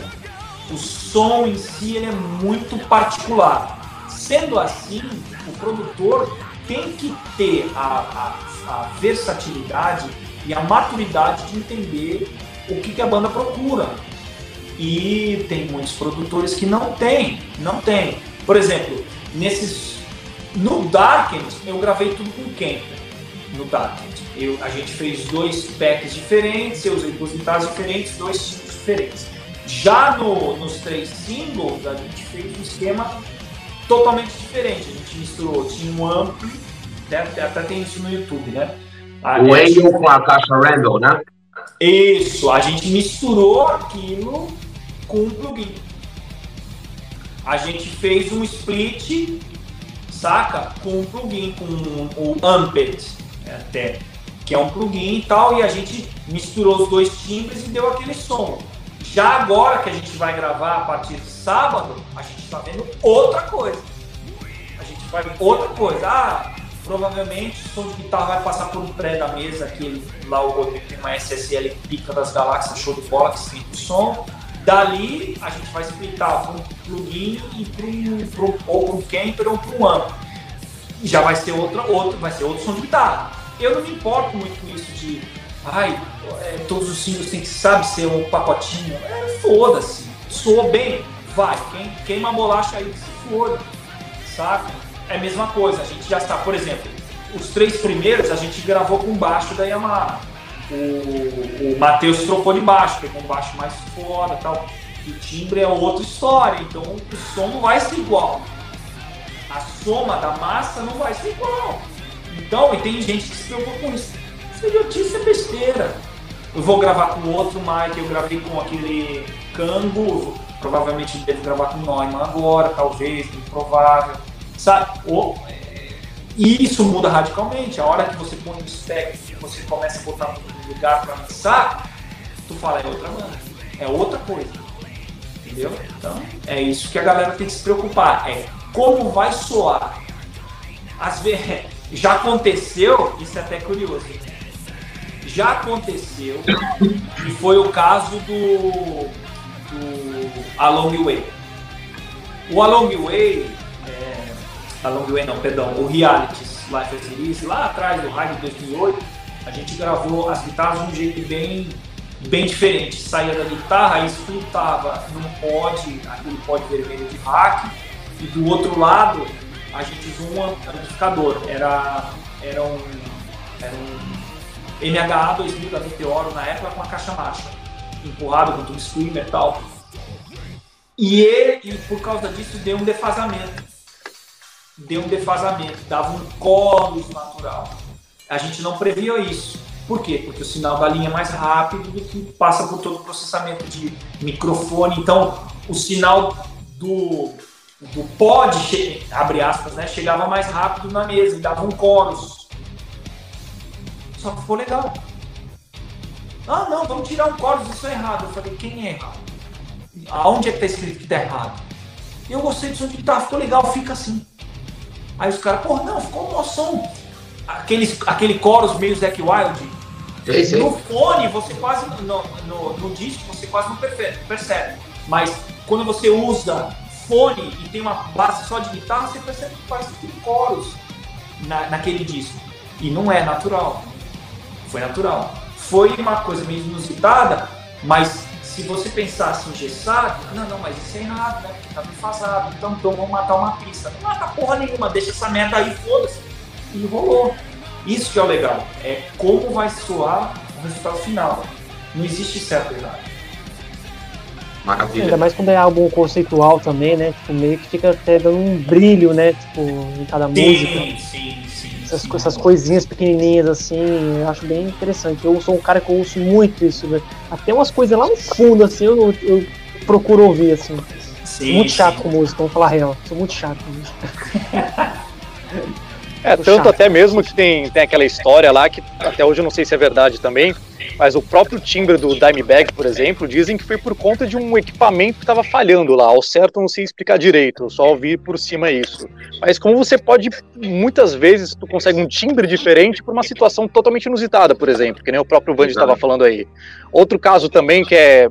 Speaker 3: o som em si é muito particular. Sendo assim, o produtor tem que ter a, a, a versatilidade e a maturidade de entender o que, que a banda procura. E tem muitos produtores que não tem, não tem. Por exemplo, nesses no Darkend eu gravei tudo com quem? No Darkend. Eu, a gente fez dois packs diferentes, eu usei duas guitarras diferentes, dois tipos diferentes. Já no, nos três singles, a gente fez um esquema totalmente diferente. A gente misturou, tinha um ampli, né? até tem isso no YouTube, né?
Speaker 1: A o Angel com a caixa Randall, né?
Speaker 3: Isso, a gente misturou aquilo com um plugin. A gente fez um split saca? Com um plugin, com o Amped, até, que é um plugin e tal, e a gente misturou os dois timbres e deu aquele som. Já agora que a gente vai gravar a partir de sábado, a gente está vendo outra coisa. A gente vai ver outra coisa. Ah, provavelmente o som de guitarra vai passar por um pré da mesa, que lá o Rodrigo tem uma SSL pica das galáxias, show de bola, que o som. Dali a gente vai splitar para um plugin e para um, ou para um camper ou para um amp. E já vai ser outra, outro, vai ser outro som de guitarra. Eu não me importo muito com isso de ai, é, todos os singles tem que, sabe, ser um pacotinho. É, foda-se. Soou bem, vai. Quem, queima a bolacha aí que se foda. Saca? É a mesma coisa. A gente já está, por exemplo, os três primeiros a gente gravou com baixo da Yamaha. O, o Matheus trocou de baixo, pegou um baixo mais foda tal. O timbre é outra história, então o som não vai ser igual. A soma da massa não vai ser igual. Então, e tem gente que se preocupa com isso idiotice é besteira. Eu vou gravar com outro Mike, eu gravei com aquele Cango, provavelmente devo gravar com o Neumann agora, talvez, improvável. Sabe? Ou, e isso muda radicalmente. A hora que você põe o spec, você começa a botar no lugar para mixar, tu fala, é outra banda, é outra coisa. Entendeu? Então, é isso que a galera tem que se preocupar. É como vai soar. Às vezes, já aconteceu, isso é até curioso já aconteceu e foi o caso do, do Along Way. O Along Way, é, Along Way não, perdão, o Realities Life as It lá atrás do Raid 2008, a gente gravou as guitarras de um jeito bem, bem diferente. Saía da guitarra e escutava num pod, aquele pod vermelho de hack, e do outro lado a gente usou um amplificador. Era, era um, era um MHA 2000 da Meteoro na época com a caixa marcha, empurrado com tudo screamer e tal. E ele, e por causa disso, deu um defasamento. Deu um defasamento, dava um chorus natural. A gente não previa isso. Por quê? Porque o sinal da linha é mais rápido do que passa por todo o processamento de microfone. Então, o sinal do, do pod, abre aspas, né, chegava mais rápido na mesa e dava um chorus só que ficou legal. Ah, não, vamos tirar um chorus, isso é errado. Eu falei, quem é errado? Aonde é que tá escrito que tá errado? Eu gostei do som de guitarra, ficou legal, fica assim. Aí os caras, pô, não, ficou um som. Aquele, aquele chorus meio Zack Wild. No fone, você quase. No, no, no disco, você quase não percebe. Mas quando você usa fone e tem uma base só de guitarra, você percebe que faz um chorus na, naquele disco. E não é natural foi natural. Foi uma coisa meio inusitada, mas se você pensasse engessado, não, não, mas isso é errado, né? Tá defasado, então, então vamos matar uma pista. Não mata porra nenhuma, deixa essa merda aí, foda-se. E rolou. Isso que é o legal, é como vai soar o resultado final. Não existe certo e errado.
Speaker 5: Maravilha. Ainda mais quando é álbum conceitual também, né? Tipo, meio que fica até dando um brilho, né? Tipo, em cada sim, música. Sim, sim essas, essas coisinhas pequenininhas assim, eu acho bem interessante. Eu sou um cara que ouço muito isso, né? Até umas coisas lá no fundo, assim, eu, eu procuro ouvir, assim. Sim, muito chato sim. com música, vamos falar real. Sou muito chato com música.
Speaker 4: É, tanto chato. até mesmo que tem, tem aquela história lá, que até hoje eu não sei se é verdade também, mas o próprio timbre do Dimebag, por exemplo, dizem que foi por conta de um equipamento que estava falhando lá. Ao certo, não sei explicar direito, eu só ouvi por cima isso. Mas como você pode, muitas vezes, tu consegue um timbre diferente por uma situação totalmente inusitada, por exemplo, que nem o próprio Vandy estava falando aí. Outro caso também que é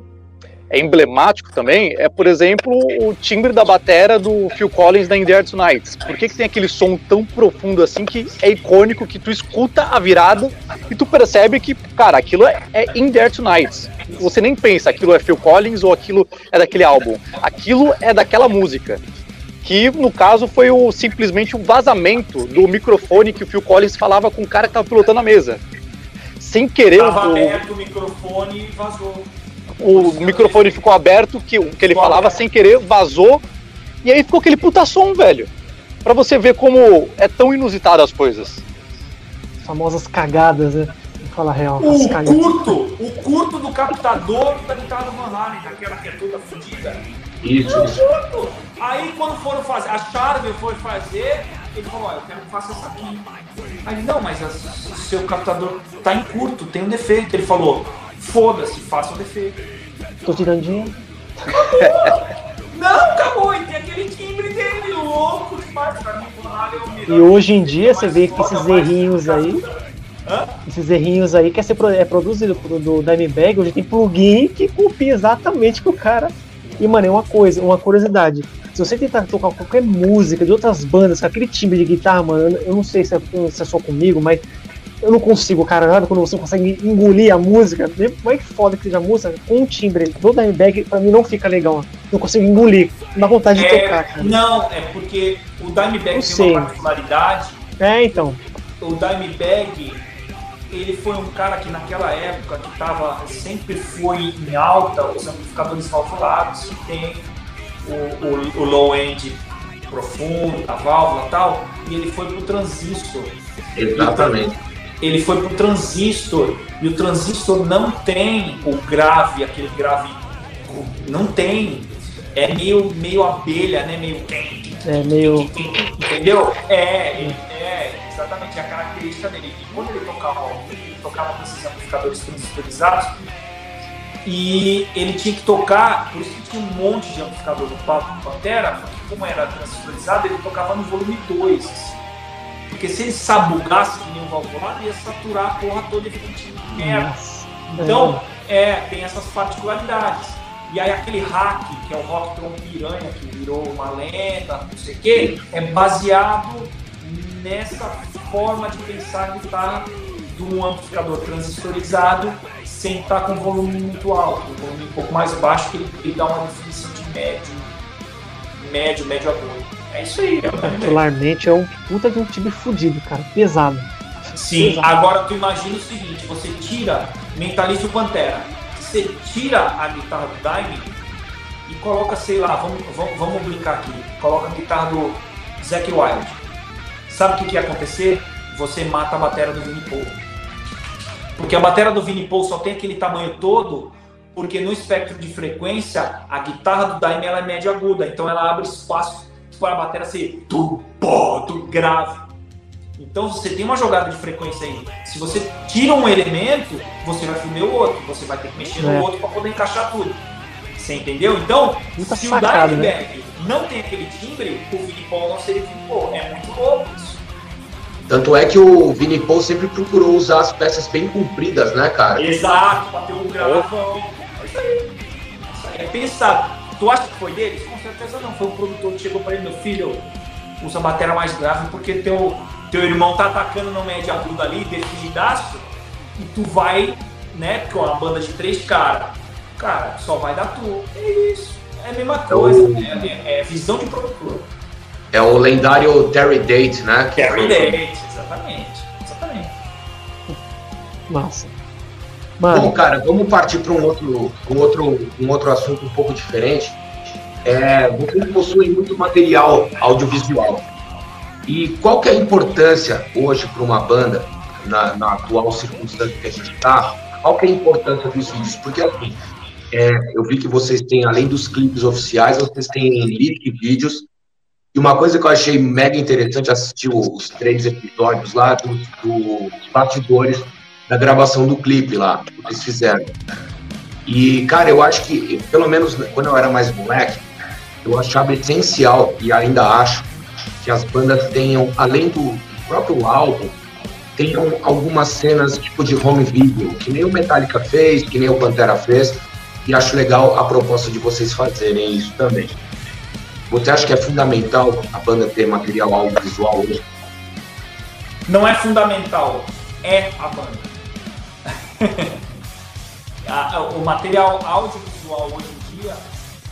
Speaker 4: é emblemático também é, por exemplo, o timbre da batera do Phil Collins da In The Air Tonight. Por que, que tem aquele som tão profundo assim que é icônico, que tu escuta a virada e tu percebe que, cara, aquilo é, é In The Air Tonight. Você nem pensa aquilo é Phil Collins ou aquilo é daquele álbum. Aquilo é daquela música que no caso foi o, simplesmente o vazamento do microfone que o Phil Collins falava com o cara que tava pilotando a mesa. Sem querer.
Speaker 3: Tava o, aberto o microfone e vazou
Speaker 4: o microfone ficou aberto, que o que ele falava sem querer vazou, e aí ficou aquele puta som, velho. Pra você ver como é tão inusitado as coisas.
Speaker 5: Famosas cagadas, né? Fala real.
Speaker 3: O curto, o curto do captador da guitarra do Van Halen, daquela que é toda fodida.
Speaker 1: Isso.
Speaker 3: curto. Aí quando foram fazer, a Charme foi fazer, ele falou, ó, eu quero que faça essa aqui. Aí ele, não, mas o seu captador tá em curto, tem um defeito. Ele falou, foda-se, faça o defeito.
Speaker 5: Tô tirando dinheiro.
Speaker 3: Não, acabou, e tem aquele timbre dele, louco demais, pra mim,
Speaker 5: E hoje em dia você vê que esses errinhos aí. Hã? Esses errinhos aí quer ser é produzido do, do Dimebag, hoje tem plugin que copia exatamente o que o cara. E, mano, é uma coisa, uma curiosidade. Se você tentar tocar qualquer música de outras bandas com aquele timbre de guitarra, mano, eu não sei se é, se é só comigo, mas eu não consigo, cara. Sabe quando você consegue engolir a música? Mais foda que seja a música, com um timbre do Dimebag, pra mim não fica legal. Não consigo engolir. Não dá vontade de
Speaker 3: é,
Speaker 5: tocar, cara.
Speaker 3: Não, é porque o Dimebag tem sei. uma particularidade.
Speaker 5: É, então.
Speaker 3: O Dimebag, ele foi um cara que naquela época que tava, sempre foi em alta os amplificadores valvulados, que tem o, o, o low end profundo, a válvula e tal, e ele foi pro transistor.
Speaker 1: Exatamente
Speaker 3: ele foi para o transistor e o transistor não tem o grave, aquele grave, não tem, é meio, meio abelha, né? Meio
Speaker 5: é meio
Speaker 3: entendeu? É, é exatamente a característica dele. E quando ele tocava, ele tocava com esses amplificadores transistorizados e ele tinha que tocar, por isso que tinha um monte de amplificador no palco do Pantera, porque como era transistorizado, ele tocava no volume 2 porque se ele sabugasse que nem um valvulado, ia saturar a porra toda e ficar merda. Então, é, tem essas particularidades. E aí aquele hack, que é o Rock Tron Piranha, que virou uma lenda, não sei o quê, é baseado nessa forma de pensar que está de um amplificador transistorizado sem estar tá com volume muito alto, um volume um pouco mais baixo, que ele, ele dá uma definição de médio, médio, médio agudo. É isso aí.
Speaker 5: Particularmente é um puta de um time fudido, cara. Pesado.
Speaker 3: Sim, Pesado. agora tu imagina o seguinte: você tira Mentalista o Pantera, você tira a guitarra do Daime e coloca, sei lá, vamos, vamos, vamos brincar aqui, coloca a guitarra do Zack Wild. Sabe o que, que ia acontecer? Você mata a bateria do Vini Paul. Porque a bateria do Vini Paul só tem aquele tamanho todo porque no espectro de frequência a guitarra do Daime ela é média aguda, então ela abre espaço para a bateria ser tu, pó, tu, grave. Então você tem uma jogada de frequência aí. Se você tira um elemento, você vai fuder o outro. Você vai ter que mexer no é. outro para poder encaixar tudo. Você entendeu? Então,
Speaker 5: Muita
Speaker 3: se
Speaker 5: sacada,
Speaker 3: o Dimebag né? não tem aquele timbre, o Vini Paul não seria Vini Paul. É muito louco isso.
Speaker 1: Tanto é que o Vini Paul sempre procurou usar as peças bem compridas, né, cara?
Speaker 3: Exato, ter um gravão. É isso aí. Isso aí é pensado. Tu acha que foi deles? Com certeza não. Foi o produtor que chegou para ele, meu filho, usa matéria mais grave porque teu, teu irmão tá atacando no média aguda ali, definidaço, e tu vai, né, porque é uma banda de três caras. Cara, só vai dar tu. É isso. É a mesma é coisa. É, é, é visão de produtor.
Speaker 1: É o lendário Terry Date, né?
Speaker 3: Terry Date, exatamente. Exatamente.
Speaker 5: Massa.
Speaker 1: Mano. Bom, cara, vamos partir para um outro, um, outro, um outro assunto um pouco diferente. É, vocês possuem muito material audiovisual. E qual que é a importância hoje para uma banda, na, na, atual circunstância que a gente está, qual que é a importância dos vídeos? Porque assim, é, eu vi que vocês têm, além dos clipes oficiais, vocês têm lyric vídeos. E uma coisa que eu achei mega interessante, assistir os três episódios lá dos, dos bastidores da gravação do clipe lá, que eles fizeram. E, cara, eu acho que, pelo menos quando eu era mais moleque, eu achava essencial, e ainda acho, que as bandas tenham, além do próprio álbum, tenham algumas cenas tipo de home video, que nem o Metallica fez, que nem o Pantera fez, e acho legal a proposta de vocês fazerem isso também. Você acha que é fundamental a banda ter material audiovisual hoje?
Speaker 3: Não é fundamental, é a banda. o material audiovisual hoje em dia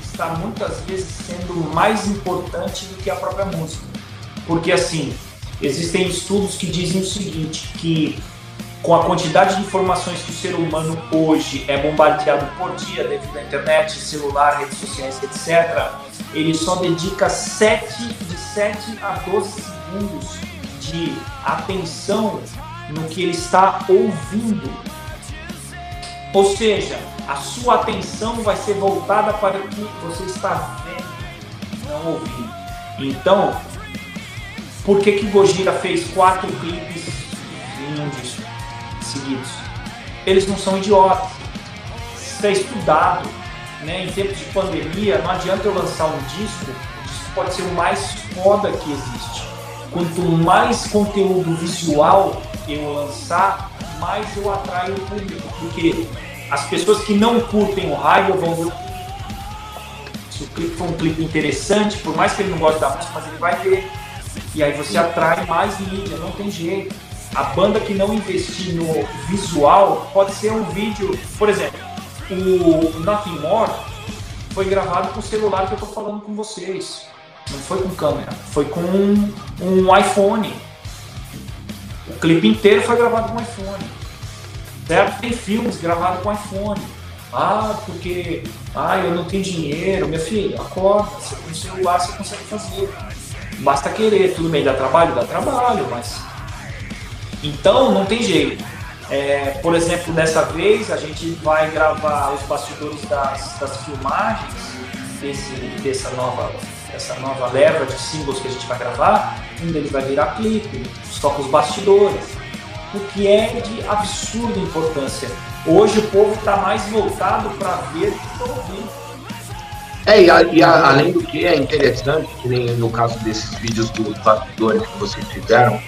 Speaker 3: está muitas vezes sendo mais importante do que a própria música. Porque assim, existem estudos que dizem o seguinte, que com a quantidade de informações que o ser humano hoje é bombardeado por dia devido à internet, celular, redes sociais, etc., ele só dedica 7, de 7 a 12 segundos de atenção no que ele está ouvindo ou seja, a sua atenção vai ser voltada para o que você está vendo, não ouvindo. Então, Por que, que Gojira fez quatro clipes em um disco seguidos? Eles não são idiotas. Isso é estudado. Né? Em tempos de pandemia, não adianta eu lançar um disco, o disco pode ser o mais foda que existe. Quanto mais conteúdo visual eu lançar, mais eu atraio o público. Porque as pessoas que não curtem o raio vão ver se o clipe for um clipe interessante, por mais que ele não goste da música, mas ele vai ver. E aí você atrai mais mídia, não tem jeito. A banda que não investir no visual pode ser um vídeo, por exemplo, o Nothing More foi gravado com o celular que eu estou falando com vocês. Não foi com câmera, foi com um, um iPhone. Clipe inteiro foi gravado com iPhone. Certo? Tem filmes gravados com iPhone. Ah, porque ah, eu não tenho dinheiro. Meu filho, acorda. Você tem celular, você consegue fazer. Basta querer. Tudo bem, dá trabalho? Dá trabalho, mas. Então, não tem jeito. É, por exemplo, dessa vez a gente vai gravar os bastidores das, das filmagens desse, dessa, nova, dessa nova leva de singles que a gente vai gravar. Um deles vai virar clipe, só com os bastidores. O que é de absurda importância Hoje o povo está mais voltado para ver do que ouvir.
Speaker 1: É, e, a, e a, além do que é interessante, que nem no caso desses vídeos dos bastidores que vocês fizeram,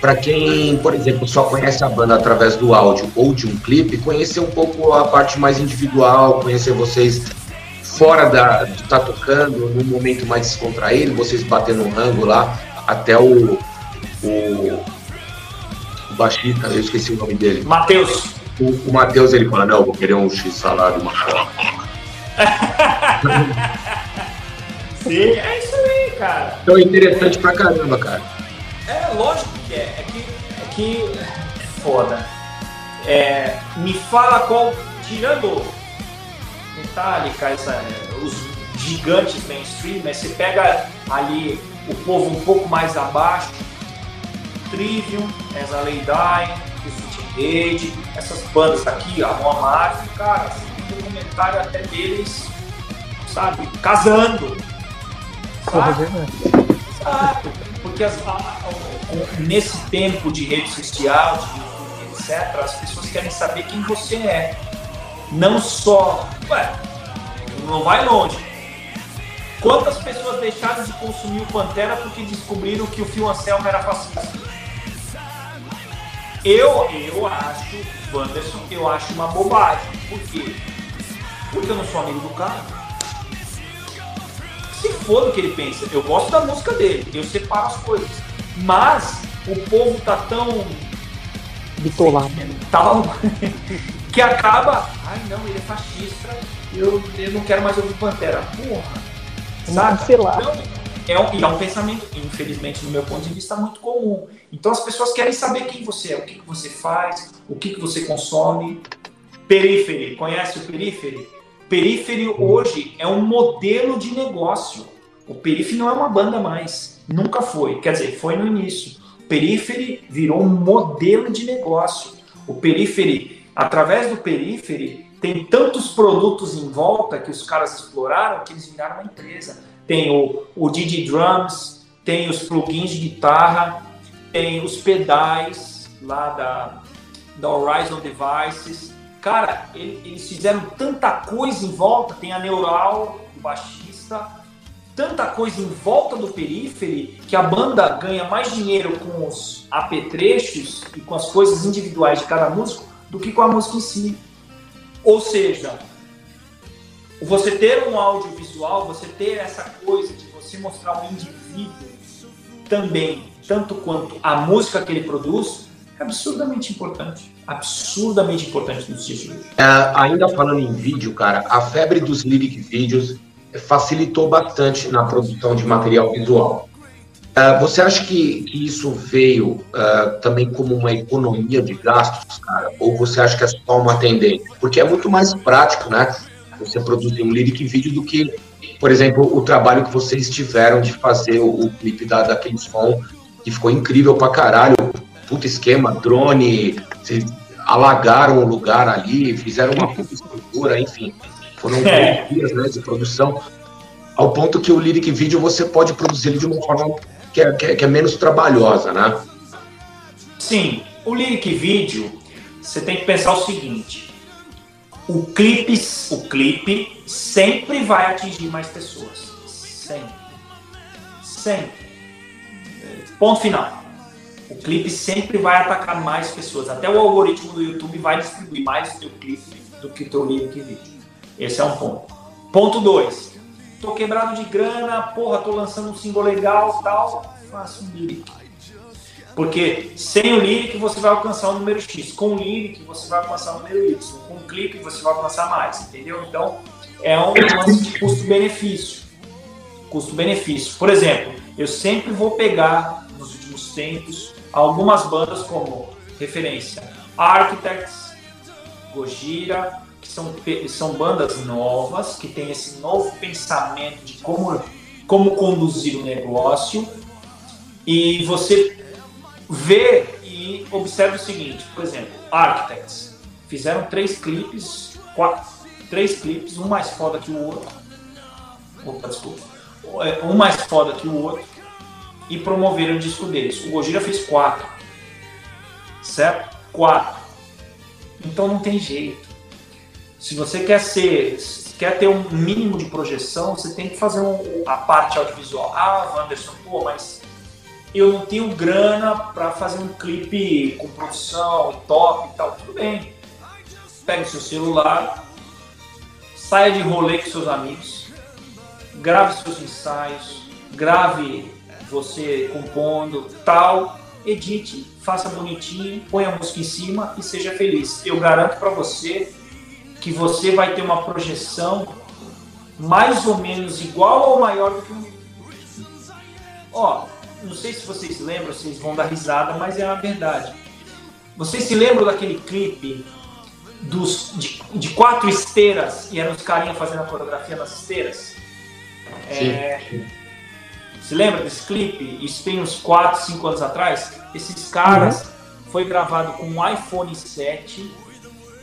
Speaker 1: para quem, por exemplo, só conhece a banda através do áudio ou de um clipe, conhecer um pouco a parte mais individual, conhecer vocês fora da, de estar tá tocando, num momento mais descontraído, vocês batendo um rango lá, até o, o, o baixista, eu esqueci o nome dele.
Speaker 3: Matheus
Speaker 1: o, o Matheus ele fala, não, vou querer um X salário, uma
Speaker 3: Sim, é isso aí, cara.
Speaker 1: Então é interessante pra caramba, cara.
Speaker 3: É, lógico que é. É que. É que. É foda. É, me fala qual. Tirando Metallica, essa, os gigantes mainstream, né? Você pega ali o povo um pouco mais abaixo, Trivium, As a Lay Dying, Rede, essas bandas aqui, a Moamar, cara, assim, tem documentário até deles, sabe, casando. Sabe? sabe? Porque as, a, a, nesse tempo de rede social, de etc., as pessoas querem saber quem você é. Não só. Ué, não vai longe. Quantas pessoas deixaram de consumir o Pantera porque descobriram que o Phil Anselmo era fascista? Eu, eu acho, Wanderson, eu acho uma bobagem. Por quê? Porque eu não sou amigo do cara. Se for o que ele pensa, eu gosto da música dele, eu separo as coisas. Mas o povo tá tão.
Speaker 5: Bitolado.
Speaker 3: Tal, que acaba. Ai não, ele é fascista, eu, eu não quero mais ouvir Pantera. Porra.
Speaker 5: Sabe? Sei lá. Então,
Speaker 3: é um, e é um pensamento, infelizmente, no meu ponto de vista, muito comum. Então as pessoas querem saber quem você é, o que, que você faz, o que, que você consome. Periphery, conhece o Periphery? Periphery hoje é um modelo de negócio. O Periphery não é uma banda mais, nunca foi. Quer dizer, foi no início. O Periphery virou um modelo de negócio. O Periphery, através do Periphery, tem tantos produtos em volta que os caras exploraram que eles viraram uma empresa tem o, o Didi Drums, tem os plugins de guitarra, tem os pedais lá da, da Horizon Devices. Cara, eles fizeram tanta coisa em volta, tem a Neural, o baixista, tanta coisa em volta do Periphery que a banda ganha mais dinheiro com os apetrechos e com as coisas individuais de cada músico do que com a música em si. Ou seja, você ter um audiovisual, você ter essa coisa de você mostrar um indivíduo também, tanto quanto a música que ele produz, é absurdamente importante. Absurdamente importante nos dias de hoje.
Speaker 1: É, ainda falando em vídeo, cara, a febre dos lyric vídeos facilitou bastante na produção de material visual. Uh, você acha que, que isso veio uh, também como uma economia de gastos, cara? Ou você acha que é só uma tendência? Porque é muito mais prático, né? você produzir um lyric vídeo do que, por exemplo, o trabalho que vocês tiveram de fazer o, o clipe da, daquele som, que ficou incrível pra caralho. Puta esquema, drone, vocês alagaram o lugar ali, fizeram uma puta estrutura, enfim. Foram é. dias né, de produção. Ao ponto que o lyric vídeo você pode produzir ele de uma forma que é, que é, que é menos trabalhosa, né?
Speaker 3: Sim, o lyric vídeo, você tem que pensar o seguinte: o clipe, o clipe sempre vai atingir mais pessoas. Sempre. Sempre. Ponto final. O clipe sempre vai atacar mais pessoas. Até o algoritmo do YouTube vai distribuir mais o teu clipe do que o teu lyric vídeo. Esse é um ponto. Ponto 2. Tô quebrado de grana, porra, tô lançando um single legal tal. Faço um lyric. Porque sem o lyric você vai alcançar o número X. Com o lyric você vai alcançar o número Y. Com o clipe você vai alcançar mais. Entendeu? Então é um lance de custo-benefício. Custo-benefício. Por exemplo, eu sempre vou pegar nos últimos tempos algumas bandas como referência Architects, Gojira, são, são bandas novas, que têm esse novo pensamento de como, como conduzir o negócio. E você vê e observa o seguinte, por exemplo, Architects fizeram três clipes, quatro, três clipes, um mais foda que o outro. Opa, desculpa. É, um mais foda que o outro e promoveram o disco deles. O Gojira fez quatro, certo? Quatro. Então não tem jeito. Se você quer ser, quer ter um mínimo de projeção, você tem que fazer um, a parte audiovisual. Ah, Wanderson, pô, mas eu não tenho grana para fazer um clipe com produção top e tal. Tudo bem. Pega o seu celular, saia de rolê com seus amigos, grave seus ensaios, grave você compondo, tal, edite, faça bonitinho, ponha a música em cima e seja feliz. Eu garanto para você que você vai ter uma projeção mais ou menos igual ou maior do que um. Ó, não sei se vocês lembram, vocês vão dar risada, mas é a verdade. Vocês se lembram daquele clipe dos, de, de quatro esteiras e eram os carinhas fazendo a coreografia nas esteiras? Sim. É, se lembra desse clipe? Isso tem uns 4, 5 anos atrás. Esses caras uhum. foi gravado com um iPhone 7.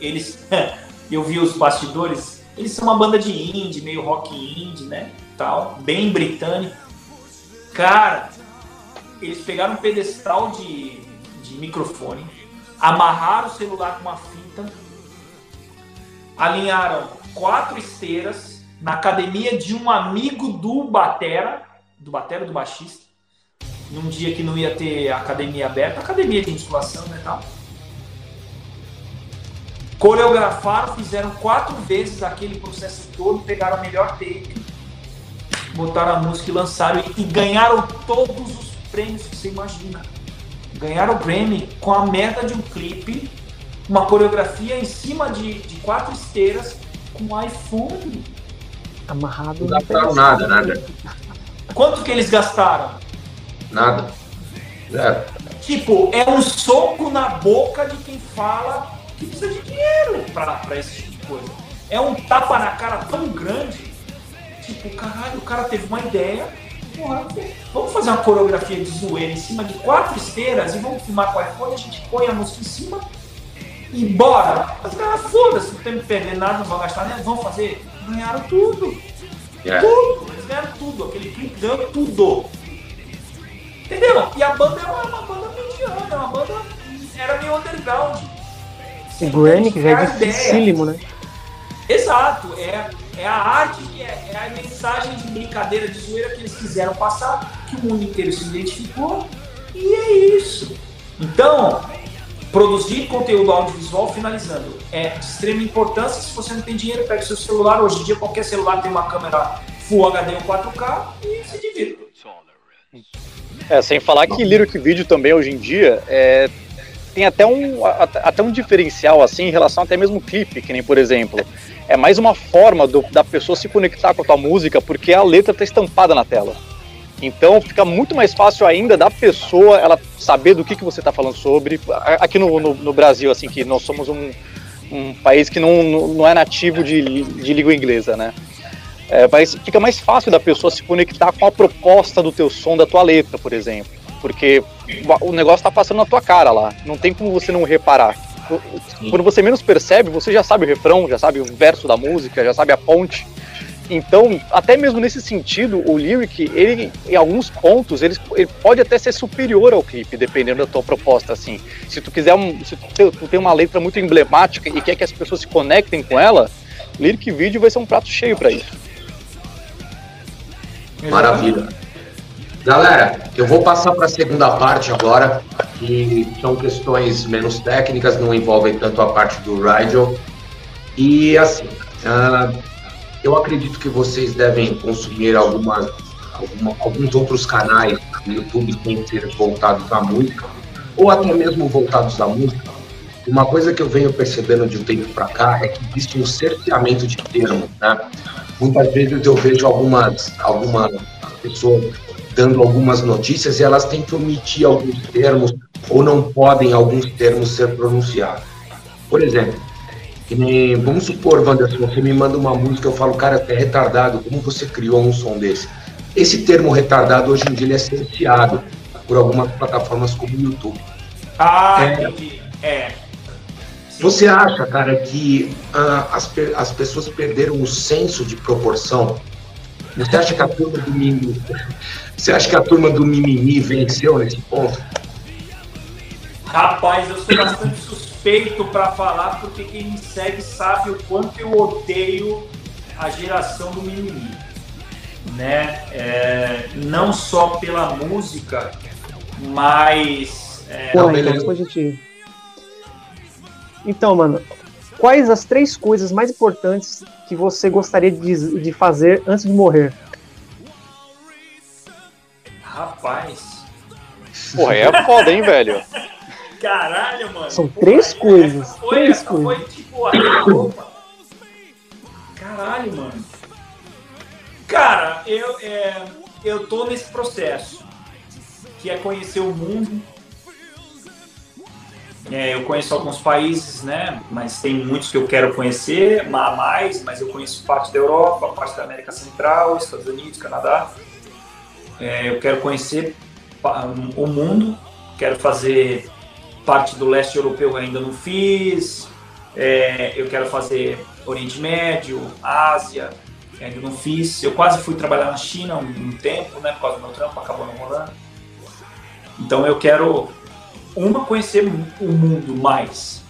Speaker 3: Eles eu vi os bastidores, eles são uma banda de indie, meio rock indie, né? Tal, bem britânico. Cara, eles pegaram um pedestal de, de microfone, amarraram o celular com uma fita, alinharam quatro esteiras na academia de um amigo do Batera, do Batera do baixista, num dia que não ia ter academia aberta, academia de musculação, né, tal coreografaram, fizeram quatro vezes aquele processo todo, pegaram a melhor take, botaram a música e lançaram e, e ganharam todos os prêmios que você imagina. Ganharam o Grammy com a meta de um clipe, uma coreografia em cima de, de quatro esteiras com um iPhone.
Speaker 5: Amarrado.
Speaker 1: Não gastaram nada, nada.
Speaker 3: Quanto que eles gastaram?
Speaker 1: Nada. Zero.
Speaker 3: Tipo, é um soco na boca de quem fala que precisa de dinheiro pra, pra esse tipo de coisa. É um tapa na cara tão grande, tipo, caralho, o cara teve uma ideia, porra, vamos fazer uma coreografia de zoeira em cima de quatro esteiras e vamos filmar com o iPhone, a gente põe a música em cima e bora. Os caras, foda-se, não tem que perder nada, não vão gastar nada, vão fazer. Ganharam tudo. Yeah. Tudo, eles ganharam tudo, aquele clipe ganhou tudo. Entendeu? E a banda era uma, uma banda mediana, uma banda era meio underground.
Speaker 5: O Granny, que já é dificílimo, né?
Speaker 3: Exato, é, é a arte, é, é a mensagem de brincadeira, de zoeira que eles quiseram passar, que o mundo inteiro se identificou, e é isso. Então, produzir conteúdo audiovisual, finalizando, é de extrema importância. Se você não tem dinheiro, pega seu celular. Hoje em dia, qualquer celular tem uma câmera Full HD ou 4K e se divirta.
Speaker 4: É, sem falar que lyric vídeo também hoje em dia é, tem até um, até um diferencial assim em relação até mesmo clipe, que nem por exemplo. É mais uma forma do, da pessoa se conectar com a tua música porque a letra está estampada na tela. Então fica muito mais fácil ainda da pessoa ela saber do que, que você está falando sobre. Aqui no, no, no, Brasil, assim, que nós somos um, um país que não, não é nativo de, de língua inglesa, né? É, mas fica mais fácil da pessoa se conectar com a proposta do teu som, da tua letra, por exemplo porque o negócio tá passando na tua cara lá. Não tem como você não reparar. Quando você menos percebe, você já sabe o refrão, já sabe o verso da música, já sabe a ponte. Então, até mesmo nesse sentido, o lyric, ele, em alguns pontos, ele, ele pode até ser superior ao clipe, dependendo da tua proposta, assim. Se tu quiser, um, se tu, tu tem uma letra muito emblemática e quer que as pessoas se conectem com ela, lyric vídeo vai ser um prato cheio para isso.
Speaker 1: Maravilha. Galera, eu vou passar para a segunda parte agora, que são questões menos técnicas, não envolvem tanto a parte do Rigel. E assim, uh, eu acredito que vocês devem consumir algumas, alguma, alguns outros canais no YouTube sem ser voltados à música, ou até mesmo voltados à música. Uma coisa que eu venho percebendo de um tempo para cá é que existe um cerceamento de termos, né? Muitas vezes eu vejo algumas, algumas pessoas dando algumas notícias e elas têm que omitir alguns termos ou não podem alguns termos ser pronunciados. Por exemplo, nem, vamos supor, Wanderson, você me manda uma música, eu falo, cara, é retardado, como você criou um som desse? Esse termo retardado hoje em dia é cerceado por algumas plataformas como o YouTube.
Speaker 3: Ah, é. É.
Speaker 1: Você acha, cara, que ah, as, as pessoas perderam o senso de proporção? Você acha que a turma do mimimi, você acha que a turma do mimimi venceu nesse ponto?
Speaker 3: Rapaz, eu sou bastante suspeito para falar porque quem me segue sabe o quanto eu odeio a geração do mimimi, né? É, não só pela música, mas
Speaker 5: é... Pô, então, depois a gente... então, mano, quais as três coisas mais importantes que você gostaria de, de fazer antes de morrer?
Speaker 3: Rapaz.
Speaker 4: Porra, é foda, hein, velho?
Speaker 3: Caralho, mano.
Speaker 5: São três coisas. Foi, três coisas.
Speaker 3: Foi tipo a Caralho, mano. Cara, eu, é, eu tô nesse processo. Que é conhecer o mundo. É, eu conheço alguns países, né? Mas tem muitos que eu quero conhecer, a mais, mas eu conheço parte da Europa, parte da América Central, Estados Unidos, Canadá. É, eu quero conhecer o mundo, quero fazer parte do leste europeu ainda não fiz, é, eu quero fazer Oriente Médio, Ásia, ainda não fiz. Eu quase fui trabalhar na China um, um tempo, né, por causa do meu trampo, acabou não rolando. Então eu quero, uma, conhecer o mundo mais.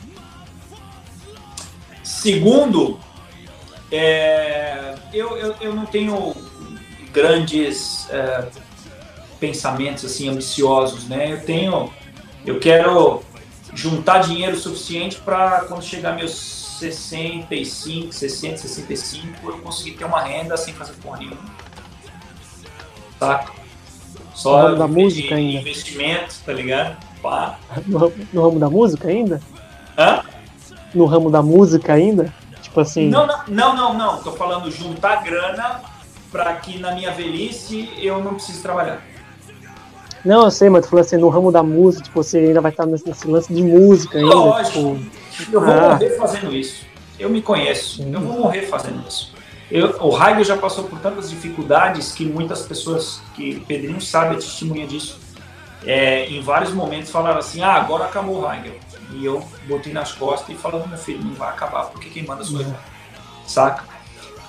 Speaker 3: Segundo, é, eu, eu, eu não tenho grandes é, pensamentos assim ambiciosos, né? Eu tenho, eu quero juntar dinheiro suficiente para quando chegar meus 65, 60, 65, eu conseguir ter uma renda sem fazer porra nenhuma. Saca?
Speaker 5: Só no ramo da música ainda.
Speaker 3: investimento, tá ligado? Pá.
Speaker 5: No, no ramo da música ainda?
Speaker 3: Hã?
Speaker 5: No ramo da música ainda? Tipo assim.
Speaker 3: Não, não, não, não, não. Tô falando juntar grana para que na minha velhice eu não precise trabalhar.
Speaker 5: Não, eu sei, mas tu falou assim, no ramo da música, tipo, você ainda vai estar nesse lance de música ainda.
Speaker 3: Lógico. Tipo... Eu vou ah. morrer fazendo isso. Eu me conheço. Eu vou morrer fazendo isso. Eu, o Raigo já passou por tantas dificuldades que muitas pessoas, que Pedrinho sabe, é testemunha disso, é, em vários momentos falaram assim, ah, agora acabou o Raigo. E eu botei nas costas e falando, meu filho, não vai acabar, porque quem manda sou eu. Saca?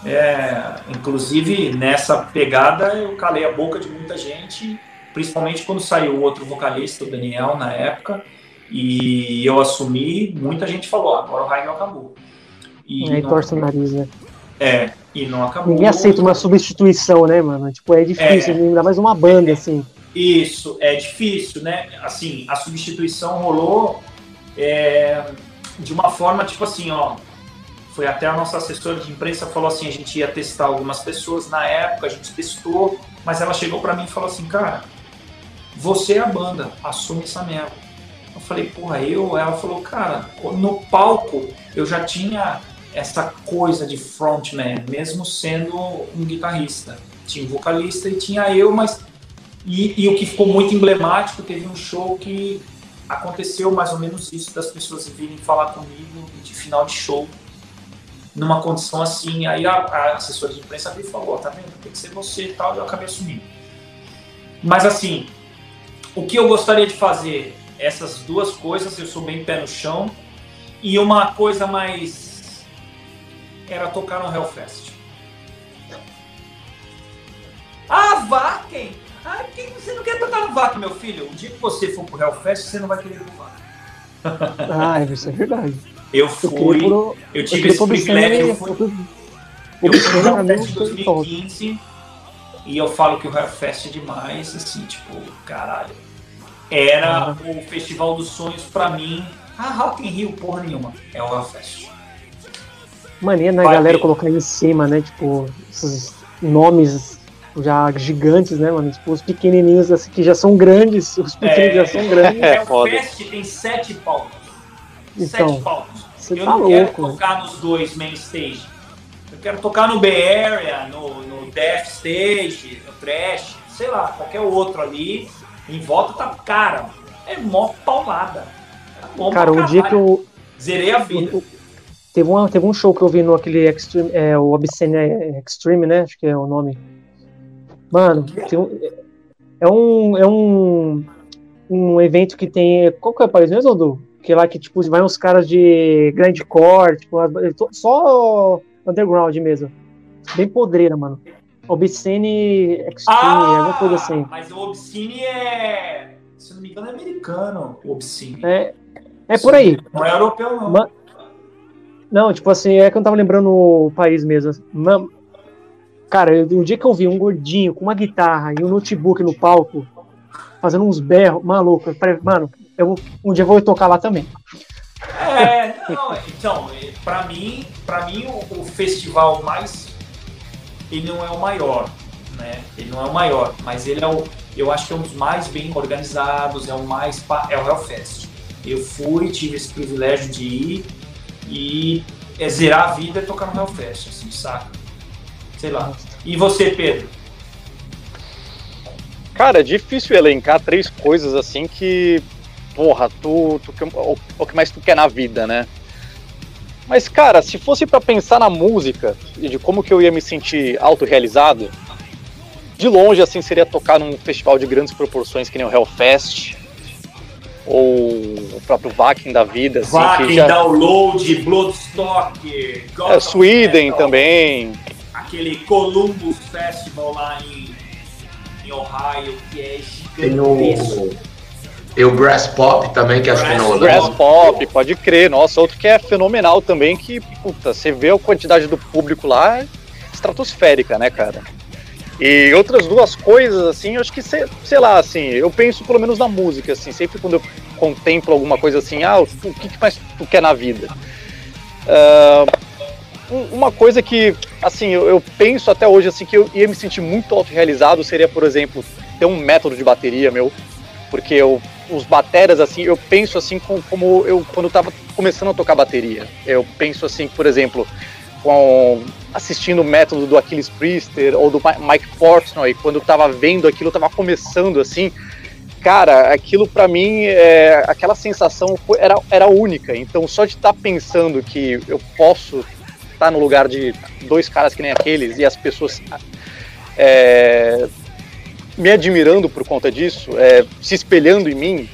Speaker 3: É, inclusive, nessa pegada, eu calei a boca de muita gente, principalmente quando saiu o outro vocalista, o Daniel, na época, e eu assumi, muita gente falou, ah, agora o Raio acabou.
Speaker 5: E aí torce o nariz, né?
Speaker 3: É, e não acabou.
Speaker 5: Ninguém aceita uma substituição, né, mano? Tipo, é difícil, é, ainda mais uma banda, assim.
Speaker 3: Isso, é difícil, né? Assim, a substituição rolou é, de uma forma, tipo assim, ó, foi até a nossa assessora de imprensa falou assim, a gente ia testar algumas pessoas na época, a gente testou, mas ela chegou para mim e falou assim, cara, você é a banda, assume essa merda. Eu falei, porra, eu? Ela falou, cara, no palco eu já tinha essa coisa de frontman, mesmo sendo um guitarrista. Tinha um vocalista e tinha eu, mas. E, e o que ficou muito emblemático, teve um show que aconteceu mais ou menos isso, das pessoas virem falar comigo de final de show numa condição assim. Aí a, a assessora de imprensa veio e falou: tá vendo? Tem que ser você e tal. E eu acabei assumindo. Mas assim, o que eu gostaria de fazer? Essas duas coisas, eu sou bem pé no chão. E uma coisa mais. Era tocar no Hellfest. Ah, Vaken! Ah, quem você não quer tocar no Vaken, meu filho? O dia que você for pro Hellfest, você não vai querer ir pro Vaken.
Speaker 5: Ah, isso é verdade.
Speaker 3: Eu fui, eu, eu tive esse privilégio. Eu fui, eu fui no Hellfest 2015 e eu falo que o Hellfest é demais, assim, tipo, caralho. Era o Festival dos Sonhos pra mim. Ah, Rock in Rio, porra nenhuma. É o Hellfest.
Speaker 5: Mania, né, galera colocar em cima, né, tipo, esses nomes já gigantes, né, mano? Tipo, os pequenininhos assim, que já são grandes, os pequenos é, já são grandes.
Speaker 3: É, o Fest tem sete palcos.
Speaker 5: Então,
Speaker 3: sete palcos.
Speaker 5: Você
Speaker 3: eu
Speaker 5: tá
Speaker 3: não
Speaker 5: louco,
Speaker 3: quero tocar nos dois main stage. Eu quero tocar no Bay Area, no, no Death Stage, no Trash, sei lá, qualquer outro ali. Em volta tá, cara, é mó paulada.
Speaker 5: É cara, o dia que eu.
Speaker 3: Zerei a vida. Eu,
Speaker 5: teve, uma, teve um show que eu vi no aquele Extreme, é, o Obscene Extreme, né? Acho que é o nome. Mano, um, é um. É um. Um evento que tem. Qual que é o país mesmo, Edu? Que lá que, tipo, vai uns caras de grande core, tipo, só underground mesmo. Bem podreira, mano. Obscene Extreme, ah, alguma coisa assim.
Speaker 3: Mas o Obscene é. Se não me engano, é americano, o Obscene.
Speaker 5: É, é por aí.
Speaker 3: Não é europeu, não. Ma...
Speaker 5: Não, tipo assim, é que eu não tava lembrando o país mesmo. Cara, um dia que eu vi um gordinho com uma guitarra e um notebook no palco, fazendo uns berros, maluco, eu mano, eu, um dia eu vou tocar lá também.
Speaker 3: É, não, então, pra mim, pra mim o, o, festival mais. Ele não é o maior, né? Ele não é o maior, mas ele é o. Eu acho que é um dos mais bem organizados, é o mais. É o Hellfest. Eu fui, tive esse privilégio de ir e é zerar a vida e tocar no Hellfest, assim, saca? sei lá. E você, Pedro?
Speaker 4: Cara, é difícil elencar três coisas assim que, porra, tu, tu o, o que mais tu quer na vida, né? Mas, cara, se fosse para pensar na música e de como que eu ia me sentir autorrealizado, de longe, assim, seria tocar num festival de grandes proporções que nem o Hellfest, ou o próprio Vakin da vida. Assim,
Speaker 3: Vakin, já... Download, Bloodstock,
Speaker 4: God é, Sweden também
Speaker 3: aquele Columbus Festival lá em, em Ohio, que é
Speaker 1: gigantesco. Tem o, Brass Pop também, que acho que não
Speaker 4: Brass Pop, pode crer. Nossa, outro que é fenomenal também, que, puta, você vê a quantidade do público lá, é estratosférica, né, cara? E outras duas coisas, assim, eu acho que, sei, sei lá, assim, eu penso pelo menos na música, assim, sempre quando eu contemplo alguma coisa assim, ah, o que, que mais tu quer na vida? Uh, uma coisa que, assim, eu, eu, penso até hoje, assim, que eu ia me sentir muito autorrealizado seria, por exemplo, ter um método de bateria meu, porque eu, os bateras, assim, eu penso assim como, como eu, quando tava começando a tocar bateria. Eu penso assim, por exemplo, com, assistindo o método do Achilles Priester ou do Mike Portnoy, quando eu tava vendo aquilo, eu tava começando, assim, cara, aquilo para mim, é, aquela sensação foi, era, era única. Então, só de estar tá pensando que eu posso estar tá no lugar de dois caras que nem aqueles e as pessoas é, me admirando por conta disso, é, se espelhando em mim,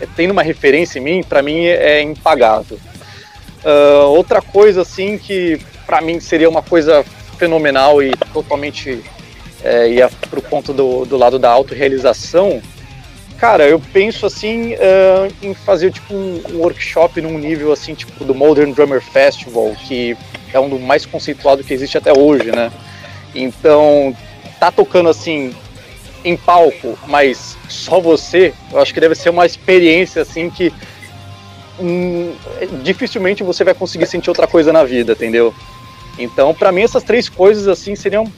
Speaker 4: é, tendo uma referência em mim, para mim é, impagável. Uh, outra coisa assim que para mim seria uma coisa fenomenal e totalmente é, ia pro ponto do, do lado da autorrealização, cara, eu penso assim uh, em fazer tipo um, um, workshop num nível assim tipo do Modern Drummer Festival, que é um do mais conceituado que existe até hoje, né? Então, tá tocando assim em palco, mas só você, eu acho que deve ser uma experiência assim que hum, dificilmente você vai conseguir sentir outra coisa na vida, entendeu? Então, para mim essas três coisas assim seriam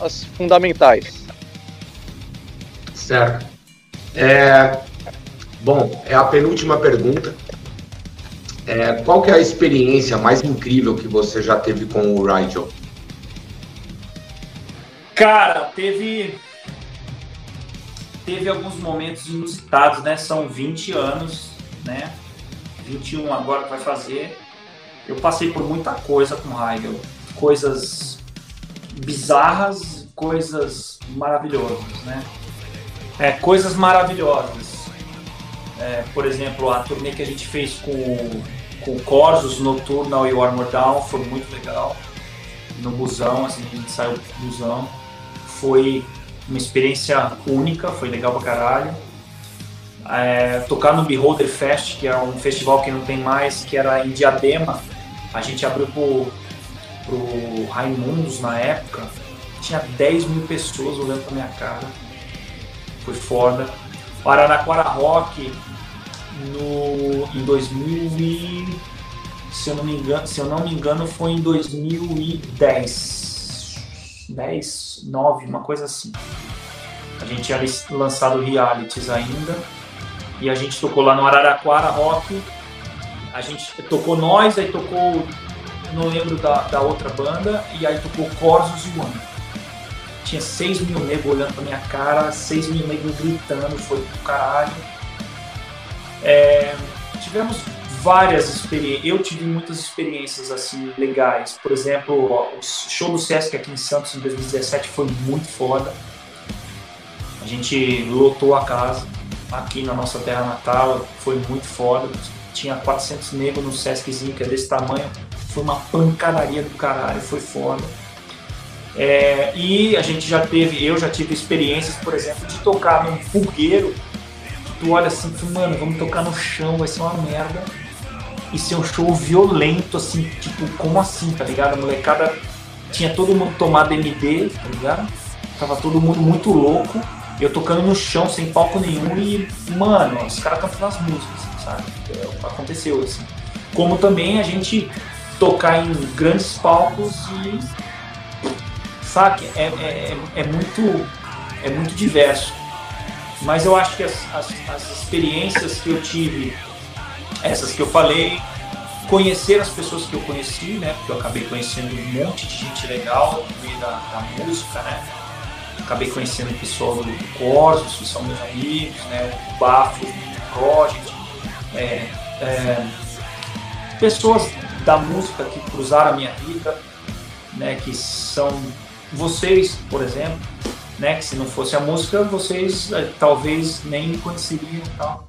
Speaker 4: as fundamentais.
Speaker 1: Certo. É, bom, é a penúltima pergunta. É, qual que é a experiência mais incrível que você já teve com o Rigel?
Speaker 3: Cara, teve teve alguns momentos inusitados, né? São 20 anos, né? 21 agora que vai fazer. Eu passei por muita coisa com Heigl. Coisas bizarras, coisas maravilhosas, né? É, coisas maravilhosas. É, por exemplo, a turnê que a gente fez com com Corsos, Nocturnal e Armor Down, foi muito legal. no busão, assim, a gente saiu do busão. Foi uma experiência única, foi legal pra caralho. É, tocar no Beholder Fest, que é um festival que não tem mais, que era em Diadema. A gente abriu pro, pro Raimundos na época. Tinha 10 mil pessoas olhando pra minha cara. Foi foda. O Araraquara Rock no, em 2000 e, se eu não me engano, se eu não me engano foi em 2010, 10, 9, uma coisa assim. A gente tinha lançado realities ainda e a gente tocou lá no Araraquara Rock. A gente tocou nós, aí tocou, não lembro da, da outra banda, e aí tocou Corsos e One. Tinha 6 mil negros olhando pra minha cara, 6 mil negros gritando, foi do caralho é, tivemos várias experiências. Eu tive muitas experiências assim legais. Por exemplo, ó, o show do Sesc aqui em Santos em 2017 foi muito foda. A gente lotou a casa aqui na nossa terra natal, foi muito foda. Tinha 400 negros no Sesczinho, que é desse tamanho. Foi uma pancadaria do caralho, foi foda. É, e a gente já teve, eu já tive experiências, por exemplo, de tocar num fogueiro tu olha assim, tu, mano, vamos tocar no chão, vai ser uma merda. E ser um show violento, assim, tipo, como assim, tá ligado? A molecada tinha todo mundo tomado MD, tá ligado? Tava todo mundo muito louco. Eu tocando no chão, sem palco nenhum, e, mano, os caras cantando as músicas, sabe? É, aconteceu, assim. Como também a gente tocar em grandes palcos e. Sabe? É, é, é, é muito, é muito diverso. Mas eu acho que as, as, as experiências que eu tive, essas que eu falei, conhecer as pessoas que eu conheci, né? Porque eu acabei conhecendo um monte de gente legal no meio da, da música, né? Acabei conhecendo o pessoal do Corsos, que são meus amigos, né? O Bafo, o Project, é, é, pessoas da música que cruzaram a minha vida, né? Que são vocês, por exemplo, né? Que se não fosse a música, vocês eh, talvez nem conheceriam tal.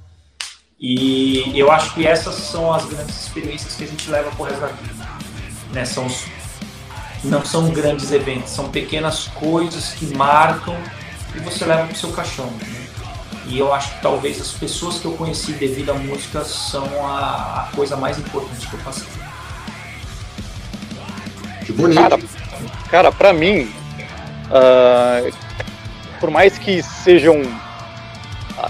Speaker 3: E eu acho que essas são as grandes experiências que a gente leva por resto da vida. Né? São os, não são grandes eventos, são pequenas coisas que marcam e você leva para o seu caixão. Né? E eu acho que talvez as pessoas que eu conheci devido à música são a, a coisa mais importante que eu passei.
Speaker 4: Que bonito. Cara, cara para mim, uh, por mais que sejam,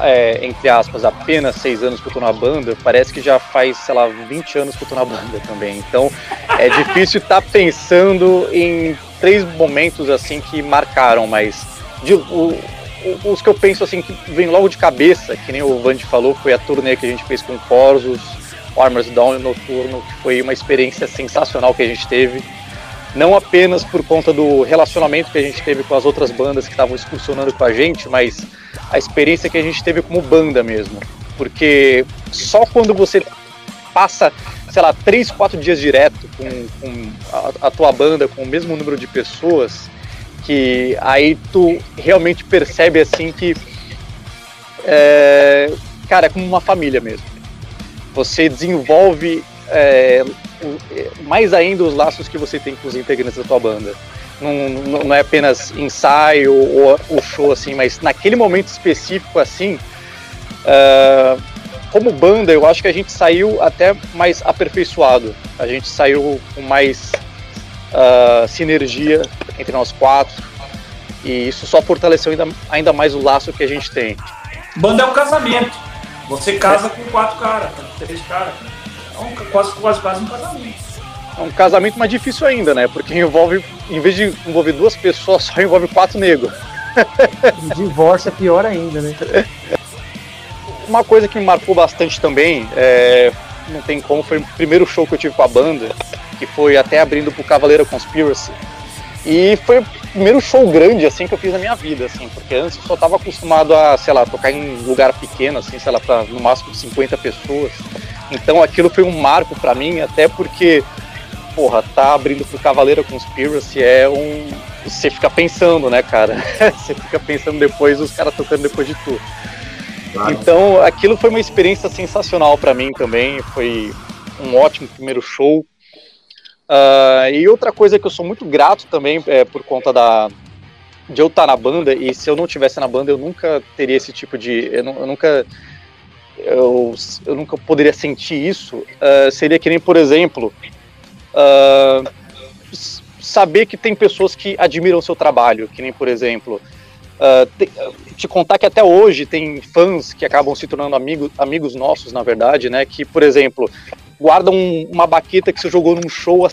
Speaker 4: é, entre aspas, apenas seis anos que eu tô na banda, parece que já faz, sei lá, 20 anos que eu tô na banda também. Então é difícil estar tá pensando em três momentos assim que marcaram, mas de, o, os que eu penso assim que vem logo de cabeça, que nem o Vande falou, foi a turnê que a gente fez com Corsos, Armors Down Noturno, que foi uma experiência sensacional que a gente teve não apenas por conta do relacionamento que a gente teve com as outras bandas que estavam excursionando com a gente, mas a experiência que a gente teve como banda mesmo. Porque só quando você passa, sei lá, três, quatro dias direto com, com a, a, tua banda, com o mesmo número de pessoas, que aí tu realmente percebe assim que, é, cara, é como uma família mesmo. Você desenvolve é, mais ainda os laços que você tem com os integrantes da tua banda. Não, não, não é apenas ensaio ou, ou, show assim, mas naquele momento específico assim, uh, como banda, eu acho que a gente saiu até mais aperfeiçoado. A gente saiu com mais uh, sinergia entre nós quatro. E isso só fortaleceu ainda, ainda mais o laço que a gente tem.
Speaker 3: Banda é um casamento. Você casa com quatro caras, três caras um, quase, quase, quase um casamento. É
Speaker 4: um casamento mais difícil ainda, né? Porque envolve, em vez de envolver duas pessoas, só envolve quatro negros.
Speaker 5: Divórcio é pior ainda, né?
Speaker 4: Uma coisa que me marcou bastante também, é, não tem como, foi o primeiro show que eu tive com a banda, que foi até abrindo pro Cavaleiro Conspiracy. E foi o primeiro show grande, assim, que eu fiz na minha vida, assim, porque antes eu só tava acostumado a, sei lá, tocar em lugar pequeno, assim, sei lá, pra no máximo 50 pessoas. Então aquilo foi um marco para mim, até porque, porra, tá abrindo pro Cavaleiro Conspiracy é um. Você fica pensando, né, cara? Você fica pensando depois, os caras tocando depois de tudo. Claro. Então aquilo foi uma experiência sensacional para mim também. Foi um ótimo primeiro show. Uh, e outra coisa que eu sou muito grato também é por conta da de eu estar na banda e se eu não tivesse na banda eu nunca teria esse tipo de eu, eu nunca eu, eu nunca poderia sentir isso. Uh, seria que nem por exemplo uh, saber que tem pessoas que admiram o seu trabalho que nem por exemplo te, te, contar que até hoje tem fãs que acabam se tornando amigos amigos nossos na verdade né que por exemplo guardam uma baqueta que você jogou num show há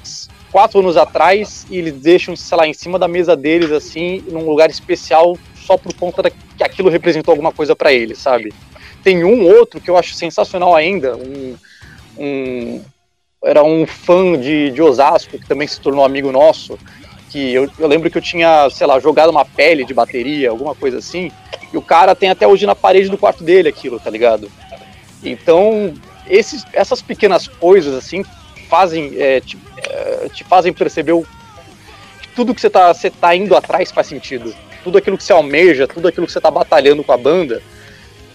Speaker 4: quatro anos atrás e eles deixam, sei lá, em cima da mesa deles, assim, num lugar especial, só por conta da, que aquilo representou alguma coisa para eles, sabe? Tem um outro que eu acho sensacional ainda, um, um era um fã de, de Osasco, que também se tornou amigo nosso, que eu, eu, lembro que eu tinha, sei lá, jogado uma pele de bateria, alguma coisa assim, e o cara tem até hoje na parede do quarto dele aquilo, tá ligado? Então, esses, essas pequenas coisas, assim, fazem, é, te, é, te, fazem perceber o, que tudo que você está você tá indo atrás faz sentido. Tudo aquilo que você almeja, tudo aquilo que você está batalhando com a banda,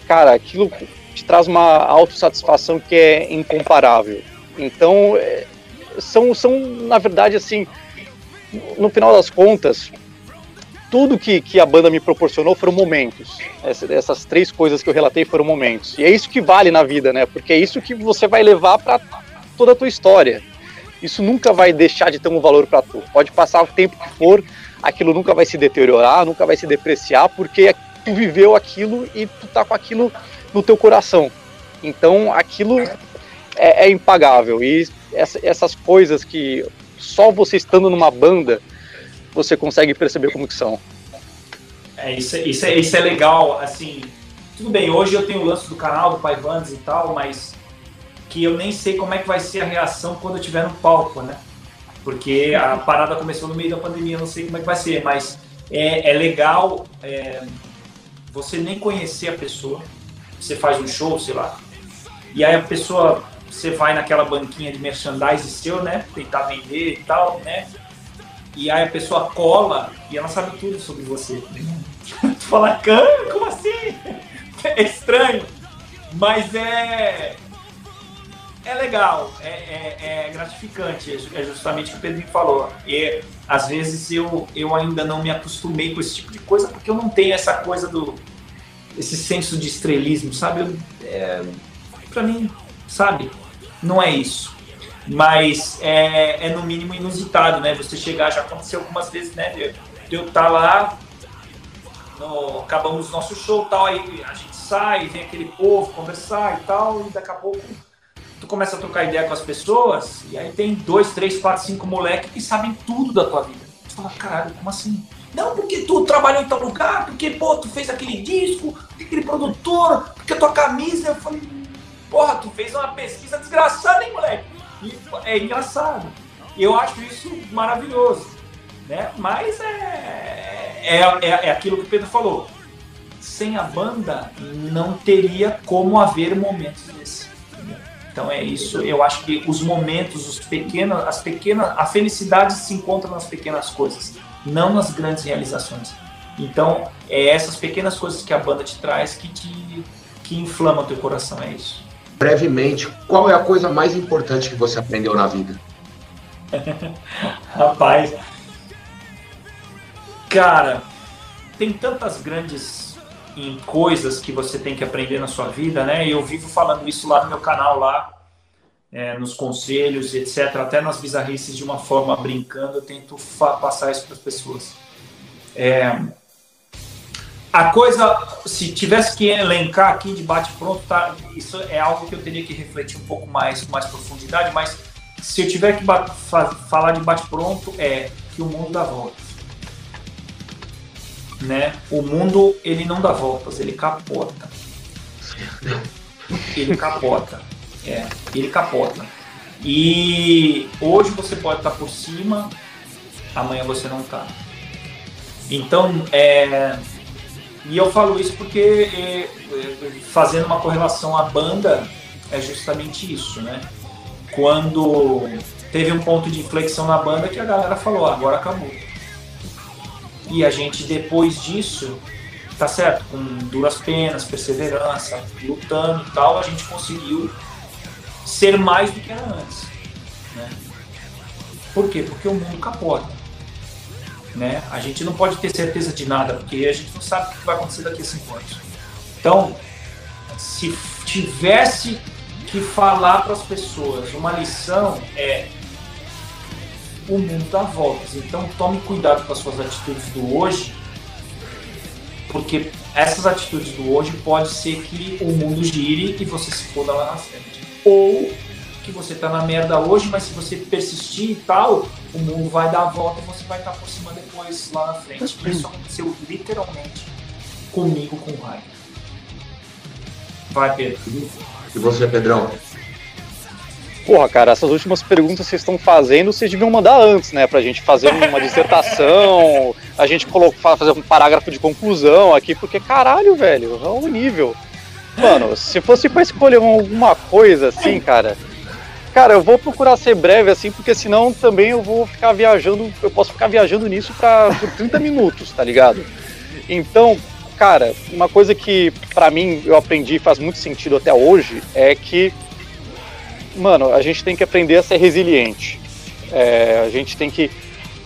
Speaker 4: cara, aquilo te traz uma autossatisfação que é incomparável. Então, é, são, são, na verdade, assim, no final das contas, tudo que, que a banda me proporcionou foram momentos. Essa, essas três coisas que eu relatei foram momentos. E é isso que vale na vida, né? Porque é isso que você vai levar para toda a tua história. Isso nunca vai deixar de ter um valor para tu. Pode passar o tempo que for, aquilo nunca vai se deteriorar, nunca vai se depreciar, porque tu viveu aquilo e tu tá com aquilo no teu coração. Então aquilo é, é impagável. E essa, essas coisas que só você estando numa banda você consegue perceber como que são.
Speaker 3: É, isso, é, isso, é, isso é legal, assim, tudo bem, hoje eu tenho o lance do canal do Pai Vandes e tal, mas que eu nem sei como é que vai ser a reação quando eu estiver no palco, né? Porque a parada começou no meio da pandemia, não sei como é que vai ser, mas é, é legal é, você nem conhecer a pessoa, você faz um show, sei lá, e aí a pessoa, você vai naquela banquinha de merchandise seu, né? Tentar vender e tal, né? e aí a pessoa cola e ela sabe tudo sobre você. tu fala, como assim? É estranho, mas é é legal, é, é, é gratificante, é justamente o que o Pedrinho falou. E às vezes eu, eu ainda não me acostumei com esse tipo de coisa porque eu não tenho essa coisa do esse senso de estrelismo, sabe? É, para mim, sabe? Não é isso mas é, é, no mínimo inusitado, né? Você chegar, já aconteceu algumas vezes, né? De, eu estar tá lá, no, acabamos nosso show tal, aí a gente sai, vem aquele povo conversar e tal, e daqui a pouco tu começa a trocar ideia com as pessoas, e aí tem dois, três, quatro, cinco moleques que sabem tudo da tua vida. Tu fala, caralho, como assim? Não, porque tu trabalhou em tal lugar, porque, pô, tu fez aquele disco, aquele produtor, porque a tua camisa. Eu falei, porra, tu fez uma pesquisa desgraçada, hein, moleque? E é engraçado. Eu acho isso maravilhoso. Né? Mas é, é, é, é aquilo que o Pedro falou. Sem a banda, não teria como haver momentos desses. Então é isso. Eu acho que os momentos, os pequenos, as pequenas, a felicidade se encontra nas pequenas coisas, não nas grandes realizações. Então é essas pequenas coisas que a banda te traz que te que inflama teu coração. É isso
Speaker 1: brevemente, qual é a coisa mais importante que você aprendeu na vida?
Speaker 3: Rapaz, cara, tem tantas grandes coisas que você tem que aprender na sua vida, né? Eu vivo falando isso lá no meu canal lá, é, nos conselhos, etc. Até nas bizarrices de uma forma brincando, eu tento passar isso para as pessoas. É, a coisa, se tivesse que elencar aqui de bate-pronto, tá, isso é algo que eu teria que refletir um pouco mais, com mais profundidade, mas se eu tiver que falar de bate-pronto, é que o mundo dá voltas. Né? O mundo, ele não dá voltas, ele capota. Ele capota. É, ele capota. E hoje você pode estar por cima, amanhã você não está. Então, é, e eu falo isso porque, é, é, fazendo uma correlação à banda, é justamente isso, né? Quando teve um ponto de inflexão na banda que a galera falou, agora acabou. E a gente, depois disso, tá certo, com duras penas, perseverança, lutando e tal, a gente conseguiu ser mais do que era antes. Né? Por quê? Porque o mundo capota. Né? A gente não pode ter certeza de nada, porque a gente não sabe o que vai acontecer daqui a cinco anos. Então, se tivesse que falar para as pessoas uma lição é o mundo dá voltas. Então tome cuidado com as suas atitudes do hoje, porque essas atitudes do hoje pode ser que o mundo gire e você se foda lá na frente. Ou que você tá na merda hoje, mas se você persistir e tal, o mundo vai dar a volta e você vai estar por cima depois lá na frente. Isso aconteceu literalmente comigo com o Raio. Vai, Pedro.
Speaker 1: E você, Pedrão?
Speaker 4: Porra, cara, essas últimas perguntas que vocês estão fazendo, vocês deviam mandar antes, né? Pra gente fazer uma dissertação, a gente colocar, fazer um parágrafo de conclusão aqui, porque caralho, velho, é um nível. Mano, se fosse pra escolher alguma coisa assim, cara. Cara, eu vou procurar ser breve assim, porque senão também eu vou ficar viajando, eu posso ficar viajando nisso pra, por 30 minutos, tá ligado? Então, cara, uma coisa que para mim eu aprendi faz muito sentido até hoje é que mano, a gente tem que aprender a ser resiliente. É, a gente tem que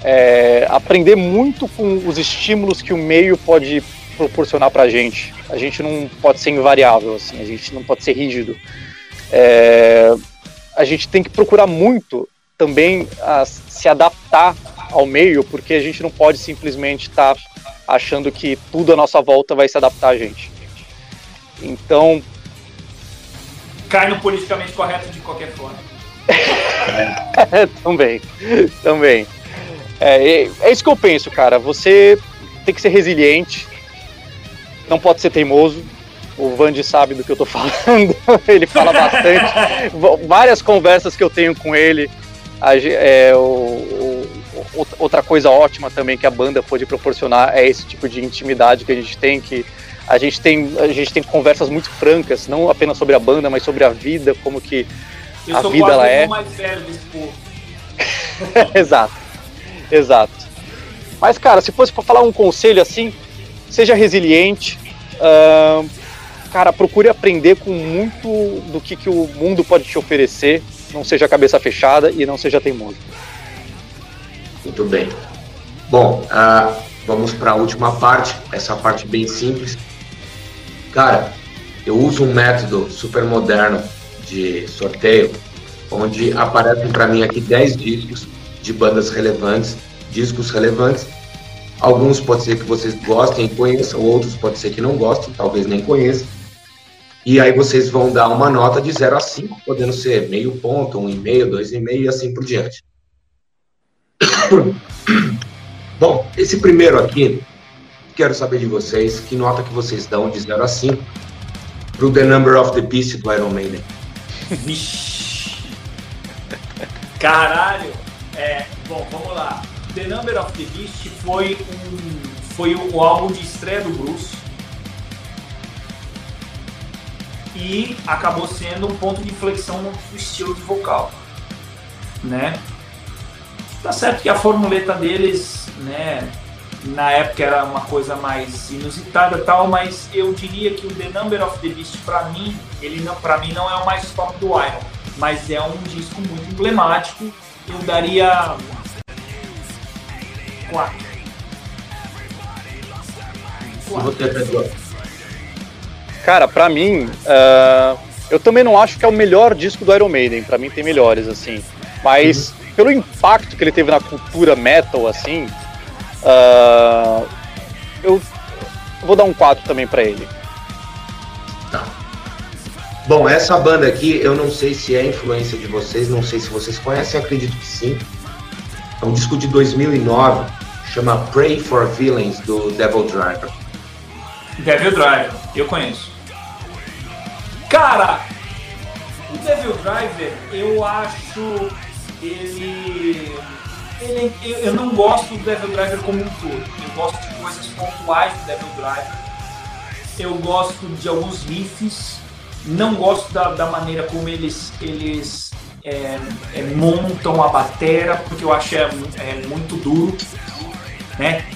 Speaker 4: é, aprender muito com os estímulos que o meio pode proporcionar pra gente. A gente não pode ser invariável, assim, a gente não pode ser rígido. É, a gente tem que procurar muito também se adaptar ao meio, porque a gente não pode simplesmente estar tá achando que tudo à nossa volta vai se adaptar a gente. Então,
Speaker 3: cai no politicamente correto de qualquer forma.
Speaker 4: É, também, também. É, é isso que eu penso, cara. Você tem que ser resiliente, não pode ser teimoso. O Vandi sabe do que eu tô falando, ele fala bastante. Várias conversas que eu tenho com ele. É, o, o, outra coisa ótima também que a banda pode proporcionar é esse tipo de intimidade que a gente tem, que a gente tem, a gente tem conversas muito francas, não apenas sobre a banda, mas sobre a vida, como que
Speaker 3: Eu
Speaker 4: a vida ela é.
Speaker 3: mais velho desse povo.
Speaker 4: exato, exato. Mas, cara, se fosse para falar um conselho assim, seja resiliente. Uh, cara, procure aprender com muito do que, que o mundo pode te oferecer. Não seja cabeça fechada e não seja teimoso.
Speaker 1: Muito bem. Bom, uh, vamos para a última parte, essa parte bem simples. Cara, eu uso um método super moderno de sorteio, onde aparecem para mim aqui 10 discos de bandas relevantes, discos relevantes. Alguns pode ser que vocês gostem e conheçam, outros pode ser que não gostem, talvez nem conheçam. E aí vocês vão dar uma nota de 0 a 5, podendo ser meio ponto, um e meio, dois e meio assim por diante. Bom, esse primeiro aqui Quero saber de vocês que nota que vocês dão de 0 a 5 pro The Number of the Beast do Iron Maiden.
Speaker 3: Caralho! É, bom, vamos lá. The Number of the Beast foi, um, foi o, o álbum de estreia do Bruce. E acabou sendo um ponto de inflexão no estilo de vocal. Né? Tá certo que a formuleta deles, né, na época era uma coisa mais inusitada tal, mas eu diria que o The Number of the Beast para mim, ele não para mim não é o mais top do Iron, mas é um disco muito emblemático. Eu daria quatro.
Speaker 4: Cara, para mim, uh, eu também não acho que é o melhor disco do Iron Maiden. Para mim tem melhores assim, mas uhum. pelo impacto que ele teve na cultura metal assim, Uh, eu vou dar um 4 também para ele.
Speaker 1: Tá. Bom, essa banda aqui, eu não sei se é influência de vocês, não sei se vocês conhecem, acredito que sim. É um disco de 2009, chama Pray for Villains, do Devil Driver.
Speaker 3: Devil Driver, eu conheço. Cara, o Devil Driver, eu acho ele ele, eu, não gosto do Devil Driver como um todo. Eu gosto de coisas pontuais do Devil Driver. Eu gosto de alguns riffs. Não gosto da, da maneira como eles, eles é, é, montam a batera, porque eu acho é, é muito duro. Né?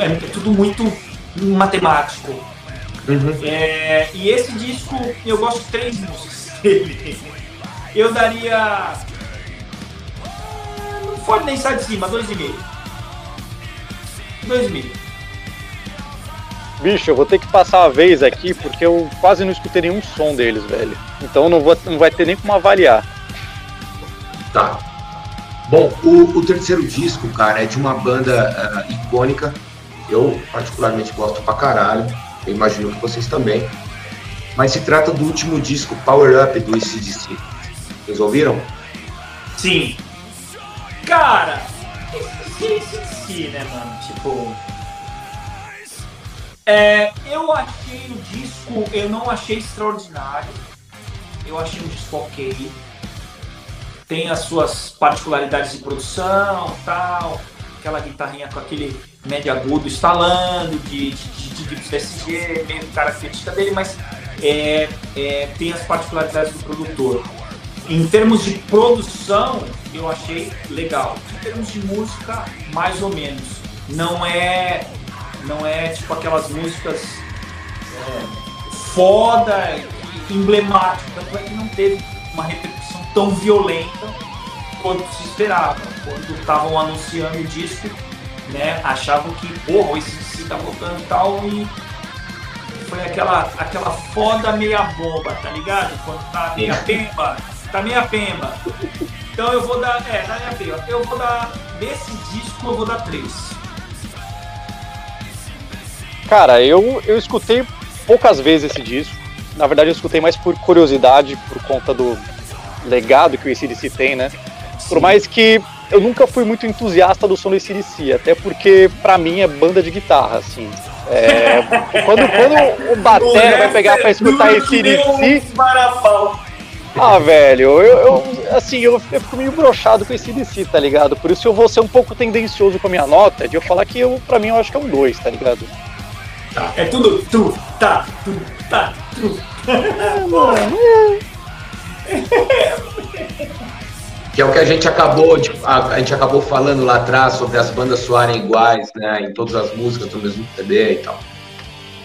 Speaker 3: É, é tudo muito matemático. Uhum. É, e esse disco, eu gosto de três músicas dele. Eu daria pode nem sair de cima, 2,5. 2,5.
Speaker 4: Bicho, eu vou ter que passar a vez aqui porque eu quase não escutei nenhum som deles, velho. Então não, vou, não vai ter nem como avaliar.
Speaker 1: Tá. Bom, o, o terceiro disco, cara, é de uma banda uh, icônica. Eu particularmente gosto pra caralho. Eu imagino que vocês também. Mas se trata do último disco Power Up do ACDC. Vocês ouviram?
Speaker 3: Sim. Cara, ACDC, né, mano? Tipo. É, eu achei o disco, eu não achei extraordinário. Eu achei um disco ok. Tem as suas particularidades de produção, tal, aquela guitarrinha com aquele médio agudo estalando, de, de, de, PSG, meio característica dele, mas é, é, tem as particularidades do produtor. Em termos de produção, eu achei legal. Em termos de música, mais ou menos. Não é, não é tipo aquelas músicas é, foda, emblemáticas. Tanto é que não teve uma repercussão tão violenta quanto se esperava. Quando estavam anunciando o disco, né, achavam que, porra, esse DC tá voltando tal, e foi aquela, aquela foda meia bomba, tá ligado? Quando tá meia pemba, tá meia pemba. Então eu vou dar, é, na minha pemba, eu vou dar, desse disco eu vou dar três.
Speaker 4: Cara, eu, eu escutei poucas vezes esse disco. Na verdade, eu escutei mais por curiosidade, por conta do legado que o ACDC tem, né? Por mais que eu nunca fui muito entusiasta do som do ACDC, até porque pra mim é banda de guitarra, assim. É, quando, quando o Batera vai pegar pra escutar esse DC. Ah, velho, eu, eu assim, eu, eu, fico meio brochado com esse DC, tá ligado? Por isso eu vou ser um pouco tendencioso com a minha nota, de eu falar que eu, pra mim eu acho que é um 2, tá ligado?
Speaker 3: Tá, é tudo tu, tá, tu, tá, tu. É, mano,
Speaker 1: é. que é o que a gente acabou de, a, a, gente acabou falando lá atrás sobre as bandas soarem iguais, né, em todas as músicas do mesmo CD e tal.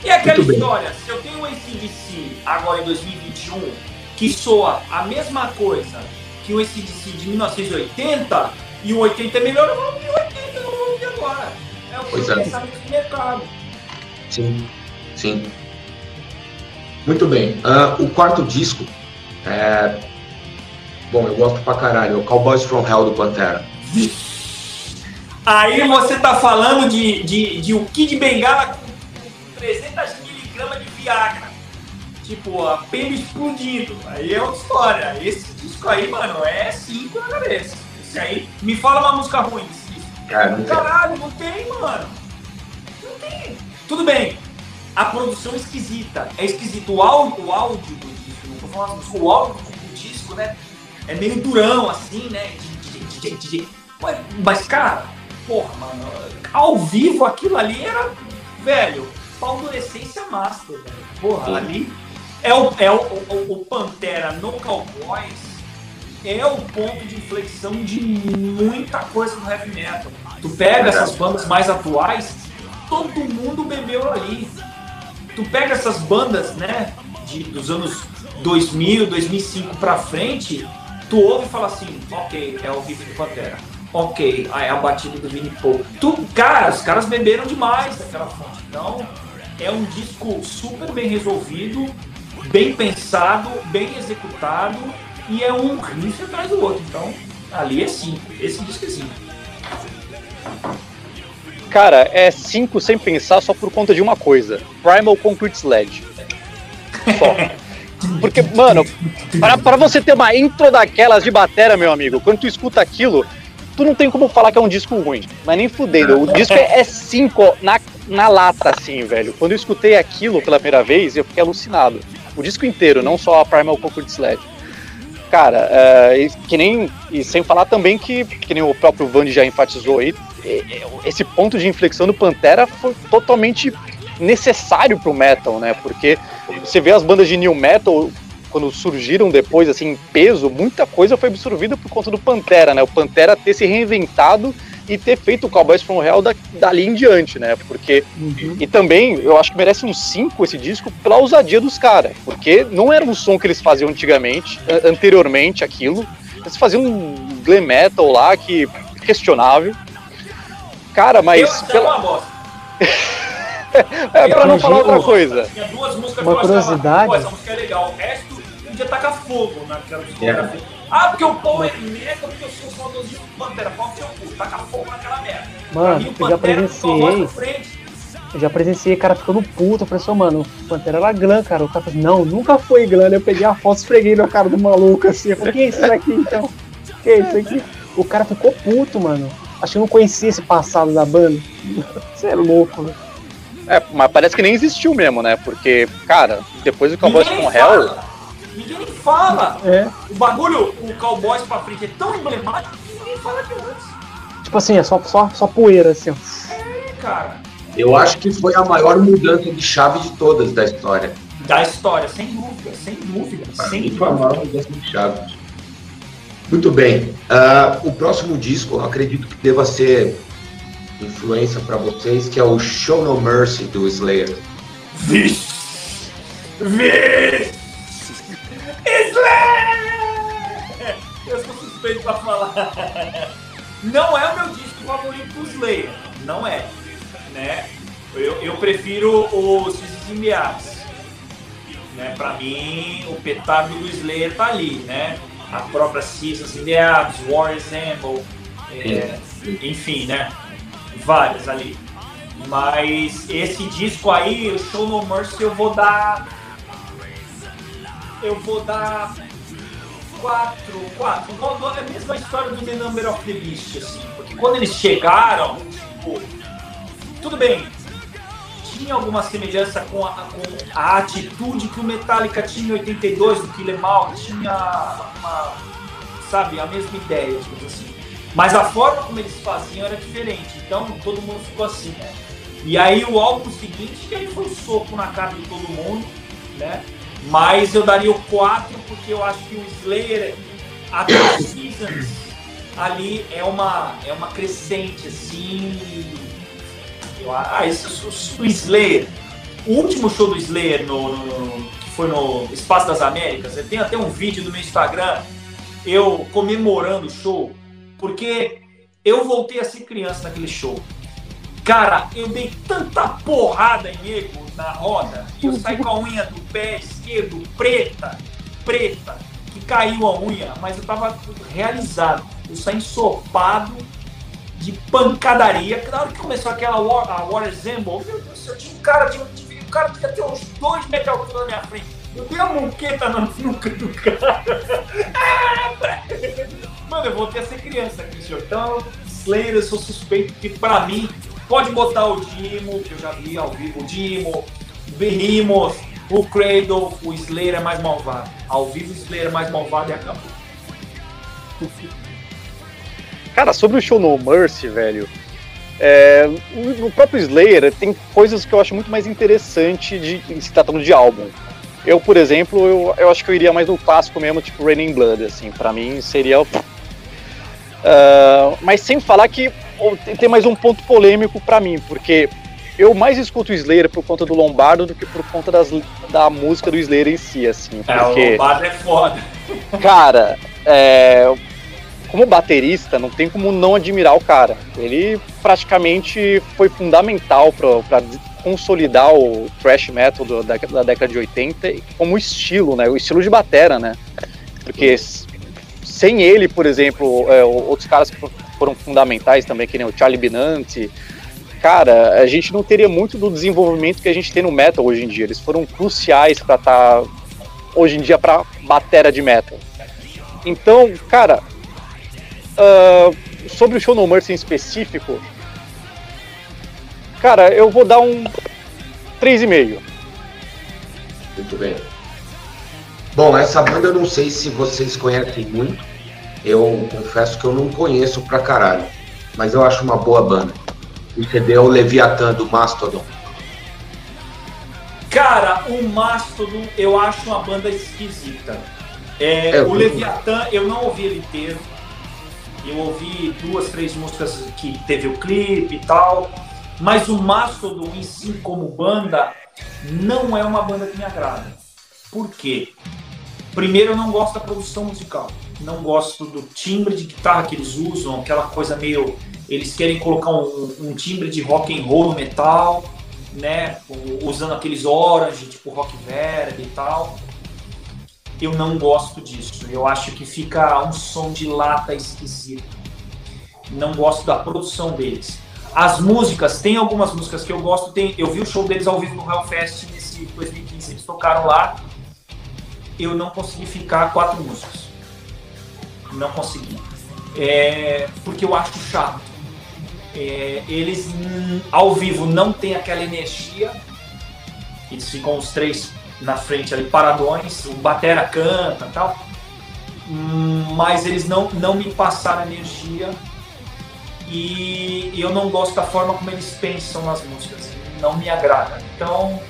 Speaker 3: E aquela história, se eu tenho um ACDC agora em 2021 que soa a mesma coisa que o ACDC de 1980 e o 80 é melhor, eu vou ouvir o 80, eu não vou ouvir agora. É o pois é. pensamento do mercado.
Speaker 1: Sim, sim. Muito bem. Uh, o quarto disco é, Bom, eu gosto pra caralho. É o Cowboys from Hell do Pantera.
Speaker 3: Aí você tá falando de, de, de um Kid Bengala com 300 miligramas de Viagra. Tipo, a pele explodindo. Aí é outra história. Esse disco aí, mano, é 5 na cabeça. Esse aí, me fala uma música ruim desse disco. Caralho, não tem, mano. Não tem. Tudo bem. A produção é esquisita. É esquisito. O áudio, o áudio do disco, não tô falando o áudio do disco, né? É meio durão, assim, né? Mas, cara, porra, mano, ao vivo aquilo ali era, velho, paldurecência master, velho. Porra, Sim. ali é o, é o, o, o Pantera no Cowboys é o ponto de inflexão de muita coisa no heavy metal. Tu pega essas bandas mais atuais, todo mundo bebeu ali. Tu pega essas bandas, né, de, dos anos 2000, 2005 pra frente, tu ouve e fala assim, ok, é o riff do Pantera. Ok, aí é a batida do Vini Paul. Tu, cara, os caras beberam demais daquela fonte. Então, é um disco super bem resolvido, bem pensado, bem executado e é um riff atrás do outro. Então, ali é 5. Esse disco é 5.
Speaker 4: Cara, é 5 sem pensar só por conta de uma coisa: Primal Concrete Sledge. Só. Porque, mano, para você ter uma intro daquelas de batera, meu amigo, quando tu escuta aquilo, tu não tem como falar que é um disco ruim. Mas nem fudendo. O disco é 5 é na, na lata, assim, velho. Quando eu escutei aquilo pela primeira vez, eu fiquei alucinado. O disco inteiro, não só a Primal Concrete Sled. Cara, é, que nem. E sem falar também que, que nem o próprio Vandy já enfatizou aí, esse ponto de inflexão do Pantera foi totalmente necessário pro metal, né? Porque você vê as bandas de new metal quando surgiram depois, assim, em peso, muita coisa foi absorvida por conta do Pantera, né? O Pantera ter se reinventado e ter feito o Cowboys from Hell da, dali em diante, né? Porque. Uhum. E também, eu acho que merece um 5 esse disco pela ousadia dos caras. Porque não era um som que eles faziam antigamente, anteriormente aquilo. Eles faziam um glam metal lá que questionável. Cara, mas.
Speaker 3: Eu pela... uma bosta.
Speaker 4: é, pra não falar outra coisa.
Speaker 3: Tinha duas músicas
Speaker 5: uma que eu curiosidade.
Speaker 3: Pô, essa música é legal. O resto podia tacar fogo naquela discografia. É. Ah, porque o Paul é merda, porque eu sou saudosismo do Pantera. Qual que é o cu? Taca fogo naquela merda.
Speaker 5: Mano, mim, eu já presenciei. Eu já presenciei cara ficando puto. Eu falei assim, mano, o Pantera era Glam, cara. O cara falou, não, nunca foi Glam. Eu peguei a foto, esfreguei na cara do maluco assim. Eu falei, quem é isso aqui então? Quem é isso aqui? O cara ficou puto, mano. Acho que eu não conhecia esse passado da banda. Você é louco, né?
Speaker 4: É, mas parece que nem existiu mesmo, né? Porque, cara, depois do Cowboys com Hell.
Speaker 3: Ninguém fala! É. O bagulho, o Cowboys pra frente é tão emblemático que ninguém fala de antes.
Speaker 5: Tipo assim, é só, só, só poeira, assim.
Speaker 3: É, cara.
Speaker 1: Eu acho que foi a maior mudança de chave de todas da história.
Speaker 3: Da história, sem dúvida, sem dúvida. sem dúvida.
Speaker 1: Foi a maior mudança de chave. Muito bem. Uh, o próximo disco, eu acredito que deva ser influência para vocês, que é o Show No Mercy do Slayer.
Speaker 3: Vixe! Vixe! Slayer! Eu sou suspeito pra falar. Não é o meu disco favorito do Slayer. Não é. Né? Eu, eu prefiro os Zimbiados. Né? Pra mim, o petardo do Slayer tá ali, né? A própria the Abs, War Example, é, enfim, né? Várias ali. Mas esse disco aí, o Show No Mercy, eu vou dar. Eu vou dar. Quatro, quatro. É a mesma história do The Number of the Beast, assim. Porque quando eles chegaram, tipo. Tudo bem. Tinha alguma semelhança com a, com a atitude que o Metallica tinha em 82, do Killer. Tinha uma. Sabe, a mesma ideia, tipo assim. Mas a forma como eles faziam era diferente. Então todo mundo ficou assim, né? E aí o álbum seguinte, que aí foi um soco na cara de todo mundo, né? Mas eu daria o 4 porque eu acho que o Slayer, até o Seasons, ali é uma, é uma crescente, assim. Eu, ah, esse, o, Slayer, o último show do Slayer no, no, que foi no Espaço das Américas, eu tenho até um vídeo no meu Instagram, eu comemorando o show porque eu voltei a ser criança naquele show. Cara, eu dei tanta porrada em nego na roda eu saí com a unha do pé esquerdo preta, preta, que caiu a unha, mas eu tava realizado. Eu saí ensopado de pancadaria. Na hora que começou aquela War, a War Assemble, meu Deus do céu, tinha um cara, de, um cara que ia ter uns dois metros na minha frente. Eu dei a monqueta na nuca do cara. Mano, eu voltei a ser criança, Cristian. Então, Slayer, eu sou suspeito que, pra mim, pode botar o Dimo, que eu já vi ao vivo o Dimo, o Behemoth, o Cradle, o Slayer é mais malvado. Ao vivo, o Slayer é mais malvado e acabou.
Speaker 4: Cara, sobre o show No Mercy, velho, é, próprio Slayer tem coisas que eu acho muito mais interessante de se tratando de álbum. Eu, por exemplo, eu, eu acho que eu iria mais no clássico mesmo, tipo Raining Blood, assim, para mim seria Uh, mas sem falar que tem mais um ponto polêmico para mim, porque eu mais escuto o Slayer por conta do Lombardo do que por conta das, da música do Slayer em si, assim.
Speaker 3: É, porque, o Lombardo é foda.
Speaker 4: Cara, é, como baterista, não tem como não admirar o cara. Ele praticamente foi fundamental para consolidar o thrash metal do, da, da, década de 80 como estilo, né? O estilo de batera, né? Porque sem ele, por exemplo, é, outros caras que foram fundamentais também, que nem o Charlie Binanti, cara, a gente não teria muito do desenvolvimento que a gente tem no metal hoje em dia. Eles foram cruciais para estar tá, hoje em dia para batera de metal. Então, cara, uh, sobre o Show No Mercy em específico, cara, eu vou dar um 3,5.
Speaker 1: Muito bem. Bom, essa banda eu não sei se vocês conhecem muito. Eu confesso que eu não conheço pra caralho. Mas eu acho uma boa banda. O CD é o Leviathan do Mastodon.
Speaker 3: Cara, o Mastodon eu acho uma banda esquisita. É, é, o Leviathan eu não ouvi ele inteiro. Eu ouvi duas, três músicas que teve o clipe e tal. Mas o Mastodon em si, como banda, não é uma banda que me agrada. Por quê? Primeiro, eu não gosto da produção musical. não gosto do timbre de guitarra que eles usam, aquela coisa meio. Eles querem colocar um, um timbre de rock and roll metal, né? Usando aqueles orange, tipo rock verde e tal. Eu não gosto disso. Eu acho que fica um som de lata esquisito. Não gosto da produção deles. As músicas, tem algumas músicas que eu gosto. Tem, eu vi o show deles ao vivo no Hellfest nesse 2015. Eles tocaram lá. Eu não consegui ficar quatro músicas. Não consegui. É, porque eu acho chato. É, eles hum, ao vivo não tem aquela energia. Eles ficam os três na frente ali, paradões. O Batera canta e tal. Hum, mas eles não, não me passaram energia e eu não gosto da forma como eles pensam nas músicas, não me agrada. Então,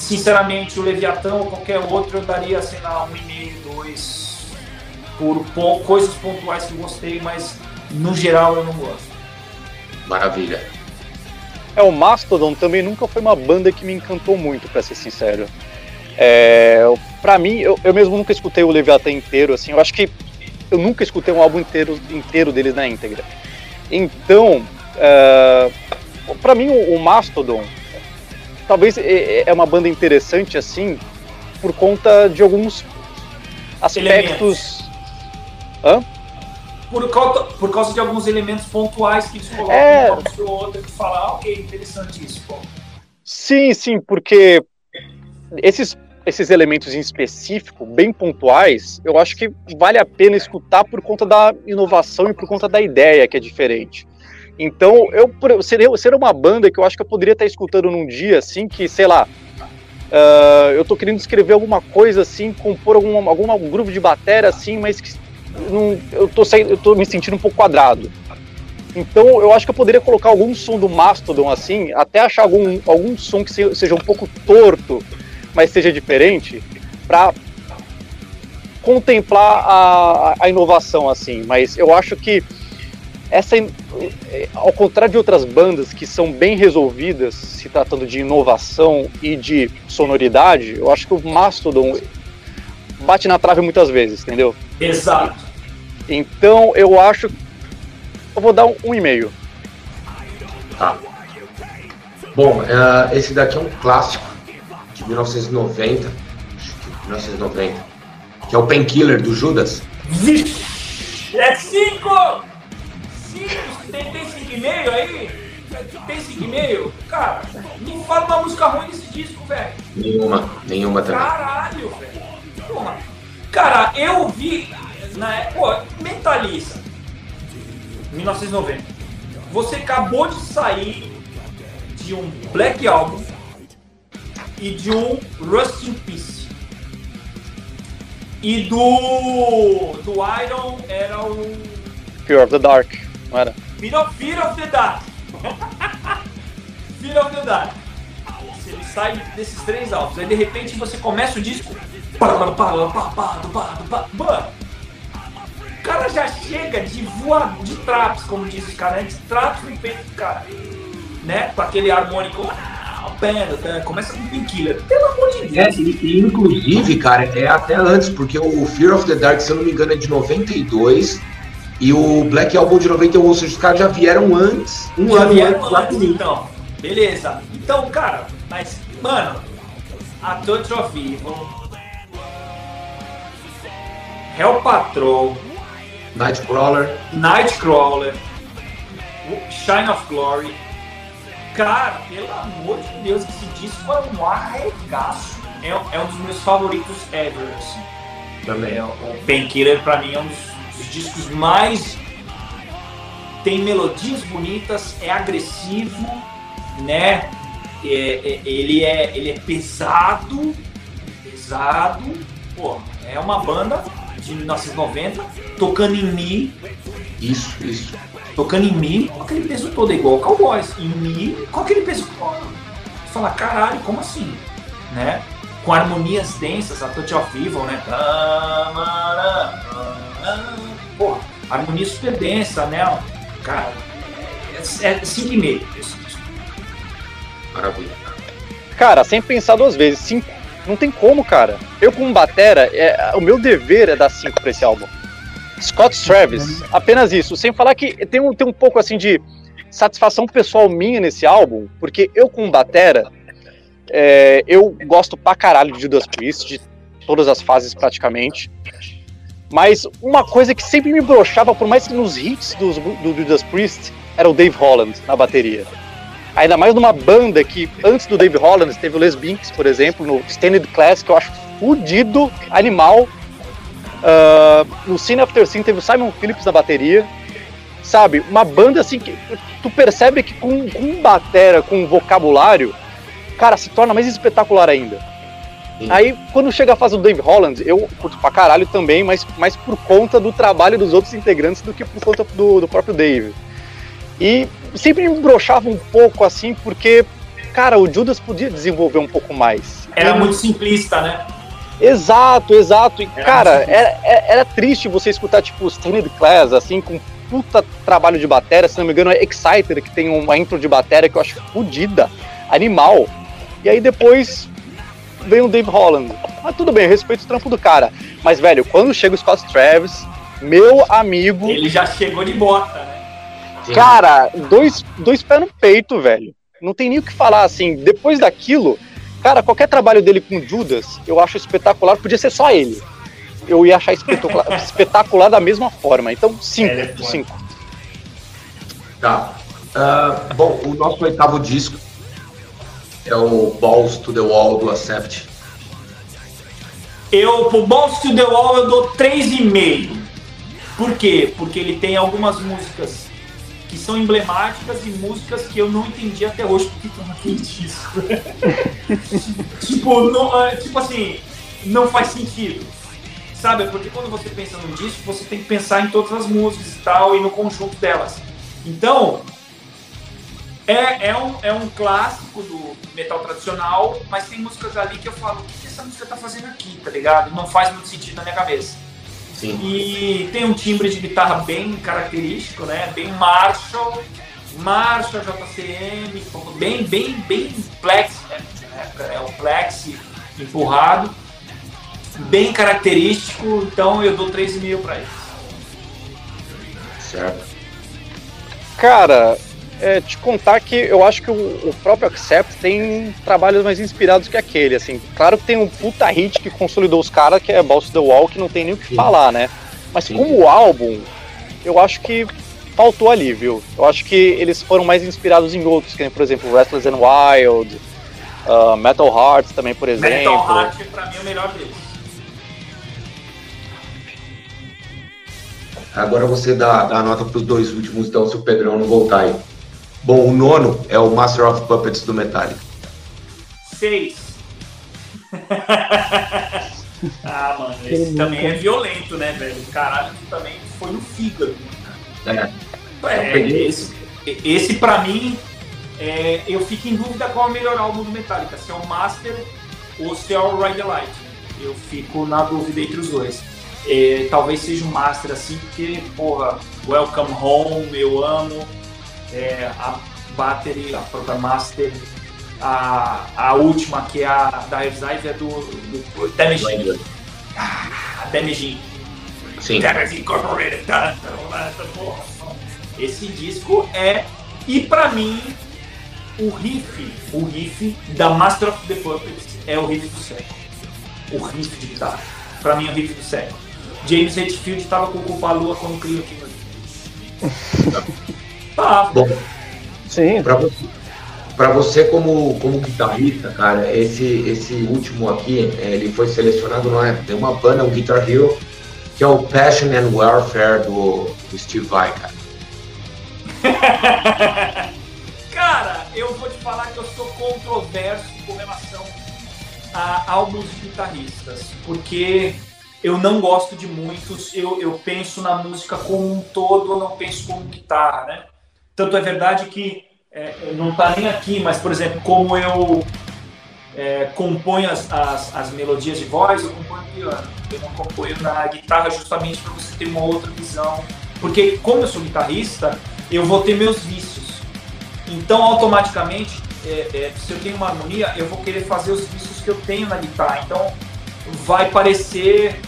Speaker 3: sinceramente, o Leviatã ou qualquer outro eu daria, sei lá, um e meio, dois, por coisas pontuais que gostei, mas no geral eu não gosto.
Speaker 1: Maravilha.
Speaker 4: É, o Mastodon também nunca foi uma banda que me encantou muito, para ser sincero. É, para mim, eu, eu mesmo nunca escutei o Leviatã inteiro, assim, eu acho que eu nunca escutei um álbum inteiro, inteiro deles na íntegra. Então, uh, é, para mim, o, o, Mastodon talvez é, é, uma banda interessante assim por conta de alguns aspectos.
Speaker 3: Hã? Por causa, por causa de alguns elementos pontuais que eles colocam é... um ou outro que fala, ah, ok, interessante isso. Pô.
Speaker 4: Sim, sim, porque esses, esses elementos em específico, bem pontuais, eu acho que vale a pena escutar por conta da inovação e por conta da ideia que é diferente. Então, eu seria, seria uma banda que eu acho que eu poderia estar escutando num dia, assim, que, sei lá, uh, eu tô querendo escrever alguma coisa, assim, compor algum, algum grupo de bateria, assim, mas que não, eu, tô, eu tô me sentindo um pouco quadrado. Então, eu acho que eu poderia colocar algum som do Mastodon, assim, até achar algum, algum som que seja um pouco torto, mas seja diferente, para contemplar a, a inovação, assim. Mas eu acho que essa, ao contrário de outras bandas que são bem resolvidas, se tratando de inovação e de sonoridade, eu acho que o Mastodon bate na trave muitas vezes, entendeu?
Speaker 3: Exato.
Speaker 4: Então eu acho. Eu vou dar um, um e-mail.
Speaker 1: Tá. Bom, uh, esse daqui é um clássico de 1990. Acho que 1990. Que é o Painkiller do Judas.
Speaker 3: Vixe! É cinco! Tem, tem 5,5 aí? Tem 5,5? Cara, me fala uma música ruim desse disco, velho.
Speaker 1: Nenhuma, nenhuma também.
Speaker 3: Caralho, velho. Porra. Cara, eu vi na época. Pô, Mentalista. 1990. Você acabou de sair de um Black Album e de um Rust in Peace. E do. Do Iron era o.
Speaker 4: Fear of the Dark era?
Speaker 3: Fear of, Fear of the Dark. Fear of the Dark. Ele sai desses três álbuns, aí de repente você começa o disco. Mano, o cara já chega de voar de traps, como diz o cara, né? de traps no peito do cara. Né? Com aquele harmônico. Ah? Começa com Painkiller. Pelo amor de
Speaker 1: Deus. É, e, inclusive, cara, é até antes, porque o Fear of the Dark, se eu não me engano, é de 92 e o Black Album de 91, ou seja, os caras já vieram antes, um já ano vieram
Speaker 3: antes, antes então. Beleza. Então, cara, mas, mano, a Touch of Evil, Hell Patrol,
Speaker 1: Nightcrawler,
Speaker 3: Nightcrawler, Shine of Glory. Cara, pelo amor de Deus, esse disco foi um arregaço. É, é um dos meus favoritos ever, assim.
Speaker 1: Também. É,
Speaker 3: o Painkiller, pra mim, é um dos os discos mais tem melodias bonitas, é agressivo, né? É, é, ele, é, ele é pesado, pesado. Pô, é uma banda de 1990 tocando em Mi.
Speaker 1: Isso, isso.
Speaker 3: Tocando em Mi com aquele peso todo, é igual o Cowboys. Em Mi com aquele peso todo. Fala, caralho, como assim? Né? Com harmonias densas, a Touch of Evil, né? Pô, harmonia super densa, né? Cara, é 5,5.
Speaker 1: É Maravilha.
Speaker 4: Cara, sem pensar duas vezes, cinco. Não tem como, cara. Eu, como batera, é, o meu dever é dar 5 pra esse álbum. Scott Travis, apenas isso. Sem falar que tem um, tem um pouco assim de satisfação pessoal minha nesse álbum, porque eu com Batera, é, eu gosto pra caralho de Judas Priest, de todas as fases praticamente. Mas uma coisa que sempre me broxava, por mais que nos hits do, do Judas Priest, era o Dave Holland na bateria. Ainda mais numa banda que, antes do Dave Holland, teve o Les Binks, por exemplo, no Standard Class, que eu acho fudido, animal. Uh, no Cine After Scene teve o Simon Phillips na bateria. Sabe, uma banda assim que tu percebe que com, com batera, com vocabulário, cara, se torna mais espetacular ainda. Sim. Aí, quando chega a fase do Dave Holland, eu curto pra caralho também, mas mais por conta do trabalho dos outros integrantes do que por conta do, do próprio Dave. E sempre me broxava um pouco assim, porque, cara, o Judas podia desenvolver um pouco mais.
Speaker 3: Era muito simplista, né?
Speaker 4: Exato, exato. E, era cara, era, era, triste você escutar, tipo, Stained Class, assim, com puta trabalho de bateria. Se não me engano, é Exciter, que tem uma intro de bateria que eu acho fodida, animal. E aí depois vem o Dave Holland. Mas tudo bem, eu respeito o trampo do cara. Mas, velho, quando chega o Scott Travis, meu amigo.
Speaker 3: Ele já chegou de bota, né?
Speaker 4: Cara, dois, dois pés no peito, velho. Não tem nem o que falar, assim. Depois daquilo, cara, qualquer trabalho dele com Judas, eu acho espetacular. Podia ser só ele. Eu ia achar espetacular, espetacular da mesma forma. Então, cinco, é, cinco.
Speaker 1: Tá. Uh, bom, o nosso oitavo disco é o Balls to the Wall do Accept.
Speaker 3: Eu, pro Balls to the Wall, eu dou 3,5. Por quê? Porque ele tem algumas músicas que são emblemáticas e músicas que eu não entendi até hoje porque estão naquele disco. tipo, não, é, tipo assim, não faz sentido. Sabe? Porque quando você pensa num disco, você tem que pensar em todas as músicas e tal, e no conjunto delas. Então, é, é, um, é um clássico do metal tradicional, mas tem músicas ali que eu falo, o que essa música tá fazendo aqui, tá ligado? Não faz muito sentido na minha cabeça. Sim. E tem um timbre de guitarra bem característico, né? Bem Marshall, Marshall JCM, bem, bem, bem Plex, né? É o Plex empurrado, bem característico, então eu dou 3,5 para ele.
Speaker 1: Certo.
Speaker 4: Cara, é, te contar que eu acho que o, o, próprio Accept tem trabalhos mais inspirados que aquele, assim. Claro que tem um puta hit que consolidou os caras, que é Boss the Wall, que não tem nem o que Sim. falar, né? Mas Sim. como álbum, eu acho que faltou ali, viu? Eu acho que eles foram mais inspirados em outros, que por exemplo, Restless and Wild, uh, Metal Hearts também, por exemplo.
Speaker 3: Metal Hearts, pra mim, é o melhor deles.
Speaker 1: Agora você dá, dá a nota pros dois últimos, então, se o Pedrão não voltar aí. Bom, o nono é o Master of Puppets do Metallica.
Speaker 3: Seis. ah, mano, esse também é violento, né, velho? Caralho, também foi no fígado. É. é esse, esse pra mim, é, eu fico em dúvida qual é o melhor álbum do Metallica, se é o Master ou se é o Ride the Light. Eu fico na dúvida entre os dois. É, talvez seja o Master assim, porque, porra, Welcome Home, eu amo é, a Battery, a própria Master, a, a última que é a da Revive é do, do Damaging. Ah, Damaging. Sim. Damaging Incorporated. Esse disco é, e pra mim, o riff, o riff da Master of the Puppets é o riff do século. O riff de guitarra. Pra mim é o riff do século. James Hetfield tava com o Culpa Lua quando criou aquilo.
Speaker 1: Tá. Bom, Sim. Para você, pra você como, como guitarrista, cara, esse, esse último aqui, é, ele foi selecionado não é, tem uma banda, um Guitar Hero, que é o Passion and Warfare do, do Steve Vai, cara.
Speaker 3: cara, eu vou te falar que eu sou controverso com relação a álbuns de guitarristas, porque eu não gosto de muitos, eu, eu penso na música como um todo, eu não penso como guitarra, né? Tanto é verdade que é, não está nem aqui, mas, por exemplo, como eu é, componho as, as, as, melodias de voz, eu componho piano. Eu não componho na guitarra justamente para você ter uma outra visão. Porque, como eu sou guitarrista, eu vou ter meus vícios. Então, automaticamente, é, é se eu tenho uma harmonia, eu vou querer fazer os vícios que eu tenho na guitarra. Então, vai parecer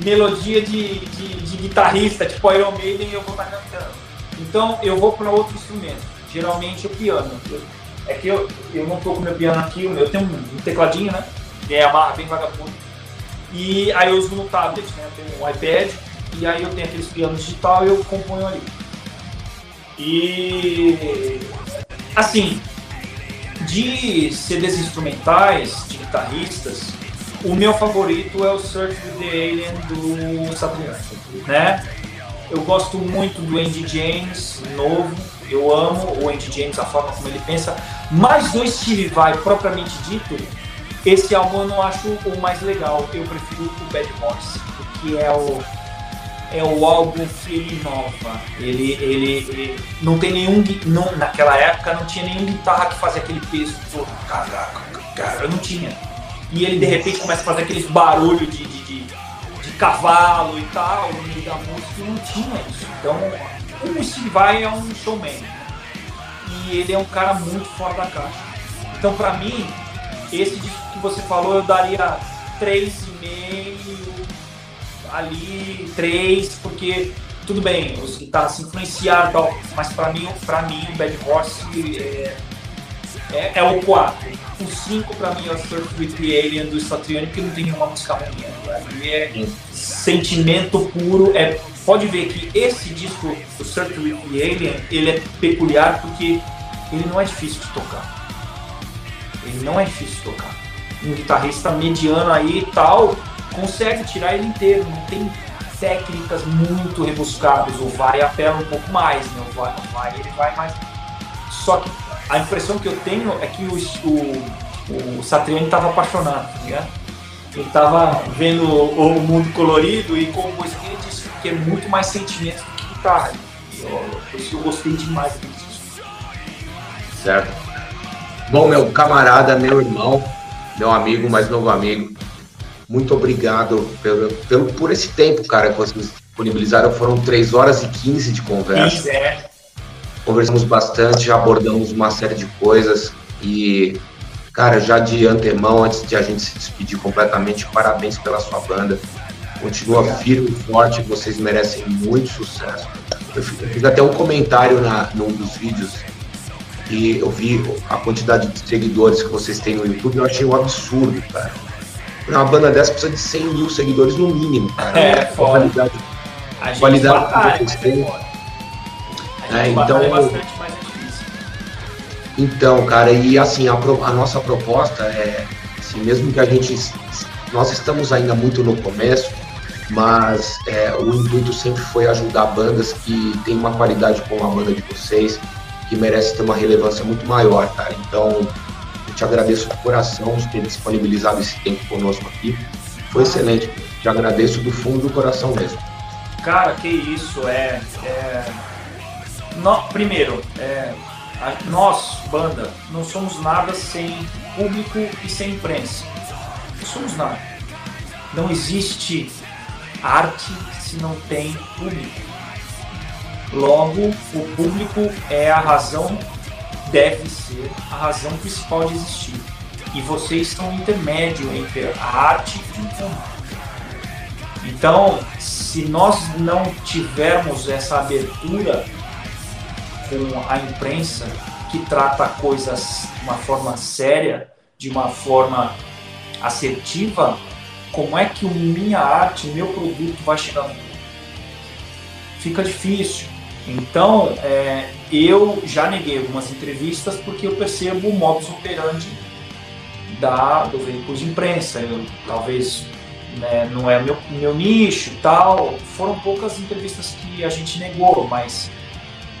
Speaker 3: melodia de, de, de guitarrista, tipo Iron Maiden, eu vou estar tá cantando. Então eu vou para outro instrumento, geralmente o piano. É que eu, eu não tô com meu piano aqui, eu tenho um, um tecladinho, né? Que é amarra bem vagabundo. E aí eu uso no tablet, né? Eu tenho um iPad e aí eu tenho aqueles pianos digital e eu componho ali. E assim, de CDs instrumentais, de guitarristas, o meu favorito é o Search for the Alien do Satriani, né? Eu gosto muito do Andy James, novo, eu amo o Andy James, a forma como ele pensa, mas do Steve Vai, propriamente dito, esse álbum eu não acho o mais legal, eu prefiro o Bad Horse, que é o é o álbum que ele inova. Ele, ele, ele não tem nenhum. Não, naquela época não tinha nenhum guitarra que fazia aquele peso. Caraca, cara, não tinha. E ele de repente começa a fazer aqueles barulhos de, de, de cavalo e tal, no meio da música, não tinha isso. Então, o Steve Vai é um showman. E ele é um cara muito fora da caixa. Então, pra mim, esse disco que você falou, eu daria 3,5 ali, três, porque tudo bem, os guitarras se influenciaram e tal, mas pra mim, pra mim o Bad Horse é, é, é o 4. O 5 pra mim é o Surf with the Alien do Satriani, porque não tem nenhuma música ruim. Né? É sentimento puro. É, pode ver que esse disco, o Surf with the Alien, ele é peculiar porque ele não é difícil de tocar. Ele não é difícil de tocar. Um guitarrista mediano aí e tal, consegue tirar ele inteiro, não tem técnicas muito rebuscadas. O vai apela um pouco mais, né? O vai, o vai ele vai mais. Só que a impressão que eu tenho é que o, o, o Satriani estava apaixonado, tá ligado? Ele estava vendo o, o, mundo colorido e como ele disse que é muito mais sentimento do que guitarra. Eu, eu, eu gostei demais disso.
Speaker 1: Certo. Bom, meu camarada, meu irmão, meu amigo, mais novo amigo, muito obrigado pelo, pelo, por esse tempo, cara, que vocês disponibilizaram. Foram 3 horas e 15 de conversa.
Speaker 3: É.
Speaker 1: Conversamos bastante, já abordamos uma série de coisas. E, cara, já de antemão, antes de a gente se despedir completamente, parabéns pela sua banda. Continua firme e forte, vocês merecem muito sucesso. Eu fiz até um comentário na, num dos vídeos e eu vi a quantidade de seguidores que vocês têm no YouTube, eu achei um absurdo, cara uma banda dessa precisa de 100 mil seguidores no mínimo, cara.
Speaker 3: É, a qualidade,
Speaker 1: a qualidade batalha, que vocês têm.
Speaker 3: É,
Speaker 1: então,
Speaker 3: é
Speaker 1: então, cara, e assim, a, a, nossa proposta é, assim, mesmo que a gente, nós estamos ainda muito no começo, mas é, o intuito sempre foi ajudar bandas que têm uma qualidade como a banda de vocês, que merece ter uma relevância muito maior, cara. Então, te agradeço de coração de ter disponibilizado esse tempo conosco aqui. Foi excelente. Te agradeço do fundo do coração mesmo.
Speaker 3: Cara, que isso. É, é... No, primeiro, é, a, nós, banda, não somos nada sem público e sem imprensa. Não somos nada. Não existe arte se não tem público. Logo, o público é a razão deve ser a razão principal de existir. E vocês são um intermédio entre a arte e o público. Então, se nós não tivermos essa abertura com a imprensa que trata coisas de uma forma séria, de uma forma assertiva, como é que minha arte, meu produto vai chegar no? Fica difícil. Então, é, eu já neguei algumas entrevistas porque eu percebo o modus operandi da, do veículo de imprensa. Eu, talvez né, não é meu, meu nicho tal. Foram poucas entrevistas que a gente negou, mas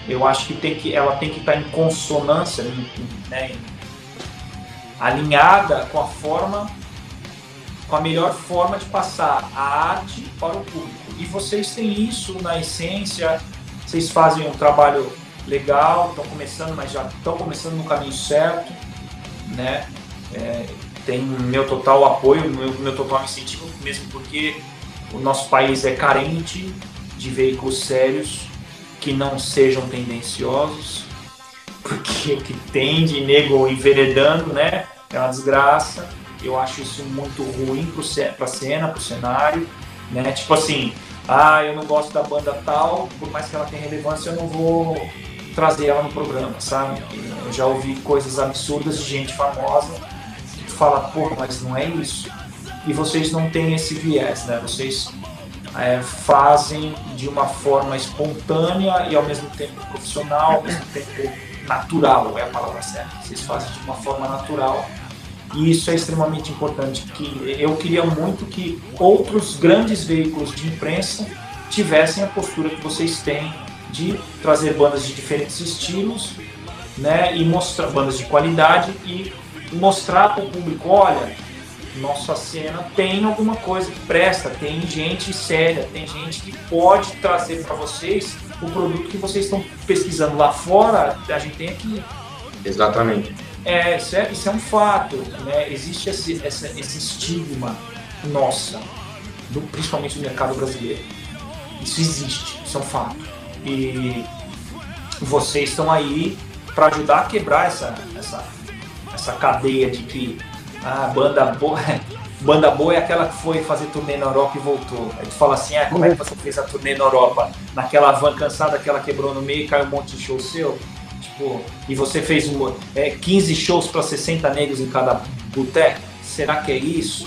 Speaker 3: eu acho que, tem que ela tem que estar em consonância, né, alinhada com a forma, com a melhor forma de passar a arte para o público. E vocês têm isso na essência vocês fazem um trabalho legal, estão começando, mas já estão começando no caminho certo, né? É, tem meu total apoio, meu, meu total incentivo, mesmo porque o nosso país é carente de veículos sérios que não sejam tendenciosos, porque o que tem de nego enveredando, né? É uma desgraça. Eu acho isso muito ruim para a cena, para o cenário. Né? Tipo assim, ah, eu não gosto da banda tal, por mais que ela tenha relevância, eu não vou trazer ela no programa, sabe? Eu já ouvi coisas absurdas de gente famosa que fala, pô, mas não é isso. E vocês não têm esse viés, né? Vocês é, fazem de uma forma espontânea e ao mesmo tempo profissional, ao mesmo tempo natural, é a palavra certa. Vocês fazem de uma forma natural e isso é extremamente importante. Que eu queria muito que outros grandes veículos de imprensa tivessem a postura que vocês têm de trazer bandas de diferentes estilos, né, e mostrar bandas de qualidade e mostrar para o público, olha, nossa cena tem alguma coisa que presta, tem gente séria, tem gente que pode trazer para vocês o produto que vocês estão pesquisando lá fora, a gente tem aqui.
Speaker 1: Exatamente.
Speaker 3: É, isso é, isso é um fato, né? Existe esse, esse, esse estigma nossa, do, principalmente no mercado brasileiro. Isso existe, isso é um fato. E vocês estão aí para ajudar a quebrar essa, essa, essa cadeia de que a banda boa, banda boa é aquela que foi fazer turnê na Europa e voltou. Aí tu fala assim, ah, como é que você fez a turnê na Europa? Naquela van cansada que ela quebrou no meio e caiu um monte de show seu? Tipo, e você fez um, é, 15 shows para 60 negros em cada boteco? Será que é isso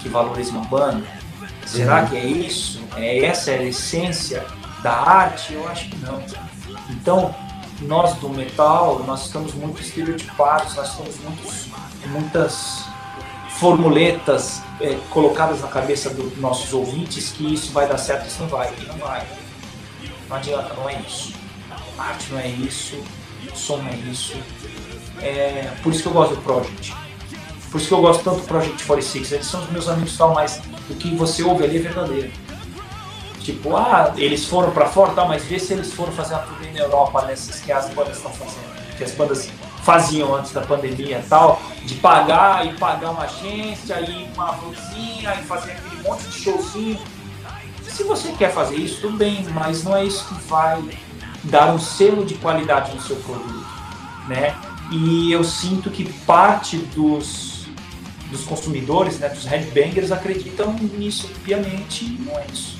Speaker 3: que valoriza uma banda? Será uhum. que é isso? É essa é a essência da arte? Eu acho que não. Então, nós do metal, nós estamos muito estereotipados, nós temos muitos, muitas formuletas é, colocadas na cabeça dos nossos ouvintes que isso vai dar certo, isso não vai, e não vai. Não adianta, não é isso. Arte não é isso, som não é isso. É, por isso que eu gosto do Project. Por isso que eu gosto tanto do Project 46. Eles são os meus amigos tal, mas o que você ouve ali é verdadeiro. Tipo, ah, eles foram para fora, tá, mas vê se eles foram fazer uma turnê na Europa nessas que as bandas estão fazendo. Que as bandas faziam antes da pandemia tal, de pagar e pagar uma agência e uma blusinha e fazer aquele monte de showzinho. Se você quer fazer isso, tudo bem, mas não é isso que vai dar um selo de qualidade no seu produto, né? E eu sinto que parte dos, dos consumidores, né, dos headbangers, acreditam nisso piamente e não é isso.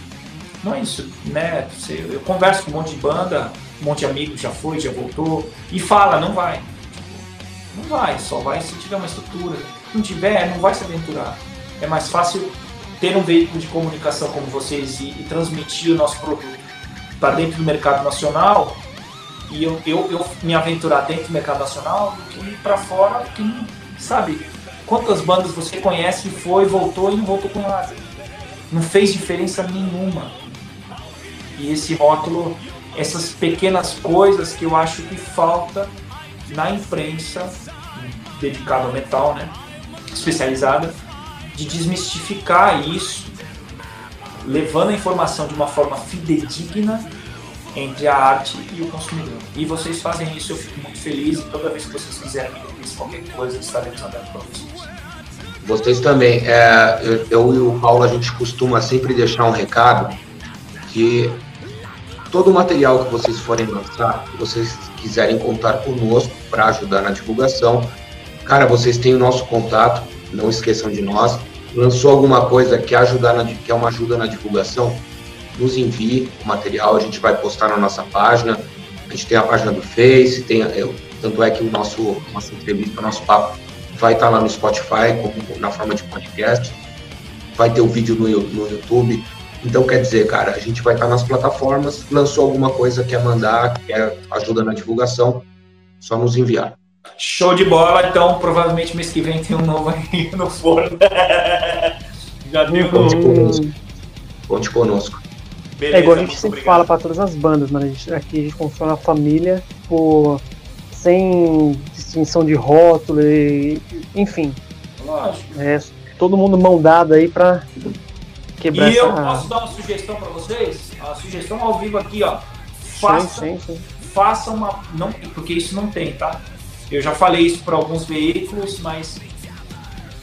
Speaker 3: Não é isso, né? Eu converso com um monte de banda, um monte de amigos já foi, já voltou, e fala, não vai. Não vai, só vai se tiver uma estrutura. Se não tiver, não vai se aventurar. É mais fácil ter um veículo de comunicação como vocês e, e transmitir o nosso produto para dentro do mercado nacional e eu, eu, eu, me aventurar dentro do mercado nacional do que ir para fora, que sabe quantas bandas você conhece foi, voltou e não voltou com nada. Não fez diferença nenhuma. E esse rótulo, essas pequenas coisas que eu acho que falta na imprensa dedicada ao metal, né, especializada, de desmistificar isso, levando a informação de uma forma fidedigna entre a arte e o consumidor. E vocês fazem isso, eu fico muito feliz e toda vez que vocês quiserem me qualquer coisa, estaremos abertos para vocês.
Speaker 1: Vocês também. É, eu, eu, e o Paulo, a gente costuma sempre deixar um recado que todo o material que vocês forem lançar, vocês quiserem contar conosco para ajudar na divulgação, cara, vocês têm o nosso contato, não esqueçam de nós. Lançou alguma coisa que, ajudar na, que é uma ajuda na divulgação, nos envie o material, a gente vai postar na nossa página. A gente tem a página do Face, tem, eu, tanto é que o nosso nossa entrevista, o nosso papo vai estar lá no Spotify como, na forma de podcast, vai ter o vídeo no, no YouTube. Então, quer dizer, cara, a gente vai estar nas plataformas, lançou alguma coisa, quer mandar, quer ajuda na divulgação, só nos enviar.
Speaker 3: Show de bola, então provavelmente mês que vem tem um novo aí no forno.
Speaker 1: Já deu. Conte conosco. Conte conosco.
Speaker 5: Beleza, é igual a gente sempre obrigado. fala para todas as bandas, mas a gente, aqui a gente constrói uma família por, sem distinção de rótulo e enfim. Lógico. É, todo mundo mão dada aí para
Speaker 3: quebrar E essa... eu posso dar uma sugestão para vocês? A sugestão ao vivo aqui, ó. Faça, sim, sim, sim. faça uma. Não, porque isso não tem, tá? Eu já falei isso para alguns veículos, mas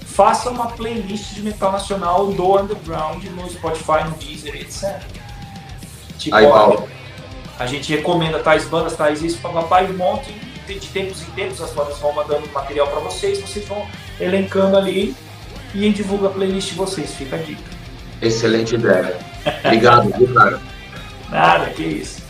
Speaker 3: faça uma playlist de metal nacional do underground no Spotify, no Deezer, etc. Tipo, Aí, Paulo. a gente recomenda tais bandas, tais isso, papai, monte de tempos em tempos as bandas vão mandando material para vocês, vocês vão elencando ali e divulga a playlist de vocês, fica a dica.
Speaker 1: Excelente ideia. Obrigado, viu, cara?
Speaker 3: Nada, que isso.